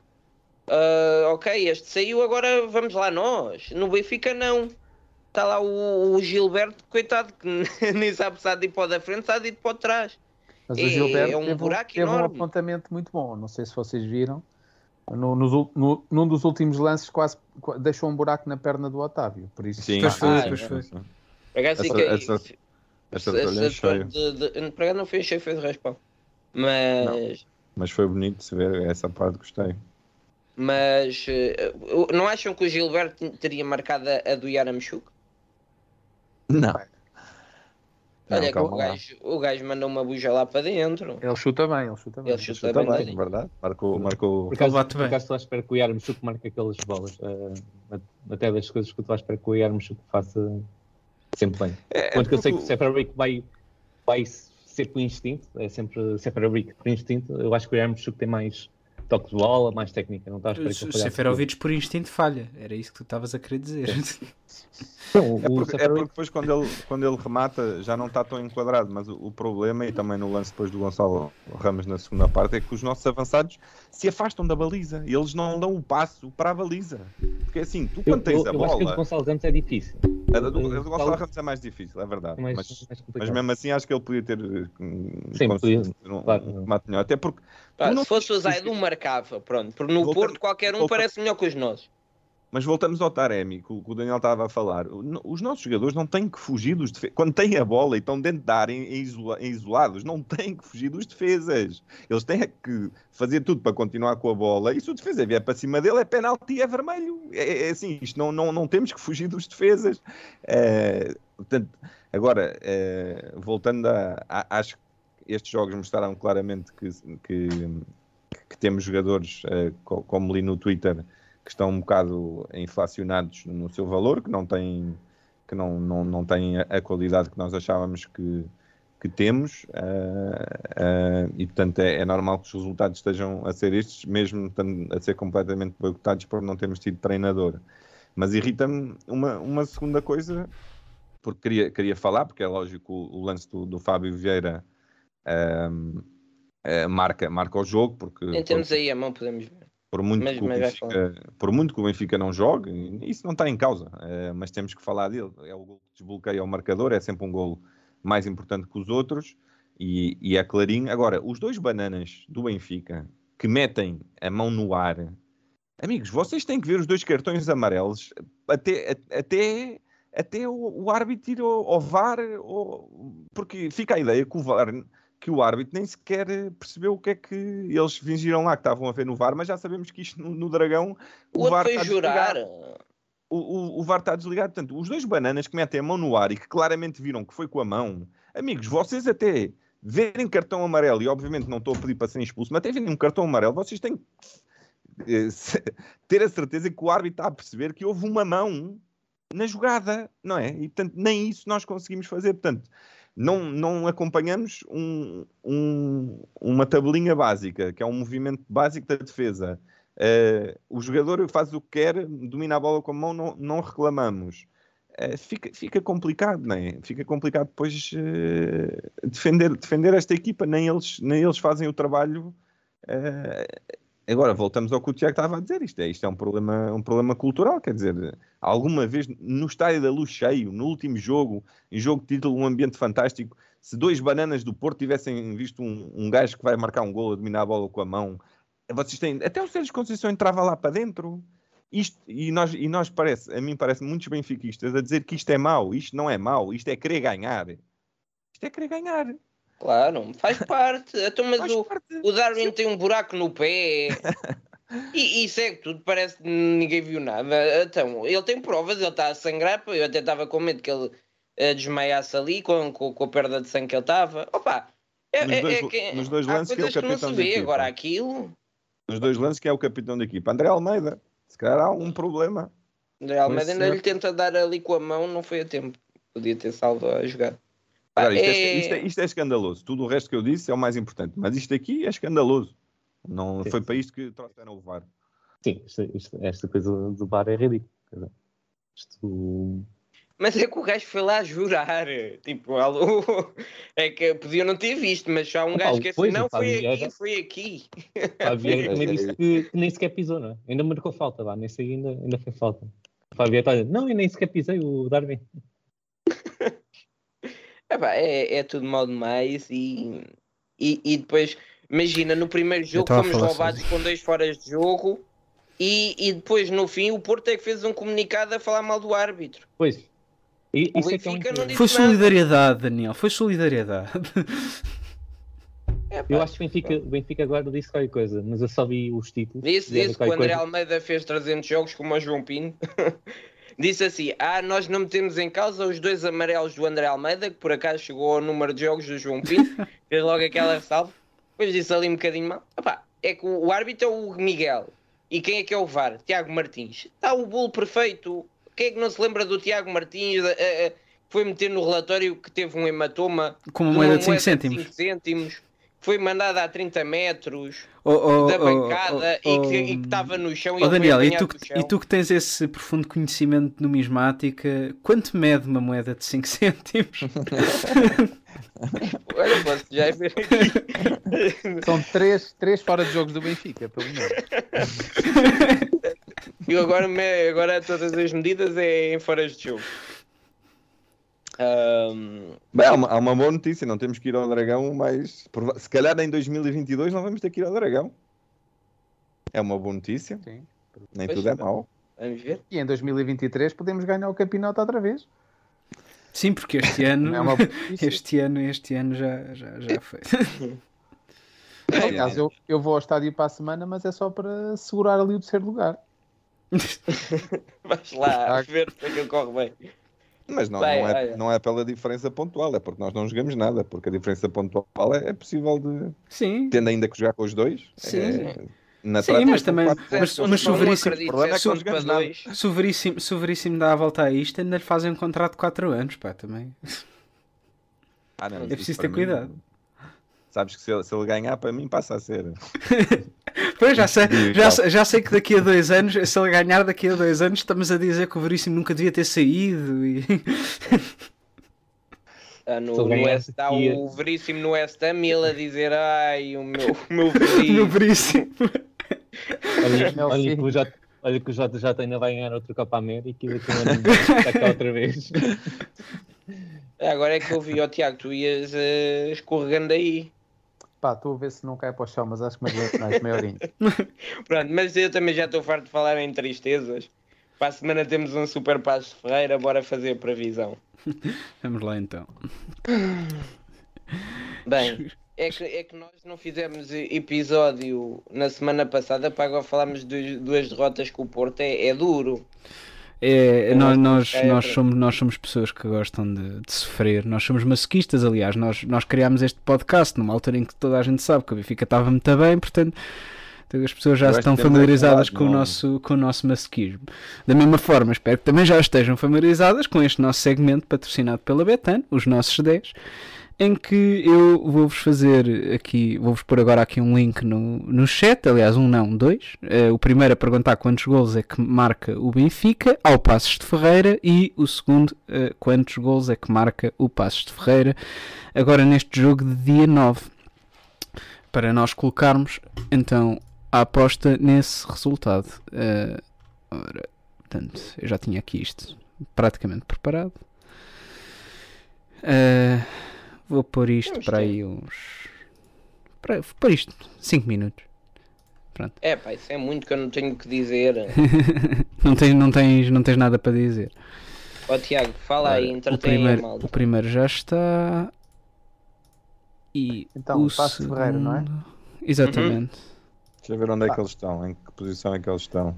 ah, ok, este saiu, agora vamos lá nós. No Benfica, não. Está lá o, o Gilberto, coitado, que nem sabe se há de ir para o da frente, se há de ir para o de trás. Mas É- o Gilberto é um teve, buraco teve um enorme. apontamento muito bom. Não sei se vocês viram. No, ul- no- num dos últimos lances, quase qua- deixou um buraco na perna do Otávio. Por isso, Sim, Pois sim, foi, pois foi. Essa- de- não foi cheio, foi de raspão. Mas, Mas foi bonito de se ver essa parte, gostei. mas eh, não acham que o Gilberto teria marcado a, a do Yaramchuk? Não. Olha, que o gajo, o gajo mandou uma buja lá para dentro. ele chuta bem, ele chuta bem. Ele chuta Chuta bem. bem, verdade. Marcou, marcou. Por acaso, bate por acaso estou à espera que o Yarmchuk marque aquelas bolas. eh, até das coisas que estou à espera que o Yarmchuk faça sempre bem. É, Quanto que eu sei que o Seferovic vai, vai ser por instinto, é sempre Seferovic por instinto, eu acho que o Yarmchuk tem mais toque de bola, mais técnica, não está à espera que ele O Seferovic por instinto falha. Era isso que tu estavas a querer dizer. Não, É o porque, é Seferovic- porque depois quando ele, quando ele remata já não está tão enquadrado, mas o, o problema, e também no lance depois do Gonçalo Ramos na segunda parte, é que os nossos avançados se afastam da baliza e eles não dão o passo para a baliza. Porque assim, tu eu, quando tens eu, a eu acho que o bola, Gonçalo Ramos é difícil. A do, a do Gonçalo Ramos é mais difícil, é verdade. É mais- mas, mais mas mesmo assim acho que ele podia ter hum, Sim, conseguido podia, um, claro. um remate melhor. Até porque Pá, se fosse o Zaidu, marcava. Pronto, porque no Porto qualquer um parece melhor que os nossos. Mas voltamos ao Taremi, que o Daniel estava a falar. Os nossos jogadores não têm que fugir dos defesas. Quando têm a bola e estão dentro da área isolados, não têm que fugir dos defesas. Eles têm é que fazer tudo para continuar com a bola. E se o defesa vier para cima dele, é penalti é vermelho. É, é assim, isto não, não, não temos que fugir dos defesas. Eh, portanto, agora, eh, voltando a, a- Acho que estes jogos mostraram claramente que, que, que temos jogadores, co- como li no Twitter, que estão um bocado inflacionados no seu valor, que não têm, que não, não, não têm a, qualidade que nós achávamos que, que temos, ah, ah, e portanto é, é normal que os resultados estejam a ser estes, mesmo a ser completamente boicotados por não termos tido treinador. Mas irrita-me uma, uma segunda coisa, porque queria, queria falar, porque é lógico o, o lance do, do Fábio Vieira ah, marca, marca o jogo, porque Nem temos aí a mão, podemos ver. Por muito, Mas- que o Benfica, por muito que o Benfica não jogue, isso não está em causa, eh, mas temos que falar dele. É o gol que desbloqueia o marcador, é sempre um gol mais importante que os outros e, e é clarinho. Agora, os dois bananas do Benfica que metem a mão no ar, amigos, vocês têm que ver os dois cartões amarelos até, até, até o, o árbitro ao, ao VAR, ou- porque fica a ideia que o VAR que o árbitro nem sequer percebeu o que é que eles fingiram lá que estavam a ver no VAR, mas já sabemos que isto no, no Dragão O o, outro VAR foi está jurar. desligado. O, o, o VAR está desligado. Portanto, os dois bananas que metem a mão no ar e que claramente viram que foi com a mão, amigos, vocês até verem cartão amarelo, e obviamente não estou a pedir para serem expulsos, mas até verem um cartão amarelo, vocês têm que eh, ter a certeza que o árbitro está a perceber que houve uma mão na jogada, não é? E portanto, nem isso nós conseguimos fazer. Portanto, não, não acompanhamos um- um- uma tabelinha básica, que é um movimento básico da defesa. Eh, o jogador faz o que quer, domina a bola com a mão, não, não reclamamos. Eh, fica, fica complicado, não é? Fica complicado depois eh, defender, defender esta equipa, nem eles, nem eles fazem o trabalho. Agora, voltamos ao que o Tiago estava a dizer. Isto é, isto é um, problema, um problema cultural. Quer dizer, alguma vez no estádio da luz cheio, no último jogo, em jogo de título, um ambiente fantástico, se dois bananas do Porto tivessem visto um, um gajo que vai marcar um gol a dominar a bola com a mão, vocês têm. Até o Sérgio Conceição entrava lá para dentro. Isto, e nós, e nós parece, a mim parece muitos benfiquistas a dizer que isto é mau, isto não é mau, isto é querer ganhar. Isto é querer ganhar. Claro, faz parte. Então, mas Faz o, parte. o Darwin tem um buraco no pé. E, e segue tudo, parece que ninguém viu nada. Então, ele tem provas, ele está a sangrar. Eu até estava com medo que ele eh, desmaiasse ali com, com, com a perda de sangue que ele estava. Opa, É, nos, é- dois, é que nos dois lances que é o que não capitão se da vê. equipa. Agora aquilo, Nos dois lances que é o capitão da equipa. André Almeida. Se calhar há um problema. André Almeida ainda lhe tenta dar ali com a mão, não foi a tempo. Podia ter salvo a jogada. Agora, isto, é... é- isto é- isto é escandaloso. Tudo o resto que eu disse é o mais importante. Mas isto aqui é escandaloso. Não Sim, foi para isto que trouxeram o VAR. Sim, isto- isto- esta coisa do bar é ridícula. Isto. Mas é que o gajo foi lá jurar. Tipo, alô. É que podia não ter visto, mas já um gajo que assim, pois, não, foi aqui, foi aqui. Fábio Vieira também É, é, disse que, que nem sequer pisou, não é? Ainda marcou falta lá, nesse aí ainda, ainda foi falta. O Fábio Vieira a dizer, não, eu nem sequer pisei o Darwin. Epá, é, é tudo mal demais e, e, e depois, imagina, no primeiro jogo fomos roubados com dois foras de jogo e, e depois no fim o Porto é que fez um comunicado a falar mal do árbitro. Pois. E, O isso é que é Benfica não disse Foi nada. solidariedade, Daniel. Foi solidariedade. Epá, Eu acho que o Benfica, o Benfica agora disse qualquer coisa, mas eu só vi os títulos. Disse, disse que o André coisa- Almeida fez 300 jogos como o João Pino. disse assim: Ah, nós não metemos em causa os dois amarelos do André Almeida, que por acaso chegou ao número de jogos do João Pino. fez logo aquela ressalva. Depois disse ali um bocadinho mal. É que o, o árbitro é o Miguel. E quem é que é o VAR? Tiago Martins. Está o bolo perfeito. Quem é que não se lembra do Tiago Martins? eh, foi meter no relatório que teve um hematoma Com uma de moeda de 5 cêntimos. cêntimos, Foi mandada a 30 metros Oh, oh, da oh, bancada oh, e oh, que e que estava no chão e Oh, Daniel, e tu, que- e tu que tens esse profundo conhecimento de numismática, quanto mede uma moeda de 5 cêntimos? Olha, posso já ver aqui. São três, três fora de jogos do Benfica, pelo menos. E agora, me- agora todas as medidas é em fora de jogo. Ahm, Bem, há, uma, há uma boa notícia, não temos que ir ao Dragão, mas prova- se calhar em 2022 não vamos ter que ir ao Dragão. É uma boa notícia, Sim. nem Pois tudo é é. mau. vamos ver. E em 2023 podemos ganhar o campeonato outra vez. Sim, porque este ano, é uma este ano, este ano já, já, já foi. Aliás, eu, eu vou ao estádio para a semana, mas é só para segurar ali o terceiro lugar. Vais lá ver se aquilo corre bem. Mas não, Bem, não, é, olha. não é pela diferença pontual, é porque nós não jogamos nada, porque a diferença pontual é, é possível de. Sim, Tendo ainda que jogar com os dois. Sim. é- na Sim, prática mas também- mas- mas se o Não Veríssimo- acredito, o problema é o Veríssimo, se o Veríssimo dá a volta a isto, ainda lhe fazem um contrato de 4 anos, pá, também. Ah, não, É preciso ter mim- cuidado. Sabes que se ele, se ele ganhar, para mim passa a ser. Pois, já sei, já, já sei que daqui a dois anos, se ele ganhar daqui a dois anos, estamos a dizer que o Veríssimo nunca devia ter saído. E... Está no, no West, está ia- o Veríssimo no West Ham e ele a dizer ai, o meu, o meu o meu Veríssimo. Veríssimo. Olha, Não, olha que o J, olha que o JJ ainda vai ganhar outro Copa América e daqui a um ano está cá outra vez. Agora é que eu vi, ó Tiago, tu ias eh, escorregando aí. Pá, estou a ver se não cai para o chão, mas acho que me aguento mais meia horinha. Pronto, mas eu também já estou farto de falar em tristezas. Para a semana temos um super passo de Ferreira, bora fazer a previsão. Vamos lá então. Bem, é que, é que nós não fizemos episódio na semana passada para agora falarmos de duas derrotas com o Porto, é, é duro. É, Eu nós, nós, é, nós, é- somos, nós somos pessoas que gostam de, de sofrer, nós somos masoquistas, aliás, nós, nós criámos este podcast numa altura em que toda a gente sabe que a Benfica estava muito bem, portanto as pessoas já estão familiarizadas é com o, nosso, com o nosso masoquismo. Da mesma forma, espero que também já estejam familiarizadas com este nosso segmento patrocinado pela Betan, os nossos 10, em que eu vou-vos fazer aqui, vou-vos pôr agora aqui um link no, no chat, aliás, um não, dois. Eh, o primeiro a perguntar quantos gols é que marca o Benfica ao Passos de Ferreira e o segundo eh, quantos gols é que marca o Passos de Ferreira agora neste jogo de dia 9. Para nós colocarmos então a aposta nesse resultado. Eh, ora, portanto, eu já tinha aqui isto praticamente preparado. Eh, Vou pôr isto para aí uns. Para, vou pôr isto 5 minutos. Pronto. É pá, isso é muito que eu não tenho o que dizer. não, tens, não, tens, não tens nada para dizer. Ó Tiago, fala aí, Ora, o, entretém aí a primeiro, malta. o primeiro já está. E Então, o o Passo de Ferreira, não é? segundo- Exatamente. Deixa eu ver onde é que eles estão, em que posição é que eles estão.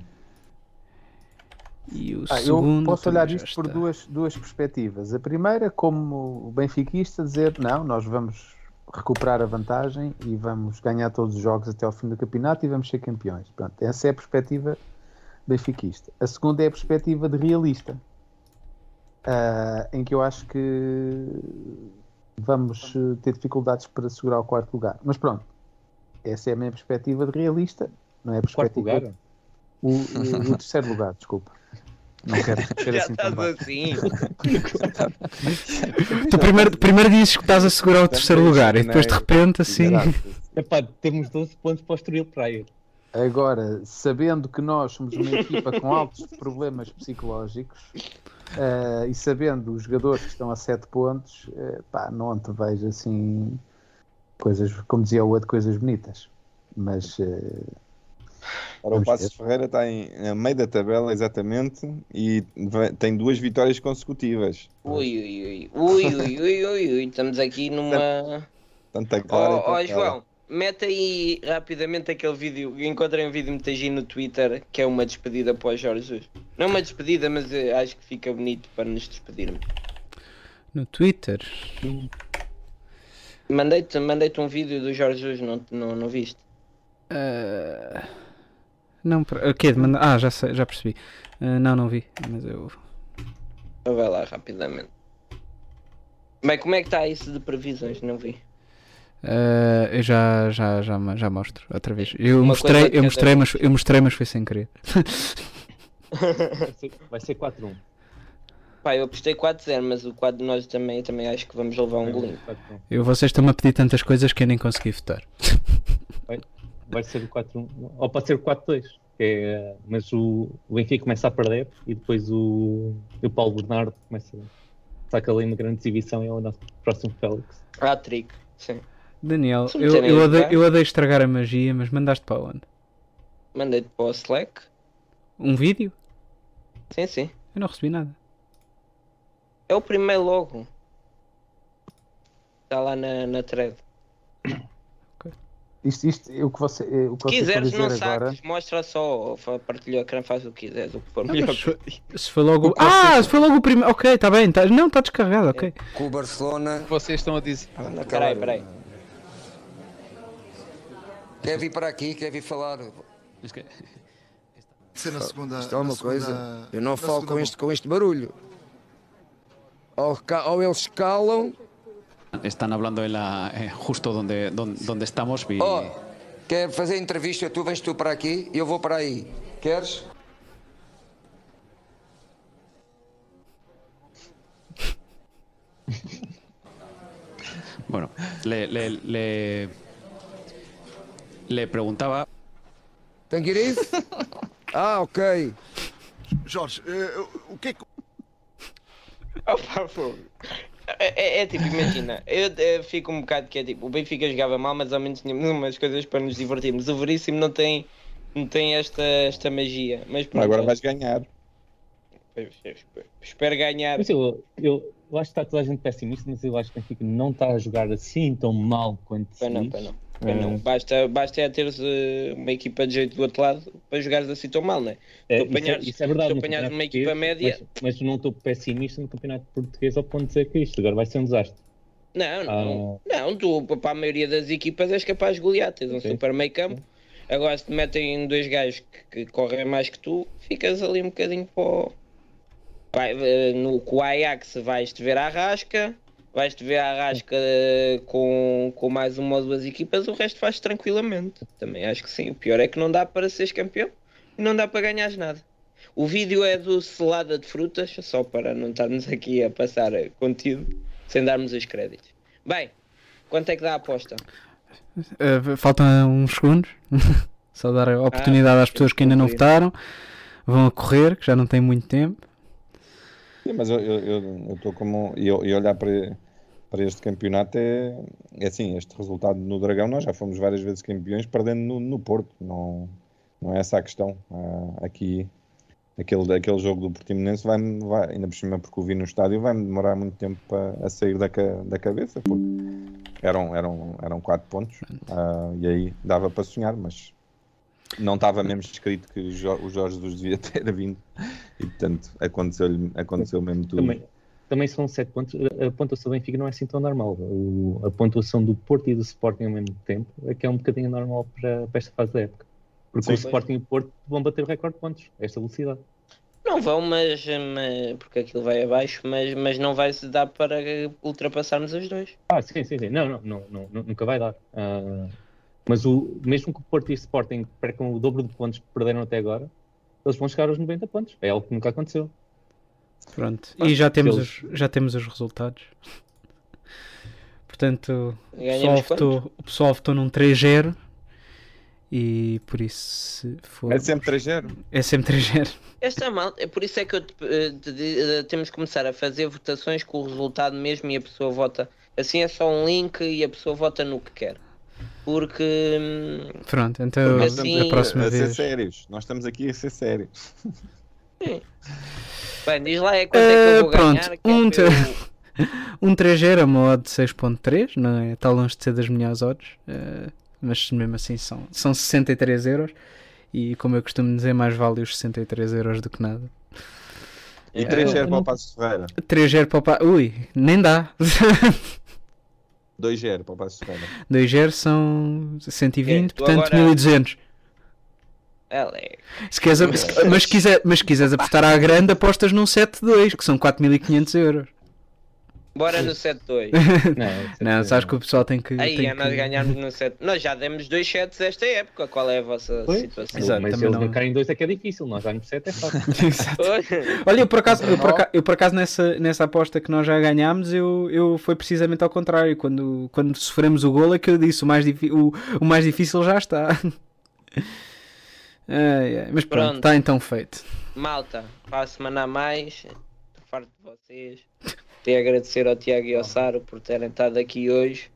E o Ah, eu segundo. posso também olhar isto por duas, duas perspectivas. A primeira, como o benfiquista, dizer não, nós vamos recuperar a vantagem e vamos ganhar todos os jogos até ao fim do campeonato e vamos ser campeões. Pronto, essa é a perspectiva benfiquista. A segunda é a perspectiva de realista, ah, em que eu acho que vamos eh, ter dificuldades para segurar o quarto lugar. Mas pronto, essa é a minha perspectiva de realista, não é a Quarto perspectiva. lugar? O, o- o terceiro lugar, desculpa. Não quero ser Já assim estás assim. Tu primeiro, primeiro dizes que estás a segurar o terceiro lugar e depois de repente assim. Epá, temos 12 pontos para o Estoril Praia. Agora, sabendo que nós somos uma equipa com altos problemas psicológicos eh, e sabendo os jogadores que estão a 7 pontos, eh, pá, não te vejo assim coisas, como dizia o outro, coisas bonitas. Mas eh, Ora, o Passos Ferreira está em, a meio da tabela, exatamente, e vai- tem duas vitórias consecutivas. Ui, ui, ui, ui, ui, ui, ui, ui, estamos aqui numa. Tanto a Ó clara ó, quanto a João, mete aí rapidamente aquele vídeo. Encontrei um vídeo muito giro no Twitter que é uma despedida para o Jorge Jesus. Não uma despedida, mas eh, acho que fica bonito para nos despedirmos. No Twitter. Mandei-te mandei um vídeo do Jorge Jesus, não, não, não viste? Ah, não, o quê? De mandar- Ah, já, sei, já percebi. Ah, não, não vi. Mas eu. Então Vai lá rapidamente. Bem, como é que está isso de previsões? Não vi. ah, eu já, já, já, já mostro outra vez. Eu Uma mostrei, eu mostrei, mas, eu mostrei, mas foi sem querer. Vai ser, vai ser 4-1. Pá, eu apostei 4-0, mas o quadro de nós também, também acho que vamos levar um golinho. 4-1. Eu, vocês estão-me a pedir tantas coisas que eu nem consegui votar. Vai, ser o 4-1. Ou pode ser o 4-2. que é, mas o, o Benfica começa a perder e depois o, o Paulo Bernardo começa saca ali uma grande exibição e é o nosso próximo Félix. Hat-trick, sim. Daniel, eu, eu, aí, odeio, eu odeio estragar a magia, mas mandaste para onde? Mandei-te para o Slack. Um vídeo? Sim, sim. Eu não recebi nada. É o primeiro logo. Está lá na, na thread. Isto, isto, o que você, o que quiseres, não dizer agora. saques, mostra só, partilha o ecrã, faz o que quiseres, o que for Não, melhor. Se foi logo. Ah, se foi logo o primeiro. Ok, está bem. Tá... Não, está descarregado, ok. Com o Barcelona. Vocês estão a dizer. Peraí, peraí. Quer vir para aqui, quer vir falar. Ser na segunda. Isto é uma na segunda- coisa. Eu não na falo com este, com este barulho. Ou, ou eles calam. Están hablando en la, eh, justo donde, donde, donde estamos. y- Oh, quer fazer entrevista? Tu vens tu para aqui e eu vou para aí. Queres? Bueno, le, le, le, le preguntaba. Tem que ir ah, ok. Jorge, eh, o que é que. Opa, fogo. É, é- é tipo, imagina, eu, eh, fico um bocado que é tipo, o Benfica jogava mal, mas ao menos tínhamos umas coisas para nos divertirmos. O Veríssimo não tem, não tem esta, esta magia. Mas pronto, Agora vais ganhar. eu- eu- eu espero ganhar. Mas eu, eu, eu acho que está toda a gente pessimista, mas eu acho que o Benfica não está a jogar assim tão mal quanto se Pois não, diz. pois não. Eh, Basta, basta é teres uma equipa de jeito do outro lado para jogares assim tão mal, não é? É, Tu isso, é, apanhares- isso é verdade. apanhares uma equipa média. Mas, mas não estou pessimista no campeonato português ao ponto de dizer que isto agora vai ser um desastre. Não, não. Ah. Não, tu para a maioria das equipas és capaz de golear, tens um Ok. super meio campo. Agora se te metem dois gajos que, que correm mais que tu, ficas ali um bocadinho para o... Vai, eh, no, com o Ajax vais-te ver à rasca, vais-te ver à rasca eh, com, com mais uma ou duas equipas, o resto faz tranquilamente. Também acho que sim. O pior é que não dá para seres campeão e não dá para ganhares nada. O vídeo é do Selada de Frutas, só para não estarmos aqui a passar eh, contido sem darmos os créditos. Bem, quanto é que dá a aposta? Uh, faltam uns segundos. Só dar a oportunidade Ah, às pessoas que ainda não votaram. Vão a correr, que já não têm muito tempo. Sim, mas eu estou eu, como. E olhar para, para este campeonato é, é assim: este resultado no Dragão, nós já fomos várias vezes campeões perdendo no, no Porto. Não, não é essa a questão. Ah, aqui, aquele, aquele jogo do Portimonense vai, vai, ainda por cima, porque o vi no estádio, vai-me demorar muito tempo a, a sair da, da cabeça, porque eram, eram, eram quatro pontos ah, e aí dava para sonhar, mas não estava mesmo escrito que o Jo- o Jorge Jesus devia ter vindo e portanto aconteceu-lhe aconteceu mesmo tudo. Também, também são 7 pontos. A pontuação do Benfica não é assim tão normal. O- a pontuação do Porto e do Sporting ao mesmo tempo é que é um bocadinho normal para, para esta fase da época. Porque Sim. o Sporting e o Porto vão bater o recorde de pontos, a esta velocidade. Não vão, mas, mas- porque aquilo vai abaixo, mas, mas não vai se dar para ultrapassarmos os dois. Ah, sim, sim, sim. Não, não, não, não, nunca vai dar. Ah, mas o, mesmo que o Porto e o Sporting percam o dobro de pontos que perderam até agora, eles vão chegar aos 90 pontos. É algo que nunca aconteceu. Pronto. E já temos, Eles- os, já temos os resultados. Portanto, o pessoal, votou, o pessoal votou num 3-0 e por isso se for. É sempre 3-0. É sempre 3-0. Esta mal, é por isso é que eu te- eh, te di- eh, temos que começar a fazer votações com o resultado mesmo e a pessoa vota. Assim é só um link e a pessoa vota no que quer. Porque hum, Pronto, então Porque Nós assim- estamos a próxima a, a ser vez. sérios. Nós estamos aqui a ser sérios. bem, diz lá é quanto é que eu Eh, vou pronto, ganhar. é um, eu- um 3-0 é uma odd de 6.3, não é? Está longe de ser das melhores odds, eh, mas mesmo assim são, são 63 euros. E como eu costumo dizer, mais vale os 63 euros do que nada. E É. 3-0 para o Passo Ferreira. 3-0 para o pa... Ui, nem dá. 2-0 para o Passo Ferreira. 2-0 são 120, É, portanto agora- 1200. É. Se queres, mas, quiser, mas se quiseres apostar à grande, apostas num 7-2, que são 4500 euros. Bora no 7-2. Não, sabes que o pessoal tem que. Aí tem é nós que... ganharmos no 7. Nós já demos dois sets esta época. Qual é a vossa Pois, situação? Exato, mas se eles não- marcarem dois é que é difícil, nós darmos 7 é fácil. Olha, eu por acaso, eu por acaso, eu por acaso nessa, nessa aposta que nós já ganhámos, eu, eu foi precisamente ao contrário. Quando, quando sofremos o gol é que eu disse: o mais, o, o mais difícil já está. Ai, ai, Mas pronto, está então feito. Malta, para a semana a mais, estou farto de vocês. Queria agradecer ao Tiago e ao Saro por terem estado aqui hoje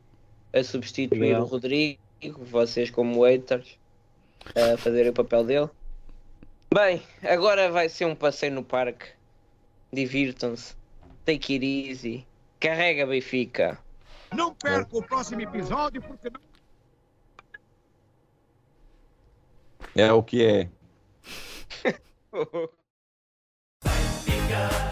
a substituir o Rodrigo, vocês como waiters, a fazerem o papel dele. Bem, agora vai ser um passeio no parque. Divirtam-se. Take it easy. Carrega Benfica. Não perca o próximo episódio porque não. É o que é.